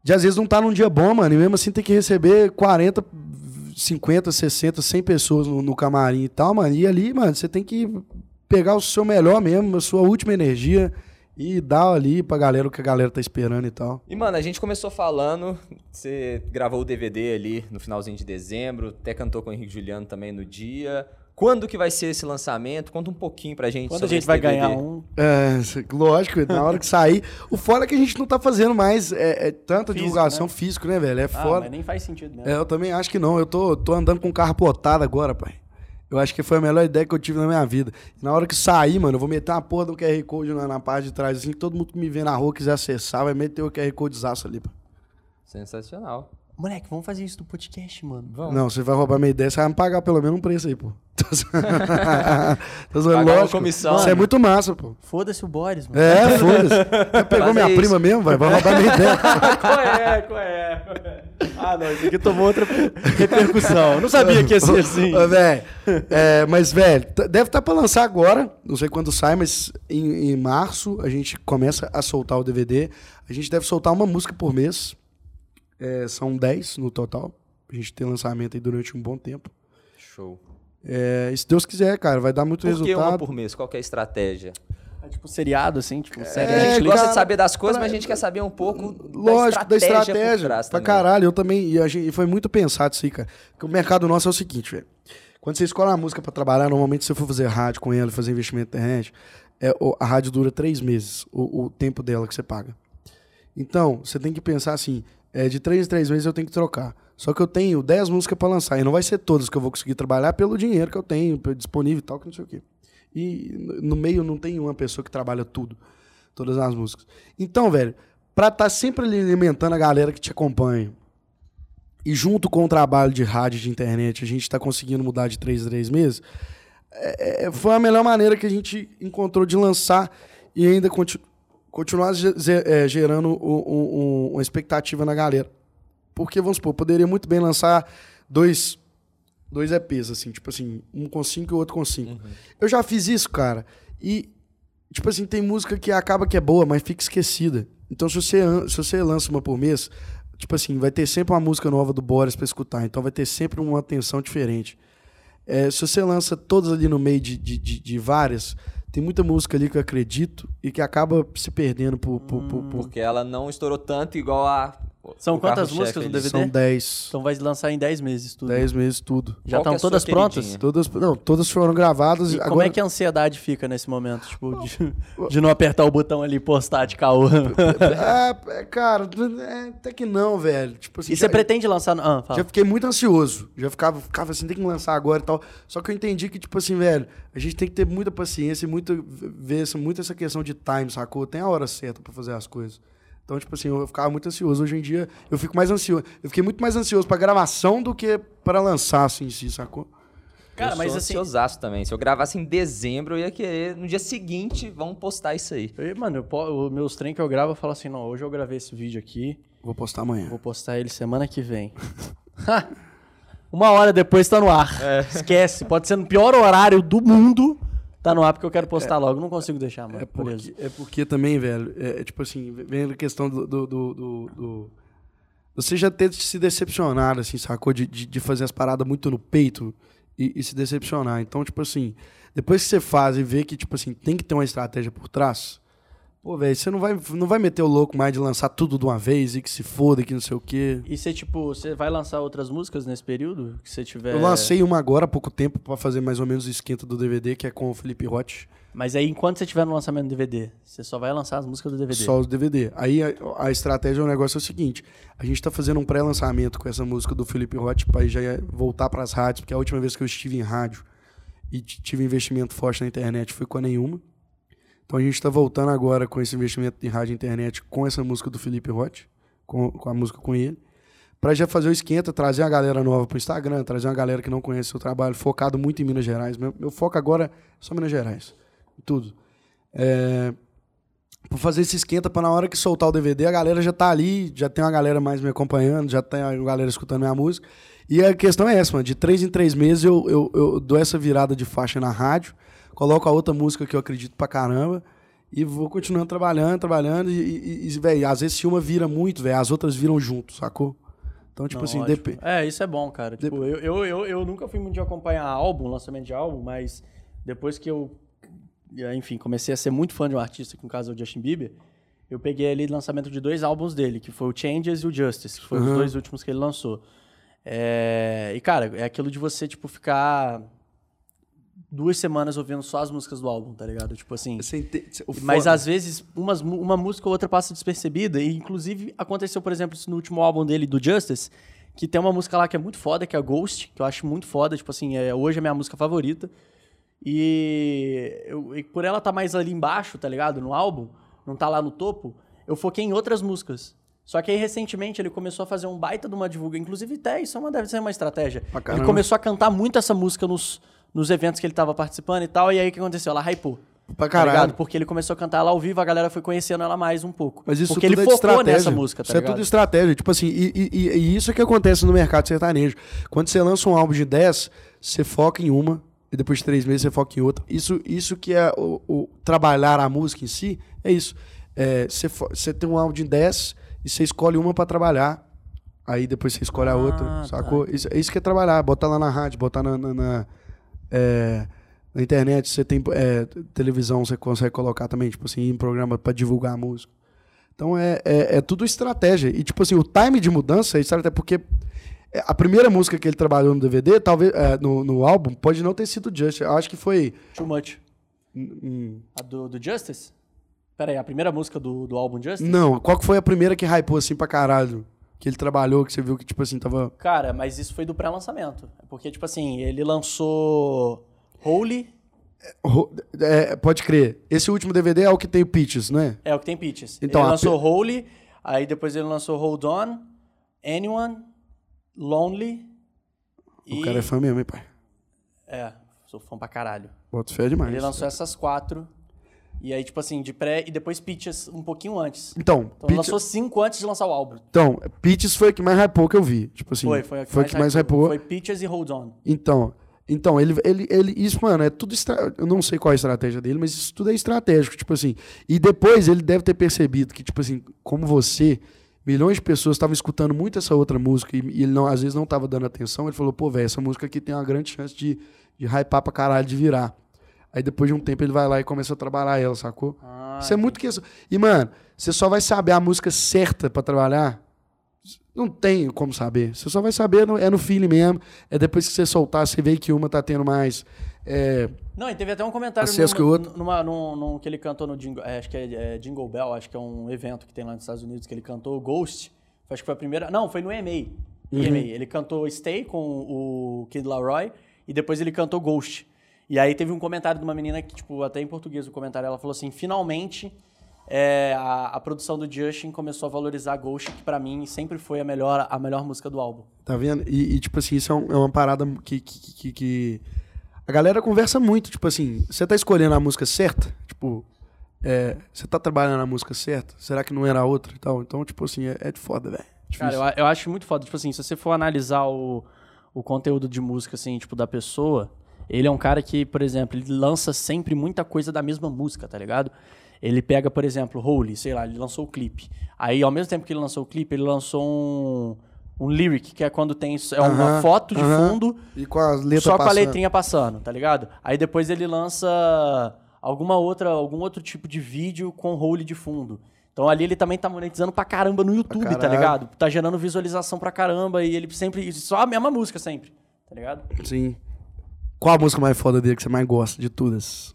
C: De às vezes não tá num dia bom, mano, e mesmo assim tem que receber 40, 50, 60, 100 pessoas no, no camarim e tal, mano. E ali, mano, você tem que pegar o seu melhor mesmo, a sua última energia e dá ali pra galera o que a galera tá esperando e tal.
A: E, mano, a gente começou falando, você gravou o DVD ali no finalzinho de dezembro, até cantou com o Henrique Juliano também no dia. Quando que vai ser esse lançamento? Conta um pouquinho pra gente
B: Quando a gente
A: esse
B: vai
A: DVD.
B: ganhar um.
C: É, lógico, na hora que sair. O foda é que a gente não tá fazendo mais é, é tanta
B: Físico,
C: divulgação
B: né?
C: físico, né, velho? É
B: Ah,
C: foda.
B: mas nem faz sentido mesmo.
C: É, eu também acho que não. Eu tô, tô andando com o carro plotado agora, pai. Eu acho que foi a melhor ideia que eu tive na minha vida. Na hora que sair, mano, eu vou meter uma porra do QR Code na, na parte de trás, assim, que todo mundo que me vê na rua quiser acessar, vai meter o QR Code ali, pô.
A: Sensacional.
B: Moleque, vamos fazer isso no podcast, mano.
A: Vamos.
C: Não, você vai roubar minha ideia, você vai me pagar pelo menos um preço aí, pô. [laughs] Tô zoando. [laughs] Lógico.
A: comissão.
C: Isso é muito massa, pô.
B: Foda-se o Boris, mano.
C: É, foda-se. Pegou minha
A: é
C: prima
A: isso.
C: mesmo, vai? Vai roubar minha ideia. [laughs]
B: qual é, qual é? Ah, não, isso aqui tomou outra repercussão. Não sabia que ia ser assim.
C: Véi, é, mas, velho, deve estar pra lançar agora. Não sei quando sai, mas em, em março a gente começa a soltar o DVD. A gente deve soltar uma música por mês. É, são 10 no total. A gente tem lançamento aí durante um bom tempo.
A: Show.
C: É, e se Deus quiser, cara, vai dar muito
A: Por que uma
C: resultado.
A: por mês? Qual que é a estratégia?
B: É tipo seriado, assim, tipo série
A: a gente
C: É,
A: gosta
C: cara,
A: de saber das coisas,
C: pra-
A: mas a gente quer saber um pouco
C: Lógico, da estratégia.
A: por trás
C: pra
A: também.
C: caralho, eu também. E, a gente, e foi muito pensado isso aí, cara. Porque o mercado nosso é o seguinte, velho. Quando você escolhe uma música pra trabalhar, normalmente se você for fazer rádio com ela, fazer investimento na internet, é, a rádio dura três meses, o, o tempo dela que você paga. Então, você tem que pensar assim: é, de três em três meses eu tenho que trocar. Só que eu tenho 10 músicas pra lançar, e não vai ser todas que eu vou conseguir trabalhar pelo dinheiro que eu tenho disponível e tal, que não sei o quê. E no- meio não tem uma pessoa que trabalha tudo, todas as músicas. Então, velho, pra estar sempre ali alimentando a galera que te acompanha, e junto com o trabalho de rádio e de internet, a gente tá conseguindo mudar de três em três meses, é, é, foi a melhor maneira que a gente encontrou de lançar e ainda conti- continuar é, gerando um- um- um- uma expectativa na galera. Porque, vamos supor, poderia muito bem lançar dois, dois EPs, assim, tipo assim, um com cinco e o outro com cinco. Eu já fiz isso, cara, e, tipo assim, tem música que acaba que é boa, mas fica esquecida. Então, se você, se você lança uma por mês, tipo assim, vai ter sempre uma música nova do Boris pra escutar, então vai ter sempre uma atenção diferente. É, se você lança todas ali no meio de, de, de- de várias, tem muita música ali que eu acredito e que acaba se perdendo por. por, por- por-
A: Porque ela não estourou tanto igual a.
B: São
A: o
B: quantas músicas no. DVD?
C: São 10.
B: Então vai lançar em 10 meses tudo.
C: 10 meses, tudo.
B: Já
A: é
B: estão
A: sua
B: todas prontas?
C: Todas, não, todas foram gravadas.
B: E
C: agora,
B: como é que a ansiedade fica nesse momento? Tipo, de, [laughs] de não apertar o botão ali e postar de caô.
C: É, é, cara, é, até que não, velho. Tipo assim,
B: E
C: já-
B: você pretende lançar. no- Ah, fala.
C: Já fiquei muito ansioso. Já ficava, ficava assim, tem que lançar agora e tal. Só que eu entendi que, tipo assim, velho, a gente tem que ter muita paciência e muito, ver muito essa questão de time, sacou? Tem a hora certa pra fazer as coisas. Então, tipo assim, eu ficava muito ansioso. Hoje em dia, eu fico mais ansioso. Eu fiquei muito mais ansioso pra gravação do que pra lançar, assim, em si, sacou?
B: Cara,
A: eu
B: mas
A: sou
B: assim-
A: ansiosaço também. Se eu gravasse em dezembro, eu ia querer, no dia seguinte, vamos postar isso aí.
B: Eu, mano, os meus trem que eu gravo, eu falo assim: não, hoje eu gravei esse vídeo aqui,
C: Vou postar amanhã.
B: vou postar ele semana que vem. [laughs] Uma hora depois tá no ar. Esquece. Pode ser no pior horário do mundo. Tá no ar porque eu quero postar logo. Não consigo deixar, mano.
C: É
B: Beleza.
C: porque, é porque também, velho, é, é tipo assim, vem a questão do, do, do- do- do- Você já ter se decepcionado, assim, sacou? De, de, de fazer as paradas muito no peito e, e se decepcionar. Então, tipo assim, depois que você faz e vê que, tipo assim, tem que ter uma estratégia por trás, pô, velho, você não vai, não vai meter o louco mais de lançar tudo de uma vez e que se foda, que não sei o quê.
B: E você, tipo, você vai lançar outras músicas nesse período? Que você tiver.
C: Eu lancei uma agora há pouco tempo pra fazer mais ou menos o esquenta do DVD, que é com o Felipe Roth.
B: Mas aí, enquanto você tiver no lançamento do DVD, você só vai lançar as músicas do DVD.
C: Só os DVD. Aí a, a estratégia, o negócio é o seguinte: a gente tá fazendo um pré-lançamento com essa música do Felipe Roth pra já voltar pras rádios, porque a última vez que eu estive em rádio e tive investimento forte na internet foi com a nenhuma. Então a gente tá voltando agora com esse investimento em rádio e internet com essa música do Felipe Roth, com, com a música com ele. Pra já fazer o esquenta, trazer a galera nova pro Instagram, trazer uma galera que não conhece o seu trabalho, focado muito em Minas Gerais. Meu, meu foco agora é só Minas Gerais. Tudo. É, Vou fazer esse esquenta pra na hora que soltar o DVD, a galera já tá ali, já tem uma galera mais me acompanhando, já tem a galera escutando minha música. E a questão é essa, mano. De três em três meses eu, eu, eu dou essa virada de faixa na rádio, coloco a outra música que eu acredito pra caramba e vou continuando trabalhando, trabalhando. E, e, e velho, às vezes se uma vira muito, velho, as outras viram junto, sacou? Então, tipo
B: Não,
C: assim, depende.
B: É, isso é bom, cara. Tipo, eu, eu, eu, eu nunca fui muito de acompanhar álbum, lançamento de álbum, mas depois que eu e aí, enfim, comecei a ser muito fã de um artista, que no caso é o Justin Bieber, eu peguei ali o lançamento de dois álbuns dele, que foi o Changes e o Justice, que foram os dois últimos que ele lançou. É, E, cara, é aquilo de você, tipo, ficar duas semanas ouvindo só as músicas do álbum, tá ligado? Tipo assim... Mas às vezes umas uma música ou outra passa despercebida. E inclusive aconteceu, por exemplo, isso no último álbum dele, do Justice, que tem uma música lá que é muito foda, que é a Ghost, que eu acho muito foda. Tipo assim, é, hoje é a minha música favorita. E, eu- e por ela estar mais ali embaixo, tá ligado? No álbum, não tá lá no topo, eu foquei em outras músicas. Só que aí, recentemente, ele começou a fazer um baita de uma divulgação. Inclusive, até isso é uma, deve ser uma estratégia. Ele começou a cantar muito essa música nos, nos eventos que ele tava participando e tal. E aí, o que aconteceu? Ela hypou.
C: Pra
B: Tá
C: caralho.
B: ligado? Porque ele começou a cantar ela ao vivo, a galera foi conhecendo ela mais um pouco.
C: Mas isso
B: Porque
C: tudo
B: ele
C: é
B: focou
C: estratégia.
B: nessa música, tá
C: Isso é
B: ligado?
C: tudo estratégia. Tipo assim, e, e- e- isso é que acontece no mercado sertanejo. Quando você lança um álbum de 10, você foca em uma, e depois de três meses você foca em outra. Isso, isso que é o, o trabalhar a música em si, é isso. É, você, você tem um álbum de 10 e você escolhe uma pra trabalhar. Aí depois você escolhe a
B: Ah,
C: outra,
B: tá.
C: sacou? Isso, é isso que é trabalhar. Botar lá na rádio, botar na, na- na, é, na internet. Você tem é, televisão, você consegue colocar também, tipo assim, em programa pra divulgar a música. Então é, é, é tudo estratégia. E, tipo assim, o time de mudança é estratégia, porque a primeira música que ele trabalhou no DVD, talvez, é, no, no álbum, pode não ter sido Just. Eu acho que foi.
B: Too Much.
C: hum,
B: A do, do Justice? Pera aí, a primeira música do, do álbum Justice?
C: Não, qual que foi a primeira que hypou assim pra caralho? Que ele trabalhou, que você viu que, tipo assim, tava.
B: Cara, mas isso foi do pré-lançamento. Porque, tipo assim, ele lançou Holy,
C: Ro- é, pode crer. Esse último DVD é o que tem o Peaches, não é?
B: é o que tem Peaches.
C: Então,
B: ele lançou Holy, aí depois ele lançou Hold On, Anyone, Lonely e...
C: O cara é fã mesmo, hein, pai?
B: É, sou fã pra caralho.
C: Bota fé demais.
B: Ele lançou essas quatro. E aí, tipo assim, de pré e depois Peaches um pouquinho antes.
C: Então,
B: Então
C: Peaches,
B: lançou cinco antes de lançar o álbum.
C: então, Peaches foi o que mais hypou que eu vi. Tipo assim,
B: foi, foi a que
C: foi
B: mais,
C: que mais
B: hypou. Foi Peaches e Hold On.
C: Então, então ele, ele, ele, isso, mano, é tudo. Estra... Eu não sei qual é a estratégia dele, mas isso tudo é estratégico, tipo assim. E depois ele deve ter percebido que, tipo assim, como você, milhões de pessoas estavam escutando muito essa outra música e, e ele não, às vezes não estava dando atenção. Ele falou, pô, velho, essa música aqui tem uma grande chance de, de hypar pra caralho, de virar. Aí depois de um tempo ele vai lá e começa a trabalhar ela, sacou?
B: Ah,
C: Isso é muito que isso. E, mano, você só vai saber a música certa pra trabalhar. Não tem como saber. Você só vai saber, no- é no feeling mesmo. É depois que você soltar, você vê que uma tá tendo mais. é,
B: Não, e teve até um comentário
C: Acesso que o
B: numa,
C: outro.
B: numa- num, num que ele cantou no Jingle, é, acho que é, é Jingle Bell, acho que é um evento que tem lá nos Estados Unidos que ele cantou Ghost. Acho que foi a primeira, não, foi no EMA.
C: Uhum.
B: EMA. Ele cantou Stay com o Kid Laroi e depois ele cantou Ghost. E aí teve um comentário de uma menina que, tipo, até em português o comentário, ela falou assim, finalmente é, a, a produção do Justin começou a valorizar Ghost, que pra mim sempre foi a melhor, a melhor música do álbum.
C: tá vendo? E, e, tipo assim, isso é, um- é uma parada que, que, que- que- A galera conversa muito. Tipo assim, você tá escolhendo a música certa? Tipo. é, você tá trabalhando a música certa? Será que não era a outra e tal? Então, tipo assim, é, é de foda, velho.
B: Cara,
C: Difícil.
B: eu, eu acho muito foda. Tipo assim, se você for analisar o, o conteúdo de música, assim, tipo, da pessoa, ele é um cara que, por exemplo, ele lança sempre muita coisa da mesma música, tá ligado? Ele pega, por exemplo, Holy, sei lá, ele lançou o clipe. Aí, ao mesmo tempo que ele lançou o clipe, ele lançou um, um lyric, que é quando tem é uma
C: Aham,
B: foto de
C: aham.
B: fundo
C: E com as letras
B: só com a
C: passando.
B: letrinha passando, tá ligado? Aí depois ele lança alguma outra, algum outro tipo de vídeo com role de fundo. Então ali ele também tá monetizando pra caramba no YouTube, tá ligado? Tá gerando visualização pra caramba e ele sempre só a mesma música sempre, tá ligado?
C: Sim. Qual a música mais foda dele que você mais gosta de todas?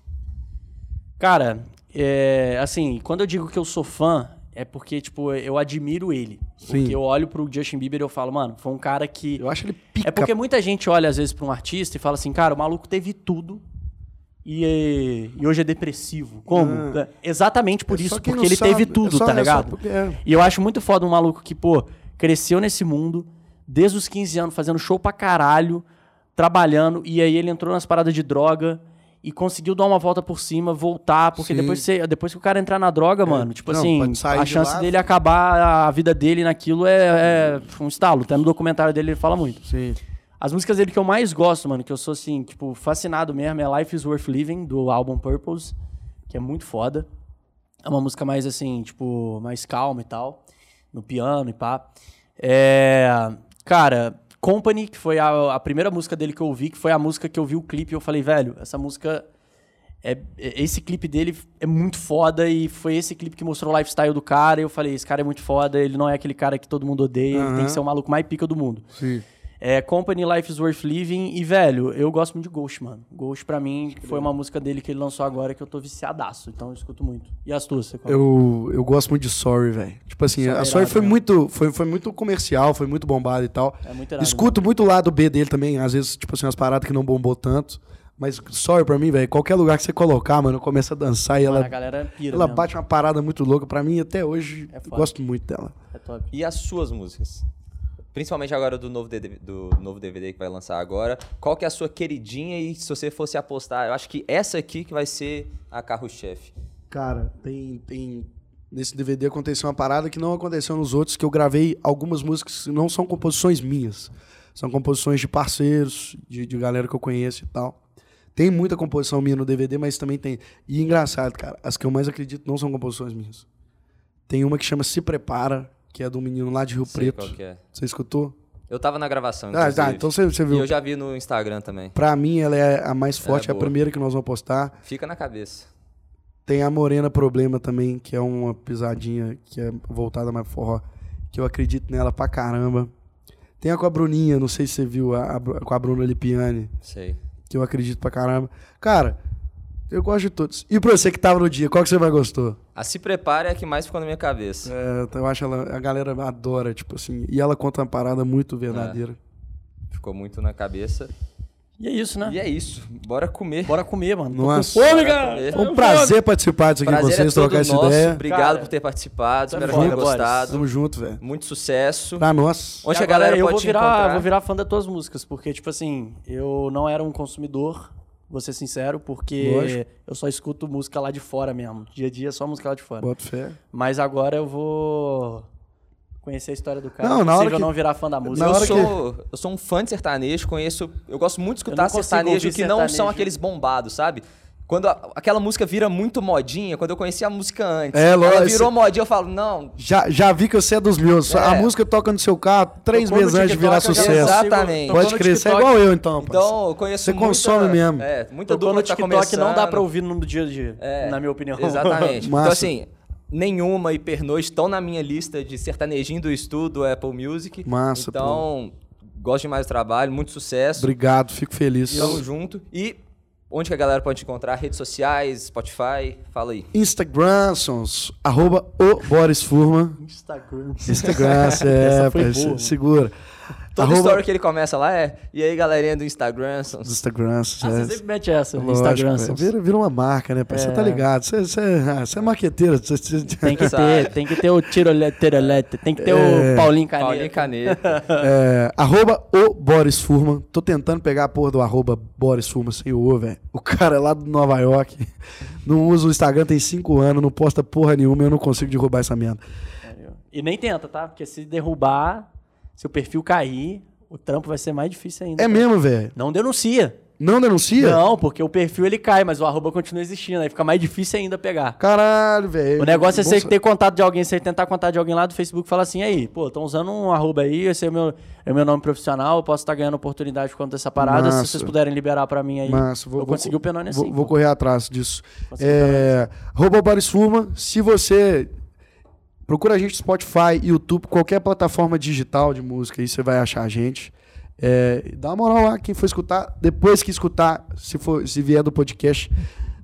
B: Cara, é, assim, quando eu digo que eu sou fã, é porque, tipo, eu admiro ele.
C: Sim.
B: Porque eu olho pro Justin Bieber e eu falo, mano, foi um cara que.
C: Eu acho ele pica.
B: É porque muita gente olha, às vezes, pra um artista e fala assim, cara, o maluco teve tudo e, e hoje é depressivo. Como? É, Exatamente por
C: É
B: isso, porque ele
C: sabe,
B: teve
C: é
B: tudo, tá
C: é
B: ligado?
C: porque é.
B: E eu acho muito foda um maluco que, pô, cresceu nesse mundo, desde os 15 anos, fazendo show pra caralho, trabalhando, e aí ele entrou nas paradas de droga e conseguiu dar uma volta por cima, voltar, porque
C: Sim.
B: depois, você, depois que o cara entrar na droga, mano, tipo
C: Não,
B: assim, a
C: de
B: chance
C: lá.
B: dele acabar a vida dele naquilo é, é um estalo. Até no documentário dele ele fala muito.
C: Sim.
B: As músicas dele que eu mais gosto, mano, que eu sou assim, tipo, fascinado mesmo, é Life is Worth Living, do álbum Purpose, que é muito foda. É uma música mais assim, tipo, mais calma e tal, no piano e pá. É, cara, Company, que foi a, a primeira música dele que eu ouvi, que foi a música que eu vi o clipe e eu falei, velho, essa música É, é- esse clipe dele é muito foda e foi esse clipe que mostrou o lifestyle do cara. E eu falei, esse cara é muito foda, ele não é aquele cara que todo mundo odeia, ele tem que ser o maluco mais pica do mundo.
C: Sim.
B: É Company Life is Worth Living e, velho, eu gosto muito de Ghost, mano. Ghost, pra mim, foi uma música dele que ele lançou agora que eu tô viciadaço, então eu escuto muito. E as tuas?
C: Eu, eu gosto muito de Sorry, velho. Tipo assim,
B: Sorry é
C: a Sorry
B: irado
C: foi
B: mesmo.
C: muito, foi, foi muito comercial, foi muito bombado e tal.
B: É muito irado,
C: Escuto muito o lado B dele também, às vezes, tipo assim, umas paradas que não bombou tanto. Mas Sorry pra mim, velho, qualquer lugar que você colocar, mano, começa a dançar e
B: Mano,
C: ela,
B: a galera pira
C: ela
B: mesmo.
C: bate uma parada muito louca. Pra mim, até hoje,
B: É
C: eu gosto muito dela.
B: É top.
A: E as suas músicas? Principalmente agora do novo, DVD, do novo DVD que vai lançar agora. Qual que é a sua queridinha e se você fosse apostar, eu acho que essa aqui que vai ser a carro-chefe.
C: Cara, tem, tem. Nesse DVD aconteceu uma parada que não aconteceu nos outros, que eu gravei algumas músicas que não são composições minhas. São composições de parceiros, de, de galera que eu conheço e tal. Tem muita composição minha no DVD, mas também tem. E engraçado, cara, as que eu mais acredito não são composições minhas. Tem uma que chama Se Prepara, que é um menino lá de Rio
A: Sei
C: Preto.
A: qual que é.
C: Você escutou?
A: Eu tava na gravação,
C: Ah, tá, então você, você
A: E
C: viu.
A: eu já vi no Instagram também.
C: Pra mim, ela é a mais forte, é a
A: boa.
C: primeira que nós vamos postar.
A: Fica na cabeça.
C: Tem a Morena Problema também, que é uma pisadinha que é voltada mais forró, que eu acredito nela pra caramba. Tem a com a Bruninha, não sei se você viu, a, a com a Bruna Lipiani,
A: Sei.
C: que eu acredito pra caramba. Cara, eu gosto de todos. E pra você que tava no dia, qual que você mais gostou?
A: A Se Prepare é a que mais ficou na minha cabeça.
C: É, eu acho ela, a galera adora, tipo assim, e ela conta uma parada muito verdadeira.
A: Ficou muito na cabeça.
B: E é isso, né?
A: E é isso. Bora comer.
B: Bora comer, mano. Tô
C: Nossa.
B: com fome, cara.
A: comer.
C: Foi um prazer participar disso aqui com
A: Prazer
C: vocês,
A: é
C: trocar essa
A: nosso.
C: ideia.
A: Obrigado
B: Cara,
A: por ter participado.
B: tá
A: Espero que tenham
B: Boris.
A: gostado.
C: Tamo junto, velho.
A: Muito sucesso.
C: Pra nós.
A: Onde
B: E
A: a galera
B: eu
A: pode
B: vou
A: te
B: virar,
A: encontrar?
B: vou virar fã das tuas músicas, porque, tipo assim, eu não era um consumidor, vou ser sincero, porque
C: Lógico.
B: eu só escuto música lá de fora mesmo. Dia a dia só música lá de fora.
C: Bota fé.
B: Mas agora eu vou conhecer a história do cara.
C: Não,
B: Não,
C: na hora
B: eu
C: que-
B: não virar fã da música.
A: Eu sou, eu sou um fã de sertanejo, conheço. Eu gosto muito de
B: Eu
A: escutar
B: não
A: sertanejo que não
B: sertanejo.
A: são aqueles bombados, sabe? Quando a- aquela música vira muito modinha, quando eu conheci a música antes,
C: É,
A: ela
C: lógico.
A: virou modinha, eu falo, não.
C: Já, já vi que você é dos meus.
A: É.
C: A música toca no seu carro três
B: Tocou
C: meses antes de virar sucesso.
A: Exatamente.
C: Pode crer, você é igual eu então, parceiro.
A: Então, eu conheço
C: Você
A: muita,
C: consome mesmo.
A: É, muita dupla
B: no
A: que tá
B: TikTok não dá
A: começando.
B: pra ouvir no dia a dia,
A: É,
B: na minha opinião.
A: Exatamente. [laughs] então, assim, nenhuma e Pernod estão na minha lista de sertanejinho do estudo Apple Music.
C: Massa,
A: Então, gosto demais do trabalho, muito sucesso.
C: Obrigado, fico feliz.
A: Tamo junto. E onde que a galera pode encontrar? Redes sociais, Spotify? Fala aí.
C: Instagram, sons, arroba o Boris Furman.
B: Instagram.
C: Instagram, [laughs] é,
B: Essa foi
C: pai,
B: boa.
C: se- segura.
A: Toda
C: Arroba-
A: story que ele começa lá é. E aí, galerinha do Instagram?
C: Dos Instagrams.
B: Ah,
C: é.
B: você sempre mete essa,
C: Lógico,
B: Instagram.
C: é. Vira, vira uma marca, né, pai? Você
B: É.
C: tá ligado. Você, você, ah, você é marqueteiro. Você, você- [laughs]
B: Tem que ter, tem que ter o tirolete, tirolete, tem que ter
C: É.
B: o Paulinho Caneta.
A: Paulinho Caneta. [laughs]
C: É, arroba o Boris Furman. Tô tentando pegar a porra do arroba Boris Furman sem o O, velho. O cara é lá do Nova York. Não usa o Instagram tem cinco anos, não posta porra nenhuma, eu não consigo derrubar essa merda.
B: E nem tenta, tá? Porque se derrubar, se o perfil cair, o trampo vai ser mais difícil ainda.
C: É
B: tá?
C: mesmo, velho.
B: Não denuncia.
C: Não denuncia?
B: Não, porque o perfil ele cai, mas o arroba continua existindo. Aí fica mais difícil ainda pegar.
C: Caralho, velho.
B: O negócio é você ter contato de alguém, você tentar contato de alguém lá do Facebook e falar assim, aí, pô, estão usando um arroba aí, esse é o meu, é o meu nome profissional, eu posso estar ganhando oportunidade por conta dessa parada,
C: Massa.
B: se vocês puderem liberar pra mim aí.
C: Massa, vou,
B: eu
C: vou-
B: consegui o Penone assim.
C: Vou, vou correr atrás disso. É, arroba Boris Furman. Se você procura a gente no Spotify, YouTube, qualquer plataforma digital de música, aí você vai achar a gente. É, dá uma moral lá, quem for escutar, depois que escutar, se, for, se vier do podcast,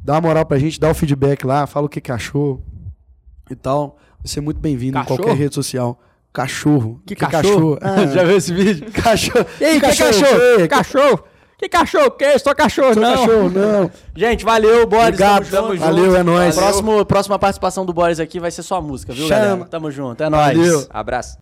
C: dá uma moral pra gente, dá o feedback lá, fala o que, que achou e tal. Vai ser muito bem-vindo em
B: Cachorro?
C: qualquer rede social. Cachorro.
B: Que cachorro?
C: Ah, [laughs]
B: Já viu esse vídeo?
C: cachorro.
B: Ei, que cachorro?
C: Que
B: Cachorro? Que cachorro? o quê? Só cachorro,
C: Sou
B: não.
C: cachorro, não.
B: Gente, valeu, Boris.
C: Obrigado,
B: tamo
C: tamo
B: junto.
C: Valeu, é nóis.
B: Próximo, próxima participação do Boris aqui vai ser só música, viu,
C: Chama.
B: galera? Tamo junto, é nóis.
C: Valeu.
A: Abraço.